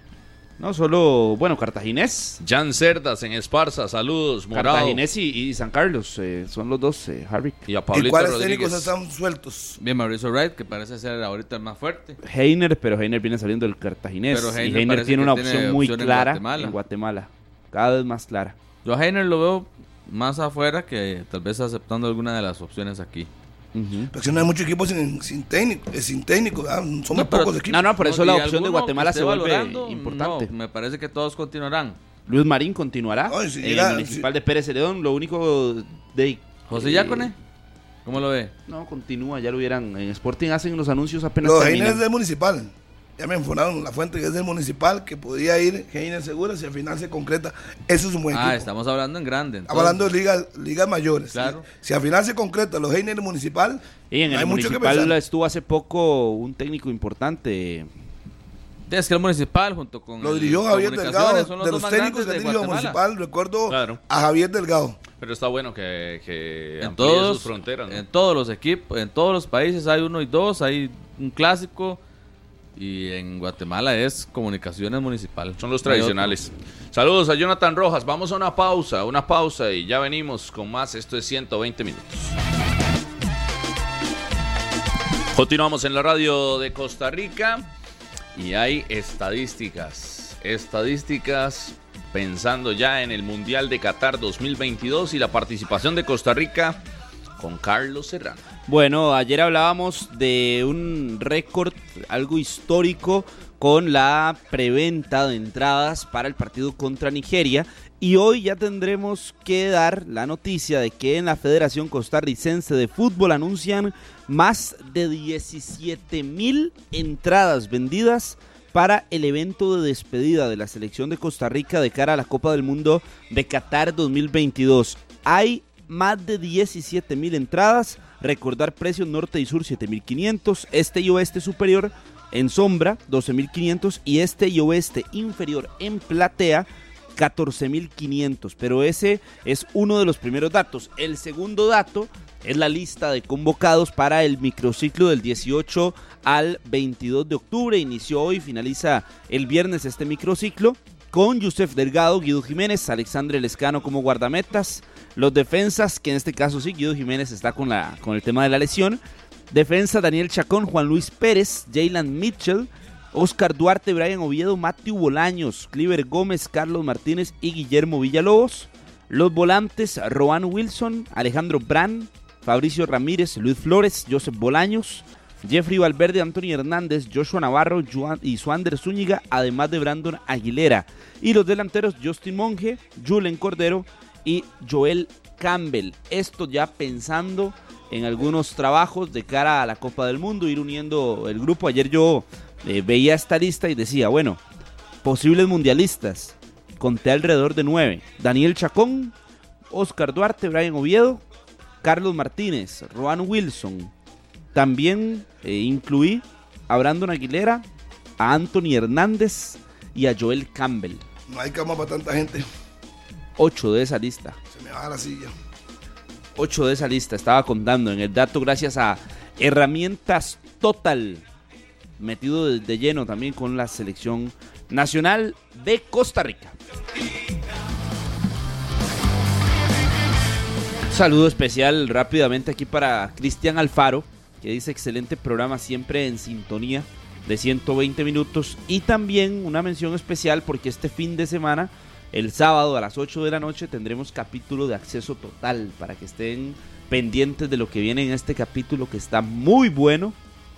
No, solo, bueno, Cartaginés. Jan Cerdas en Esparza, saludos, Morado. Cartaginés y, y San Carlos eh, son los dos, eh, Harvick. Y a ¿Y Pablito cuáles Rodríguez. técnicos están sueltos? Bien, Mauricio Wright, que parece ser ahorita el más fuerte. Heiner, pero Heiner viene saliendo del Cartaginés. Pero y Heiner Heiner tiene una tiene opción muy opción en clara Guatemala. en Guatemala. Cada vez más clara. Yo a Heiner lo veo más afuera que tal vez aceptando alguna de las opciones aquí. Porque si no hay muchos equipos sin, sin técnico. eh, sin técnico ¿verdad? Son muy No, pero- pocos equipos. No, no, por eso ¿Y la opción de Guatemala se vuelve importante. No, me parece que todos continuarán. Luis Marín continuará Ay, si en el municipal de Pérez Celedón. Lo único de. José eh, Yacone, ¿cómo lo ve? No, continúa, ya lo hubieran. En Sporting hacen los anuncios apenas. Los terminan. Heiner es del municipal. Ya me informaron la fuente que es del municipal, que podía ir Heiner segura si al final se concreta. Eso es un buen Ah, equipo. estamos hablando en grande. Estamos hablando de ligas, ligas mayores. Claro. Si, si al final se concreta los Heiner municipal, Y en no el hay mucho que municipal pensar. estuvo hace poco un técnico importante. Es que el municipal junto con Lo el dirigió Javier Delgado. son De los técnicos que Guatemala. municipal, recuerdo Claro. a Javier Delgado. Pero está bueno que, que En todos, sus fronteras. ¿no? en todos los equipos, en todos los países hay uno y dos, hay un clásico y en Guatemala es comunicaciones municipal. Son los tradicionales. Saludos a Jonathan Rojas. Vamos a una pausa, una pausa y ya venimos con más. Esto es 120 minutos. Continuamos en la radio de Costa Rica y hay estadísticas. Estadísticas pensando ya en el Mundial de Qatar 2022 y la participación de Costa Rica con Carlos Serrano. Bueno, ayer hablábamos de un récord, algo histórico, con la preventa de entradas para el partido contra Nigeria. Y hoy ya tendremos que dar la noticia de que en la Federación Costarricense de Fútbol anuncian más de 17 mil entradas vendidas para el evento de despedida de la selección de Costa Rica de cara a la Copa del Mundo de Qatar 2022. Hay más de 17 mil entradas. Recordar precios norte y sur 7.500, este y oeste superior en sombra 12.500 y este y oeste inferior en platea 14.500. Pero ese es uno de los primeros datos. El segundo dato es la lista de convocados para el microciclo del 18 al 22 de octubre. Inició hoy, finaliza el viernes este microciclo con Yusef Delgado, Guido Jiménez, Alexandre Lescano como guardametas. Los defensas, que en este caso sí, Guido Jiménez está con, la, con el tema de la lesión. Defensa Daniel Chacón, Juan Luis Pérez, Jaylan Mitchell, Oscar Duarte, Brian Oviedo, Matthew Bolaños, Cliver Gómez, Carlos Martínez y Guillermo Villalobos. Los volantes, Roan Wilson, Alejandro Brand, Fabricio Ramírez, Luis Flores, Joseph Bolaños, Jeffrey Valverde, Anthony Hernández, Joshua Navarro y Suander Zúñiga, además de Brandon Aguilera. Y los delanteros, Justin Monge, Julen Cordero y Joel Campbell. Esto ya pensando en algunos trabajos de cara a la Copa del Mundo, ir uniendo el grupo. Ayer yo eh, veía esta lista y decía, bueno, posibles mundialistas. Conté alrededor de nueve. Daniel Chacón, Oscar Duarte, Brian Oviedo, Carlos Martínez, Roan Wilson. También eh, incluí a Brandon Aguilera, a Anthony Hernández y a Joel Campbell. No hay cama para tanta gente. Ocho de esa lista. Se me va la silla. 8 de esa lista, estaba contando en el dato gracias a Herramientas Total, metido de, de lleno también con la selección nacional de Costa Rica. Saludo especial rápidamente aquí para Cristian Alfaro, que dice excelente programa siempre en sintonía de 120 minutos y también una mención especial porque este fin de semana el sábado a las 8 de la noche tendremos capítulo de acceso total para que estén pendientes de lo que viene en este capítulo que está muy bueno,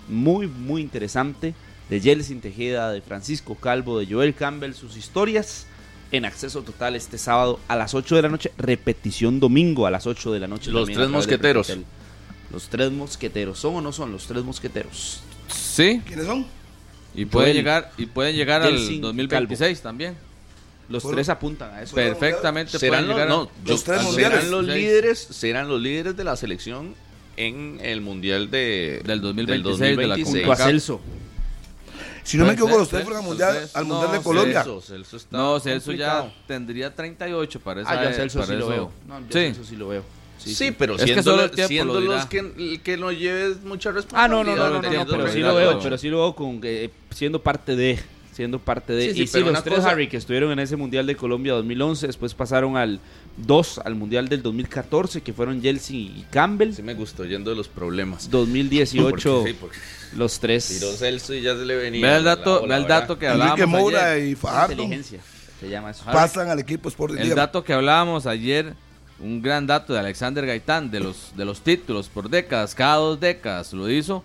muy, muy interesante. De Yeltsin Tejeda, de Francisco Calvo, de Joel Campbell, sus historias en acceso total este sábado a las 8 de la noche. Repetición domingo a las 8 de la noche. Los tres mosqueteros. Los tres mosqueteros. ¿Son o no son los tres mosqueteros? Sí, ¿Quiénes son? y pueden llegar, y pueden llegar al Yeltsin 2026 también. Los Fueron- tres apuntan a eso. Perfectamente serán pueden los, llegar a- no, Los tres serán mundiales. los líderes, serán los líderes de la selección en el mundial de Del 2026 de la Junto a Celso. Si no me Puede equivoco, los tres fueron al mundial, Celso, al mundial no, de Colombia. Celso, Celso está No, Celso ya tendría 38 para esa Ah, yo a Celso para sí lo veo. No, Sí. Celso sí lo veo. Sí, pero Es que siendo, solo el lo- tiempo siendo lo los que, el que no lleves mucha Ah, responsabilidad. no, no, no, no, no, no, pero pero sí ya lo veo, pero sí lo veo con eh, siendo parte de, siendo parte de. Sí, sí, y sí, pero los tres cosa- Harry que estuvieron en ese mundial de Colombia 2011, después pasaron al 2 al mundial del 2014 que fueron Chelsea y Campbell. Sí me gustó yendo de los problemas. 2018 *laughs* Porque, sí, porque los tres. tiró Celso y ya se le venía. Vea el la dato, vea el dato que Enrique hablábamos Moura ayer. y Fajardo Inteligencia se llama eso. pasan al equipo Sport El dato que hablábamos ayer, un gran dato de Alexander Gaitán, de los, de los títulos por décadas, cada dos décadas lo hizo,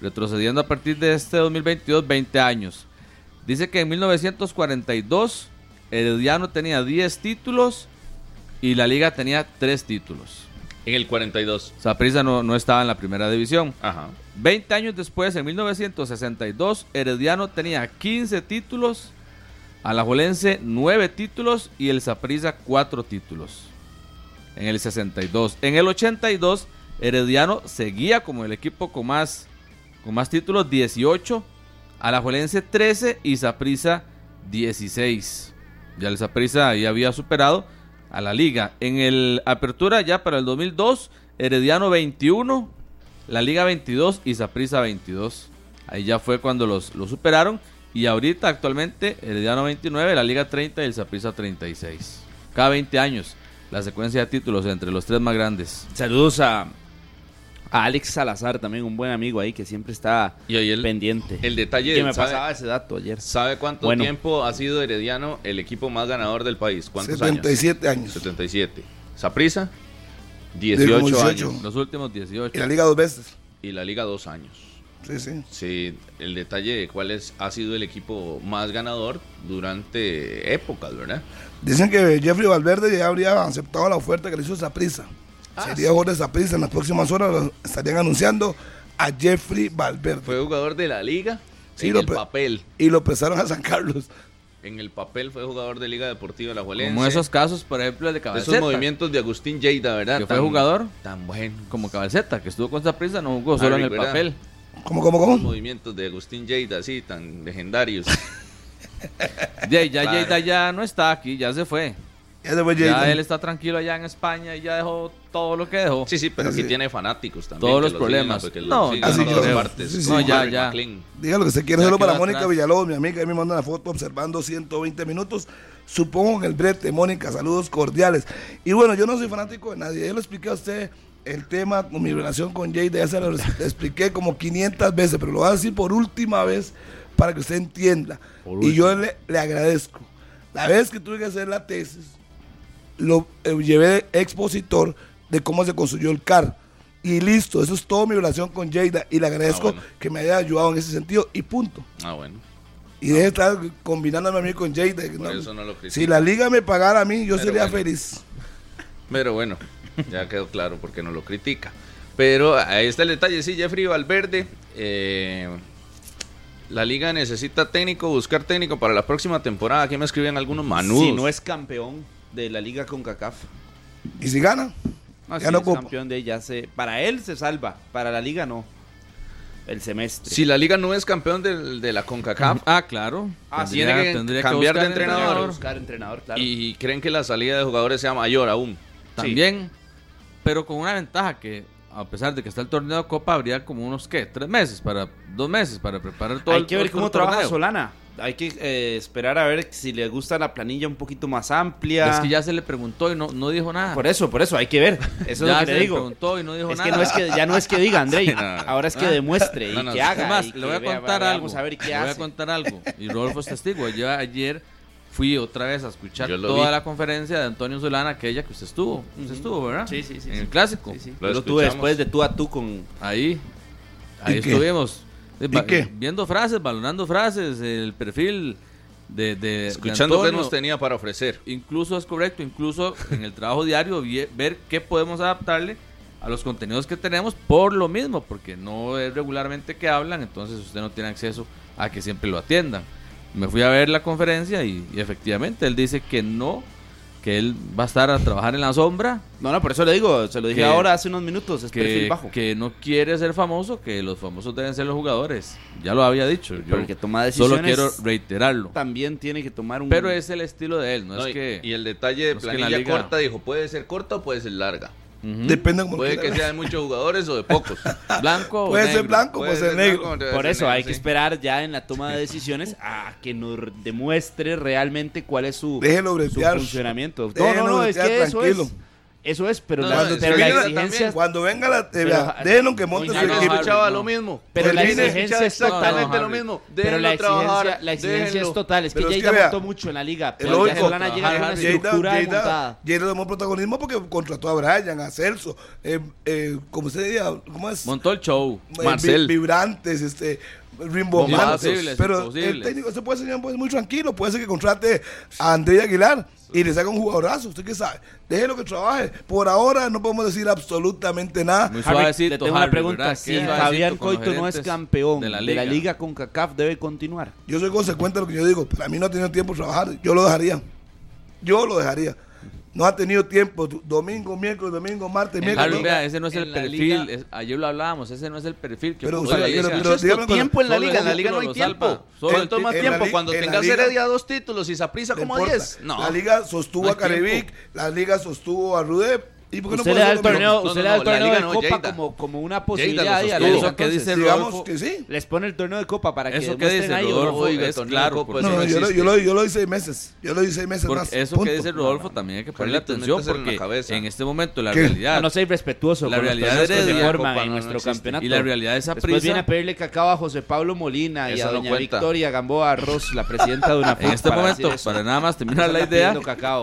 retrocediendo a partir de este 2022 20 años. Dice que en 1942 Herediano tenía 10 títulos y la liga tenía 3 títulos. En el 42. Saprissa no, no estaba en la primera división. Ajá. 20 años después, en 1962, Herediano tenía 15 títulos, Alajuelense 9 títulos y el Saprissa 4 títulos. En el 62. En el 82, Herediano seguía como el equipo con más, con más títulos, 18, Alajuelense 13 y Saprissa 16. Ya el Saprissa ahí había superado a la liga. En el Apertura ya para el 2002, Herediano 21, la Liga 22 y Saprissa 22. Ahí ya fue cuando los, los superaron. Y ahorita actualmente Herediano 29, la Liga 30 y el Saprissa 36. Cada 20 años la secuencia de títulos entre los tres más grandes. Saludos a, a Alex Salazar, también un buen amigo ahí que siempre está Y ahí el, pendiente. el detalle que me ¿sabe, pasaba ese dato ayer. ¿Sabe cuánto Bueno. tiempo ha sido Herediano el equipo más ganador del país? ¿Cuántos años? 77 años. 77. Saprissa, como 18 18. años. Los últimos 18. Y la liga dos veces. Y la Liga, dos años. Sí, sí. Sí, el detalle de cuál es, ha sido el equipo más ganador durante épocas, ¿verdad? Dicen que Jeffrey Valverde ya habría aceptado la oferta que le hizo Saprissa. Ah, Sería jugador de. En las próximas horas estarían anunciando a Jeffrey Valverde. Fue jugador de la Liga Sí, en lo el pe- papel. Y lo pesaron a San Carlos. En el papel fue jugador de Liga Deportiva La Juelense. Como esos casos, por ejemplo, el de De Cabeceta. esos movimientos de Agustín Lleida, ¿verdad? Que fue jugador. Tan bueno. Como Cabeceta, que estuvo con Saprissa, no jugó solo en el papel. ¿Cómo, cómo, Los cómo? movimientos de Agustín Lleida, así, tan legendarios. De *laughs* ahí, ya Claro. Lleida ya no está aquí, ya se fue. Ya se fue Ya Jadon. él está tranquilo allá en España y ya dejó todo lo que dejó. Sí, sí, pero aquí Sí. tiene fanáticos también. Todos que los lo problemas. No, así todas lo- partes. sí, sí. No, ya, Harry ya. McLean. Diga lo que se quiere Ya solo para Mónica atrás. Villalobos, mi amiga, que me manda una foto observando 120 minutos. Supongo en el brete, Mónica, saludos cordiales. Y bueno, yo no soy fanático de nadie. Yo le expliqué a usted el tema con mi relación con Jade, ya se lo expliqué como 500 veces, pero lo voy a decir por última vez para que usted entienda. Y yo le, le agradezco. La vez que tuve que hacer la tesis, lo eh, llevé de expositor de cómo se construyó el CAR. Y listo, eso es todo mi relación con Jada. Y le agradezco Ah, bueno. que me haya ayudado en ese sentido. Y punto. Ah, bueno. Y deje de estar combinándome a mí con Jada. Por eso no lo si la liga me pagara a mí, yo Pero sería bueno. feliz. Pero bueno, ya quedó claro porque no lo critica. Pero ahí está el detalle, sí, Jeffrey Valverde. eh, la liga necesita técnico, buscar técnico para la próxima temporada. Aquí me escriben algunos manudos. Si no es campeón de la liga con CACAF. Y si gana, No, Ya si no es campeón de ya se para él se salva, para la liga no. El semestre. Si la liga no es campeón del- de, la CONCACAF Ah, claro. Ah, Tendría- tiene que tendría cambiar de entrenador. Hay que buscar entrenador, claro. y creen que la salida de jugadores sea mayor aún. También, pero con una ventaja que a pesar de que está el torneo de Copa, habría como unos, ¿qué? Tres meses, para dos meses para preparar todo Hay el que ver cómo trabaja torneo. Solana. Hay que eh, esperar a ver si le gusta la planilla un poquito más amplia. Es que ya se le preguntó y no, no dijo nada. Por eso, por eso, hay que ver. *laughs* Eso es ya lo que se le digo. preguntó y no dijo Es nada. que no es que ya no es que diga Andrei, *laughs* No. ahora es que Ah. demuestre y que es haga. Además, y le voy a vea- contar algo. Vamos a ver qué le voy a hace. contar algo. *laughs* Y Rodolfo es testigo. Yo ayer fui otra vez a escuchar toda vi. la conferencia de Antonio Solana, aquella que usted estuvo. Usted estuvo, ¿verdad? Sí, sí, sí, En sí. el clásico. Sí, sí. Lo lo tuve escuchamos. después de tú a tú con Ahí. Ahí estuvimos. ¿Y qué? Viendo frases, balonando frases, el perfil de, de- de Escuchando qué Antonio. nos tenía para ofrecer. Incluso es correcto, incluso en el trabajo diario, ver qué podemos adaptarle a los contenidos que tenemos por lo mismo, porque no es regularmente que hablan, entonces usted no tiene acceso a que siempre lo atiendan. me fui a ver la conferencia y, y efectivamente él dice que no, que él va a estar a trabajar en la sombra, No, no, por eso le digo, se lo dije Que- ahora hace unos minutos, es perfil que, bajo. que no quiere ser famoso, que los famosos deben ser los jugadores. Ya lo había dicho. Yo Pero el que toma decisiones solo quiero reiterarlo. también tiene que tomar un... Pero es el estilo de él, no, No, es y, que... y el detalle de no es que en la planilla liga- corta dijo, puede ser corta o puede ser larga. Depende como Puede que sea de muchos jugadores o de pocos. *laughs* Blanco o Puede ser negro. blanco, puede ser negro. blanco, Por ser eso negro, hay que esperar ya en la toma de decisiones a que nos demuestre realmente cuál es su, funcionamiento. No, Déjelo no, no, es que eso tranquilo. es. Eso es, pero No, la, no, pero es la exigencia también, Cuando venga la. eh, Pero- vea, déjenlo que monte su no, equipo. Harry, escuchaba no. lo mismo. Pero la Termine, exigencia es exactamente lo mismo. Pero la Déjenlo trabajar, exigencia, la exigencia es déjenlo. total. Es que es Lleida que vea, montó mucho en la liga. es Pero llega con una estructura montada. Lleida tomó protagonismo porque contrató a Brian, a Celso, eh, eh, como usted diría, ¿cómo es? Montó el show. Eh, Marcel. vi- vibrantes, este, rimbombantes. Imposibles, Pero el técnico se puede ser muy tranquilo. Puede ser que contrate a André Aguilar y le saque un jugadorazo. ¿Usted qué sabe? Déjelo que trabaje. Por ahora no podemos decir absolutamente nada. Muy Harry, le tengo una pregunta. Si Fabián los Coito no es campeón de de la la, liga. liga con CACAF, debe continuar. Yo soy consecuente de lo que yo digo. Para mí no ha tenido tiempo de trabajar. Yo lo dejaría. Yo lo dejaría. No ha tenido tiempo. Domingo, miércoles, domingo, martes, miércoles. No. vea, ese no es en el perfil. liga- es- ayer lo hablábamos, ese no es el perfil que Pero ocupa usted- la pero- liga. pero- dígame tiempo en la liga, en la liga no hay tiempo. Solo ¿Cuánto el- más en tiempo? Cuando tengas Heredia dos títulos y Saprisa como importa. 10. No. La liga sostuvo a Carevic, la liga sostuvo a Rudé. ¿Y por qué no Usted le da el torneo, No, usted no, le da el torneo de no, Copa Lleida. como, como una Lleida posibilidad. Eso que dice Digamos Rodolfo. que sí. Les pone el torneo de Copa para que Eso que dice ahí. Rodolfo Oiga, es claro. Copa, porque No, yo, lo, yo, lo, yo lo hice seis meses. Yo lo hice seis meses porque más. eso punto. que dice Rodolfo también hay que ponerle atención porque en este momento la ¿Qué? realidad No, no sea irrespetuoso La realidad de que se Copa, en nuestro campeonato. y la realidad de esa Después viene a pedirle cacao a José Pablo Molina y a doña. Victoria Gamboa Ross, la presidenta de *laughs* una en este momento para nada más terminar la idea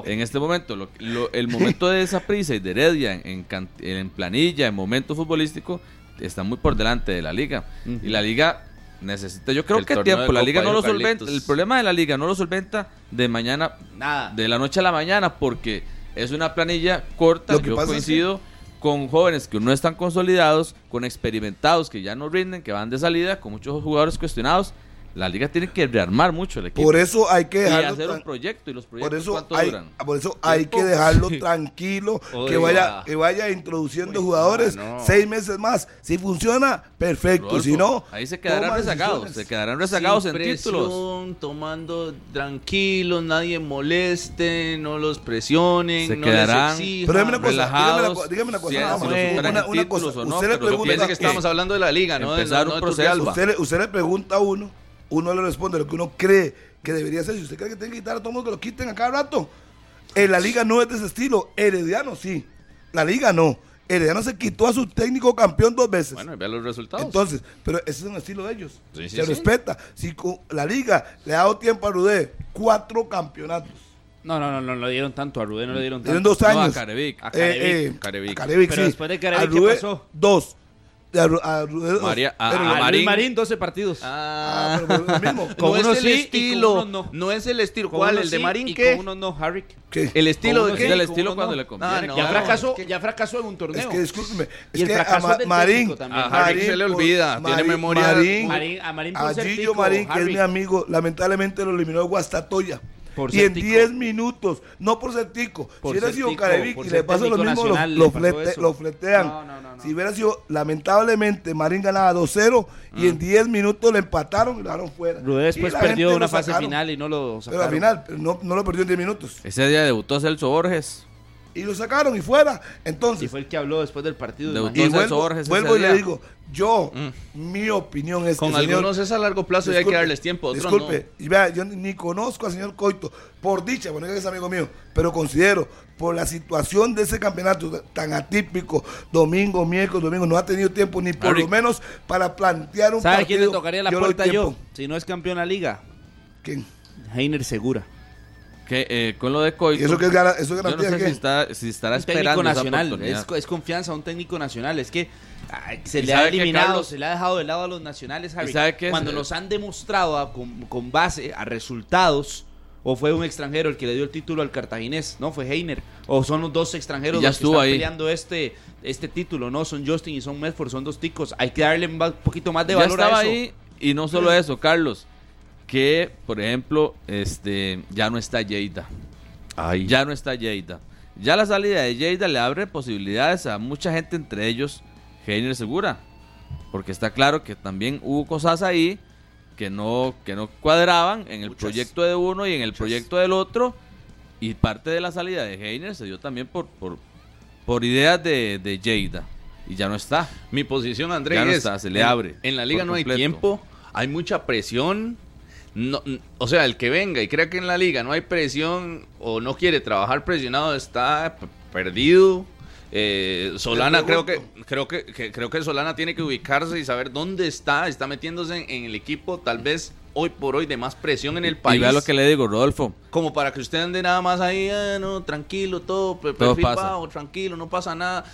en este momento el momento de esa prisa y de Heredia en, en en planilla en momento futbolístico está muy por delante de la liga y la liga necesita yo creo El que tiempo la liga no lo solventa el problema de la liga no lo solventa de mañana Nada. de la noche a la mañana porque es una planilla corta. Lo que Yo pasa es coincido con jóvenes que no están consolidados, con experimentados que ya no rinden, que van de salida, con muchos jugadores cuestionados. La liga tiene que rearmar mucho el equipo Por eso hay que y dejarlo. hacer un proyecto. ¿Y los Por proyectos eso, cuánto hay, duran? por eso hay ¿Tiempo? que dejarlo *laughs* tranquilo, que vaya, que vaya introduciendo jugadores no. seis meses más. Si funciona, perfecto. Rodolfo, si no, ahí se quedarán rezagados. decisiones. Se quedarán rezagados Sin en títulos. presión, tomando tranquilos, nadie moleste, no los presionen, Se no quedarán- les exijan. Pero dígame una cosa, dígame una, relajados, co- dígame una cosa, Una- una títulos cosa, no, usted le pregunta Piensa que estamos hablando de la liga, ¿no? Empezar un proceso. Turrialba. Usted, le- usted le pregunta a uno, uno le responde lo que uno cree que debería ser. Si usted cree que tiene que quitar a todo mundo, que lo quiten a cada rato. En la liga no es de ese estilo. Herediano sí. La liga no. Herediano se quitó a su técnico campeón dos veces. Bueno, y vea los resultados. Entonces, pero ese es un estilo de ellos. Sí, sí, se sí. respeta. Si la liga le ha dado tiempo a Rudé, cuatro campeonatos. No, no, no, no le dieron tanto. A Rudé no le dieron Tienen tanto. dos No, a años. Carevic. A Eh, Carevic. eh, Carevic. a Carevic, Pero sí. después de Carevic, A ¿qué pasó? Dos. A, a dos. María- a- Pero- a A Luis Marín. Marín, 12 partidos. Ah, pero lo mismo. *laughs* Con no es el sí con estilo. no. No es el estilo. Con ¿Cuál? ¿El de sí Marín y qué? Con unos no, Harry. ¿Qué? ¿El estilo de qué? Es del con estilo uno cuando no. le conviene. Ah, no. ya, fracasó, es que- ya fracasó en un Es torneo. que discúlpeme. Es Y el que a, fracaso Ma- es Marín. A Harry se le olvida, tiene memoria- Marín, Marín- a Marín a Gillo Marín, que es mi amigo, lamentablemente lo eliminó Guastatoya. Por y en tico. 10 minutos, no por ser tico. Por si hubiera sido Carevic y le pasa lo mismo, lo, lo flete- lo fletean. No, no, no, no. Si hubiera sido, lamentablemente, Marín ganaba 2-0 y en 10 minutos le empataron y lo dejaron fuera. Rudé después perdió una fase sacaron. final y no lo Pero sacaron. al final, pero no, no lo perdió en 10 minutos. Ese día debutó Celso Borges. Y lo sacaron y fuera. Entonces, Y fue el que habló después del partido. Imagínate. Y vuelvo, Borges vuelvo y le digo, yo, mi opinión es Con que señor- algunos es a largo plazo y hay que Disculpe, darles tiempo. Otros Disculpe, y vea, yo ni, conozco al señor Coito, por dicha, bueno, que es amigo mío, pero considero, por la situación de ese campeonato tan atípico, domingo, miércoles, domingo, no ha tenido tiempo ni por lo menos para plantear un ¿Sabe partido. quién le tocaría la puerta yo? Si no es campeón la liga. ¿Quién? Heiner Segura. Que eh, con lo de Coito. ¿Y eso qué es, gara- eso es Yo no garantía sé de si, qué? está, si estará Un esperando nacional. Es, es confianza a un técnico nacional. Es que ay, se ¿Y le ha eliminado, Carlos? se le ha dejado de lado a los nacionales, es? Cuando Eh, nos han demostrado a- con, con base a resultados. O fue un extranjero el que le dio el título al cartaginés, no fue Heiner. O son los dos extranjeros ya los que están ahí. peleando este, este título, no son Justin y son Medford, son dos ticos. Hay que darle un poquito más de ya valor estaba a eso. ahí y no solo eso, Carlos. Que, por ejemplo, este, ya no está Lleida. Ay, Ya no está Lleida. Ya la salida de Lleida le abre posibilidades a mucha gente, entre ellos Heiner Segura. Porque está claro que también hubo cosas ahí que no, que no cuadraban en el Muchas. proyecto de uno y en el proyecto del otro. Y parte de la salida de Heiner se dio también por, por, por ideas de, de Lleida. Y ya no está. Mi posición, Andrés, Ya no es, está, se le en- abre En la liga no hay completo. tiempo, hay mucha presión. No, o sea, el que venga y crea que en la liga no hay presión o no quiere trabajar presionado está perdido. Eh, Solana creo que, creo que, que- creo que Solana tiene que ubicarse y saber dónde está, está metiéndose en, en el equipo tal vez hoy por hoy de más presión en el país. Y vea lo que le digo, Rodolfo. Como para que usted ande nada más ahí, ah, no, tranquilo, todo, Todo pasa. bajo, tranquilo, no pasa nada.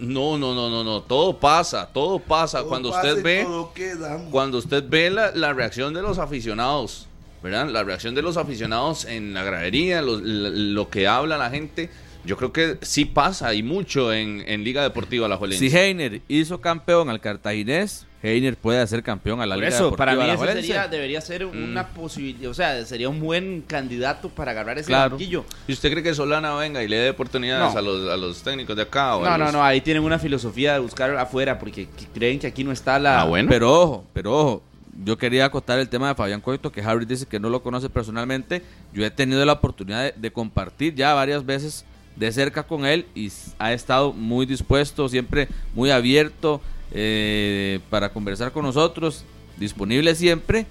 No, no, no, no, no, todo pasa, todo pasa. Todo cuando pasa usted ve, todo queda. cuando usted ve la, la reacción de los aficionados, ¿verdad? La reacción de los aficionados en la gradería, lo, lo- que habla la gente, yo creo que sí pasa y mucho en, en Liga Deportiva La Si Heiner hizo campeón al cartaginés, Heiner puede hacer campeón a la Por Liga eso, para mí Deportiva ese Alajuelense. sería, debería ser una posibilidad, o sea, sería un buen candidato para agarrar ese Claro. banquillo. ¿Y usted cree que Solana venga y le dé oportunidades No. a, los, a los técnicos de acá? o No, no, los- no, ahí tienen una filosofía de buscar afuera porque que- creen que aquí no está la... Ah, bueno. Pero ojo, pero ojo, yo quería acotar el tema de Fabián Coito, que Harry dice que no lo conoce personalmente. Yo he tenido la oportunidad de, de compartir ya varias veces de cerca con él y ha estado muy dispuesto, siempre muy abierto eh, para conversar con nosotros, disponible siempre.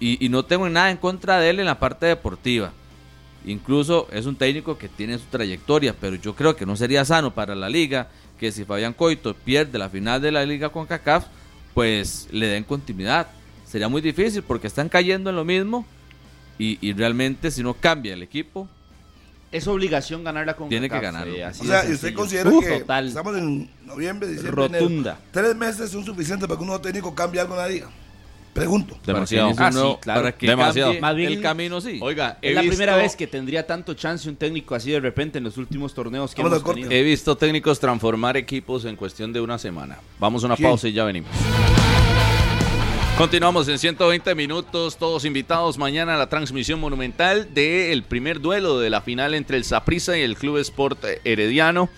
Y, no tengo nada en contra de él en la parte deportiva. Incluso es un técnico que tiene su trayectoria, pero yo creo que no sería sano para la liga que si Fabián Coito pierde la final de la liga con CACAF, pues le den continuidad. Sería muy difícil porque están cayendo en lo mismo y realmente si no cambia el equipo, Es obligación ganarla con Tiene que eh, así O sea, ¿y usted considera Uh, que total. estamos en noviembre, diciembre, enero? Rotunda. ¿Tres meses son suficientes para que un nuevo técnico cambie algo en la liga? Pregunto. Demasiado. para que, Ah, sí, claro. para que Demasiado. Más bien- el camino sí. Oiga, Es la visto- primera vez que tendría tanto chance un técnico así de repente en los últimos torneos que Vamos hemos tenido. He visto técnicos transformar equipos en cuestión de una semana. Vamos a una ¿Quién? pausa y ya venimos. Continuamos en 120 minutos, todos invitados mañana a la transmisión monumental del primer duelo de la final entre el Saprissa y el Club Sport Herediano.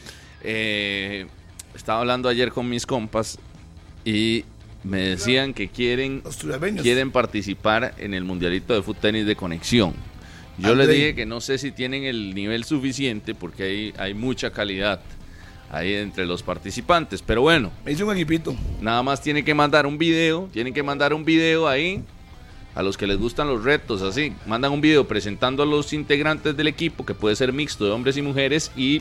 Eh, estaba hablando ayer con mis compas y me decían que quieren quieren participar en el Mundialito de Foot Tenis de Conexión. Yo les dije que no sé si tienen el nivel suficiente porque hay, hay mucha calidad ahí entre los participantes. Pero bueno, Me hice un equipito. nada más tienen que mandar un video, tienen que mandar un video ahí a los que les gustan los retos, así. Mandan un video presentando a los integrantes del equipo, que puede ser mixto de hombres y mujeres, y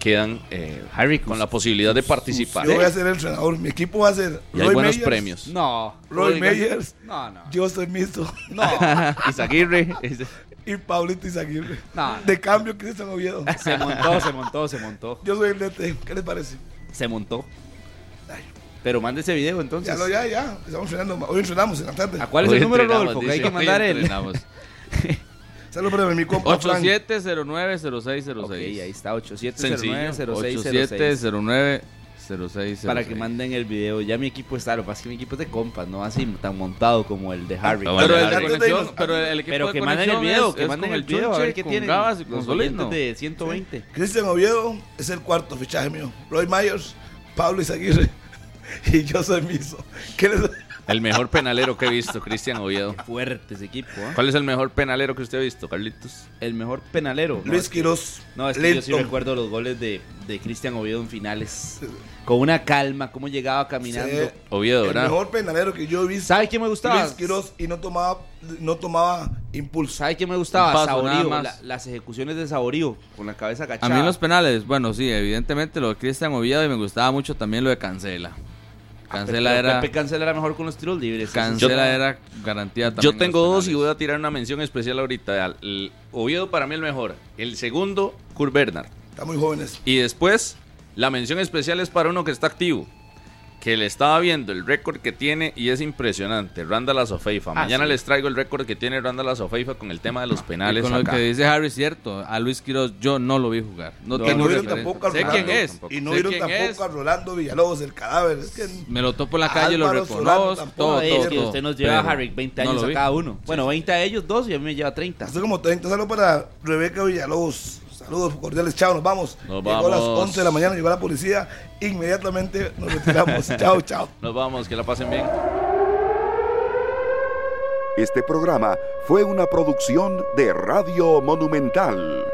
quedan eh, Harry, con la posibilidad de participar. Yo voy a ser el entrenador. Mi equipo va a ser Y hay Roy buenos Meyers, premios. No. Roy Oiga. Meyers. No, no. Yo soy mixto. No. *laughs* Izaguirre. *laughs* Y Pablito Izaguirre. No. De cambio, Cristian Oviedo. Se montó, se montó, se montó. Yo soy el DT. ¿Qué les parece? Se montó. Pero mande ese video entonces. Ya, lo, ya, ya. Estamos entrenando. Hoy entrenamos en la tarde. ¿A cuál es Hoy el número, Rodolfo? Que hay que mandar el. Entrenamos. *laughs* Saludos para mi compa Frank. 87090606. Ok, ahí está, Sencillo. 87090606. 87090606. Para que manden el video. Ya mi equipo está, lo que pasa es que mi equipo es de compas, no así tan montado como el de Harry. Ah, Pero bueno, el de conexión, pero el equipo Pero de que manden el video, es- que manden el video, a ver qué tienen. Gabas y con los de 120. Cristian Oviedo es el cuarto fichaje mío. Roy Myers, Pablo Izaguirre. *laughs* Y yo soy miso. ¿Qué les El mejor penalero que he visto, Cristian Oviedo. Fuerte ese equipo, ¿ah? ¿Cuál es el mejor penalero que usted ha visto, Carlitos? El mejor penalero. No, Luis Quiroz. No, es que yo sí recuerdo los goles de, de Cristian Oviedo en finales. Con una calma, cómo llegaba caminando. Sí. Oviedo, El ¿verdad? mejor penalero que yo he visto. ¿Sabe quién me gustaba? Luis Quiroz y no tomaba, no tomaba impulso. ¿Sabe quién me gustaba? Paso, Saborío. la- las ejecuciones de Saborío, con la cabeza A agachada. mí los penales, bueno, sí, evidentemente lo de Cristian Oviedo y me gustaba mucho también lo de Cancela. Cancela era Pepe Cancela era mejor con los tiros libres. Cancela Yo- era garantía también. Yo en tengo dos y voy a tirar una mención especial ahorita. El Oviedo para mí el mejor. El segundo, Kurt Bernard. Están muy jóvenes. Y después, la mención especial es para uno que está activo, que le estaba viendo el récord que tiene y es impresionante. Randall Azofeifa. Mañana sí. les traigo el récord que tiene Randall Azofeifa con el tema de los Y penales. con lo acá. que dice Harry, cierto, a Luis Quiroz yo no lo vi jugar. No, No, tengo no vieron tampoco a Sé Rolando. quién es. Y no sé vieron tampoco es. a Rolando Villalobos, el cadáver. Es que Me lo topo en la calle, lo Álvaro Solano reconozco, tampoco. todo, es todo, que todo. usted nos lleva, Pero Harry, 20 no años lo a cada uno. Bueno, 20 a ellos dos y a mí me lleva 30. hace como 30 saludos para Rebeca Villalobos. Saludos cordiales, chao, nos vamos. Nos llegó a las vamos. 11 de la mañana, llegó la policía, inmediatamente nos retiramos. *laughs* chao, chao. Nos vamos, que la pasen bien. Este programa fue una producción de Radio Monumental.